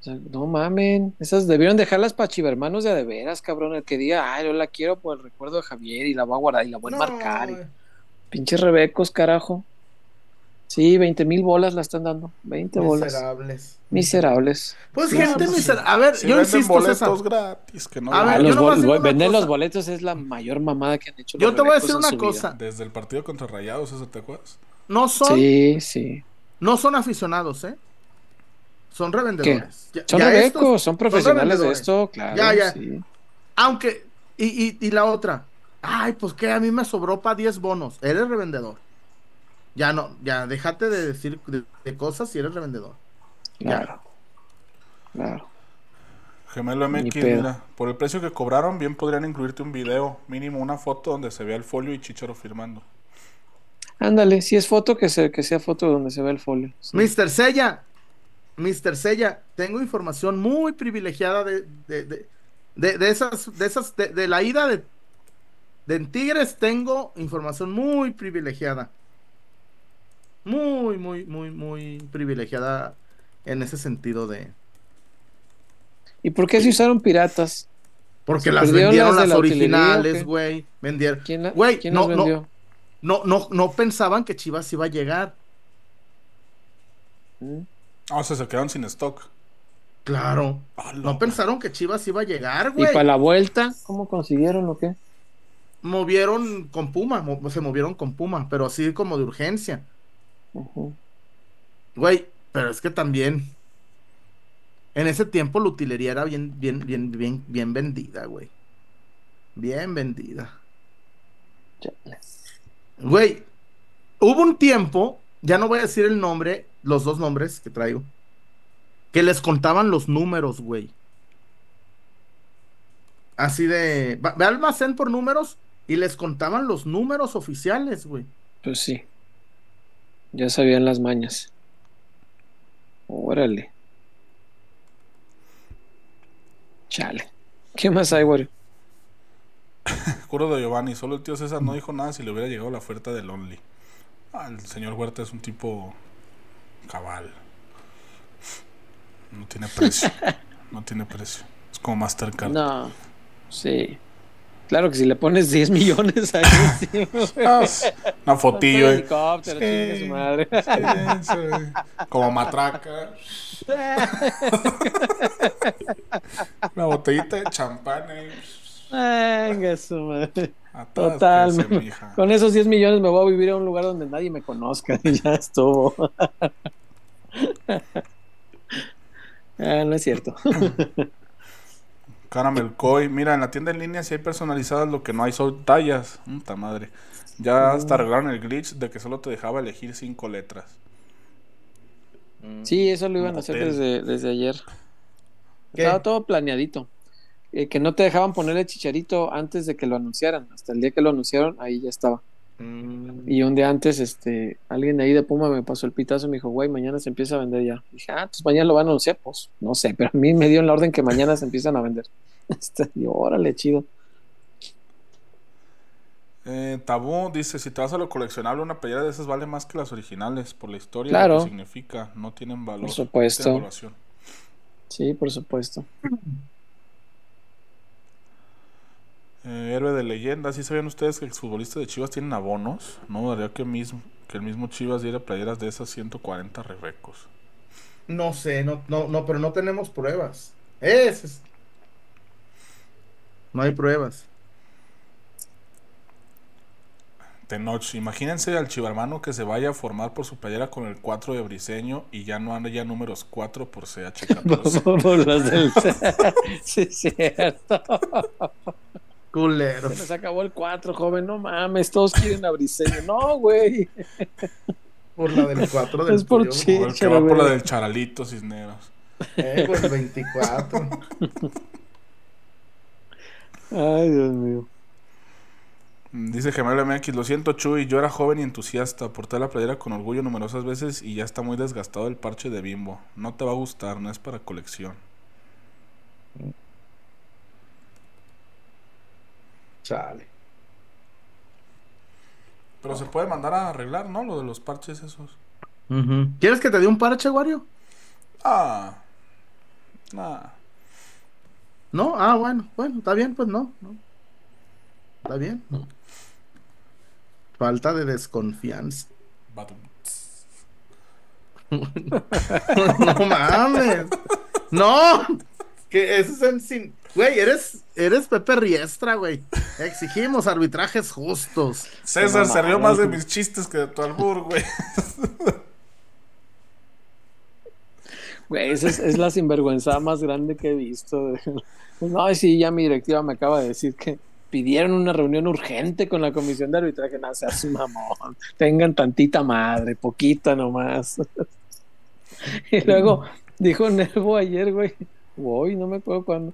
O sea, no mamen. Esas debieron dejarlas para chivermanos de de veras, cabrón. El que diga, ay, yo la quiero por el recuerdo de Javier y la voy a guardar y la voy a No, marcar. y-. Pinches rebecos, carajo. Sí, 20 mil bolas la están dando. 20 bolas. Miserables. Miserables. Pues Sí, gente miserable. A ver, Si yo insisto, César. boletos gratis, que no A ver, yo los digo una vender cosa. los boletos es la mayor mamada que han hecho. Yo los te voy a decir una vida. cosa. Desde el partido contra Rayados, ¿eso te acuerdas? No son, Sí, sí. no son aficionados, ¿eh? Son revendedores. Ya- Son ya rebecos, estos son profesionales de esto, claro. Ya, ya. sí. Aunque, y, y, y la otra, ay, pues que a mí me sobró para 10 bonos. Eres revendedor. Ya no, ya déjate de decir de, de cosas si eres revendedor. Claro. Claro. Gemelo MX, mira, por el precio que cobraron, bien podrían incluirte un video, mínimo una foto donde se vea el folio y Chicharo firmando. Ándale, si es foto, que, sea que sea foto donde se ve el folio. sí. Mr. Sella, Mr. Sella, tengo información muy privilegiada de, de, de, de- de esas, de esas, de, de la ida de, de en Tigres, tengo información muy privilegiada. Muy, muy, muy, muy privilegiada en ese sentido de. ¿Y por qué se usaron piratas? Porque ¿Se las vendieron las la originales, güey. Vendieron. ¿Quién, la- ¿quién no, las no, vendió? no, no, no pensaban que Chivas iba a llegar. ¿Mm? Ah, o sea, se quedaron sin stock. Claro. Ah, No pensaron que Chivas iba a llegar, ¿Y güey. para la vuelta? ¿Cómo consiguieron o qué? movieron con Puma, mo- se movieron con Puma, pero así como de urgencia. Güey, pero es que también en ese tiempo la utilería era bien, bien, bien, bien, bien vendida, güey. Bien vendida. Chale. Güey, hubo un tiempo, ya no voy a decir el nombre, los dos nombres que traigo, que les contaban los números, güey. Así de, ve al almacén por números y les contaban los números oficiales, güey. Pues sí. Ya sabían las mañas. Órale. Chale. ¿Qué más hay, güey? (laughs) Juro de Giovanni, solo el tío César no dijo nada si le hubiera llegado la oferta del Only. Ah, el señor Huerta es un tipo cabal. No tiene precio. (laughs) no tiene precio. Es como Mastercard. No. Sí. Claro que si le pones 10 millones ahí, sí. (laughs) Ah, Una fotillo. eh. helicóptero, Sí. chingue su madre. Sí, sí. Como matraca. (laughs) Una botellita de champán. eh. Venga, su madre. Total. me-. Con esos 10 millones me voy a vivir a un lugar donde nadie me conozca (laughs) y ya estuvo. Ah, no es cierto. Caramel Koi. Mira, en la tienda en línea si hay personalizadas, lo que no hay son tallas. Puta madre. Ya hasta arreglaron el glitch de que solo te dejaba elegir cinco letras. Sí, eso lo iban a hacer desde, desde ayer. ¿Qué? Estaba todo planeadito. Eh, que no te dejaban ponerle chicharito antes de que lo anunciaran. Hasta el día que lo anunciaron, ahí ya estaba. Mm. Y un día antes, este, alguien de ahí de Puma me pasó el pitazo y me dijo, güey, mañana se empieza a vender ya. dije, ah, pues mañana lo van a anunciar. Pues no sé, pero a mí me dio en la orden que mañana se empiezan a vender. (laughs) Este, y órale, chido. Eh, Tabú dice, si te vas a lo coleccionable, una playera de esas vale más que las originales por la historia y Claro. lo que significa. No tienen valor. Por supuesto. Sí, por supuesto. (laughs) Eh, héroe de leyenda. ¿Sí sabían ustedes que exfutbolistas de Chivas tienen abonos? No daría que, mismo, que el mismo Chivas diera playeras de esas 140 rebecos. No sé, no, no, no, pero no tenemos pruebas. Es- No hay pruebas. Tenoch, imagínense al chivarmano que se vaya a formar por su playera con el 4 de Briseño y ya no anda ya números 4 por CH14. Por las del- (laughs) sí, es cierto. Culero. Se nos acabó el 4, joven. No mames, todos quieren a Briseño. No, güey. Por la del 4 del Es por el que va por la del Charalito Cisneros. Eh, pues 24. Ay, Dios mío. Dice Gemelo MX, lo siento Chuy, yo era joven y entusiasta, porté la playera con orgullo numerosas veces y ya está muy desgastado el parche de bimbo. No te va a gustar, no es para colección. Chale. Pero se puede mandar a arreglar, ¿no? Lo de los parches esos. ¿Quieres que te dé un parche, Wario? Ah. Nah. No, ah, bueno, bueno, está bien, pues no, no. Está bien. no. Falta de desconfianza. (laughs) No mames. No. Que eso es en sin. Güey, eres, eres Pepe Riestra, güey. Exigimos arbitrajes justos. César se rió más de mis chistes que de tu albur, güey. Güey, esa es, es la sinvergüenza más grande que he visto. No, sí, ya mi directiva me acaba de decir que pidieron una reunión urgente con la comisión de arbitraje. No seas mamón. Tengan tantita madre, poquita nomás. (laughs) Y luego dijo Nervo ayer, güey, hoy, no me acuerdo cuándo.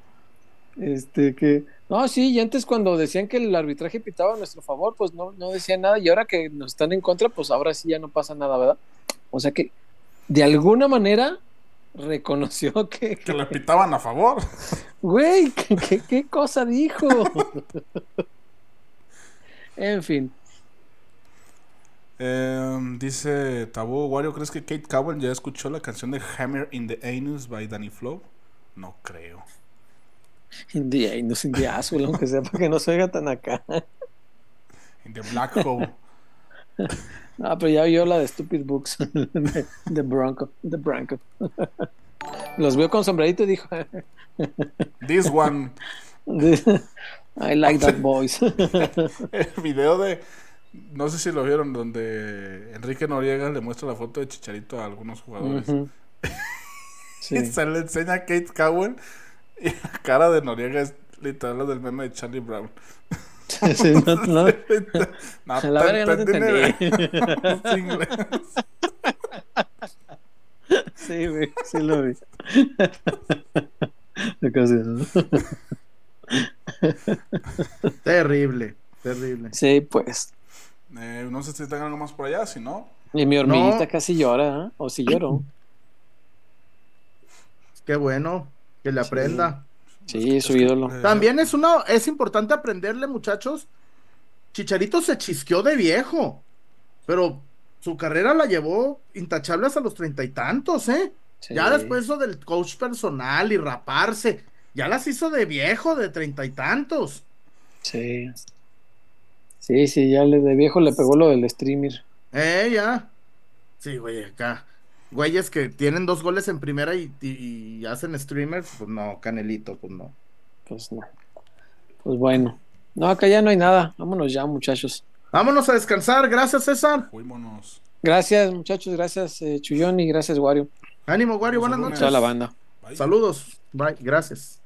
Este, que. No, sí, y antes cuando decían que el arbitraje pitaba a nuestro favor, pues no, no decían nada. Y ahora que nos están en contra, pues ahora sí ya no pasa nada, ¿verdad? O sea que, de alguna manera, reconoció (laughs) que, Que le pitaban a favor. (laughs) Güey, ¿qué, qué, qué cosa dijo? (laughs) en fin, Eh, dice Tabú, Wario, ¿crees que Kate Cowell ya escuchó la canción de Hammer in the Anus by Danny Flow? No creo. India y no es India Azul, aunque sea para que no se oiga tan acá. In the Black Hole. (laughs) Ah, pero ya oyó la de Stupid Books (laughs) de, de Bronco, de Bronco. Los vio con sombrerito y dijo, (laughs) This one. I like that voice. El video de. No sé si lo vieron, donde Enrique Noriega le muestra la foto de Chicharito a algunos jugadores. Ujú. Y Sí. se le enseña a Kate Cowell y la (laughs) cara de Noriega es literal la del meme de Charlie Brown. (laughs) Sí, no, (laughs) no. No, la verga, no te entendí. Sí, güey, sí lo vi. Casi, ¿no? Terrible, terrible. Sí, pues. Eh, no sé si tengan algo más por allá, si no. Y mi hormiguita No. casi llora, ¿eh? O si lloró. Qué bueno que le aprenda. Sí, su ídolo. Eh, También es una, es importante aprenderle, muchachos. Chicharito se chisqueó de viejo, pero su carrera la llevó intachable hasta los treinta y tantos, ¿eh? Sí. Ya después eso del coach personal y raparse, ya las hizo de viejo, de treinta y tantos. Sí. Sí, sí, ya le, de viejo le pegó lo del streamer. Eh, ya. Sí, güey, acá. Güeyes que tienen dos goles en primera y, y- y hacen streamers, pues no, Canelito, pues no. Pues no. Pues bueno. No, acá ya no hay nada. Vámonos ya, muchachos. Vámonos a descansar, gracias César. Fuímonos. Gracias, muchachos. Gracias, eh, Chuyón, y gracias, Wario. Ánimo, Wario, buenas noches. Toda la banda. Bye. Saludos, bye, gracias.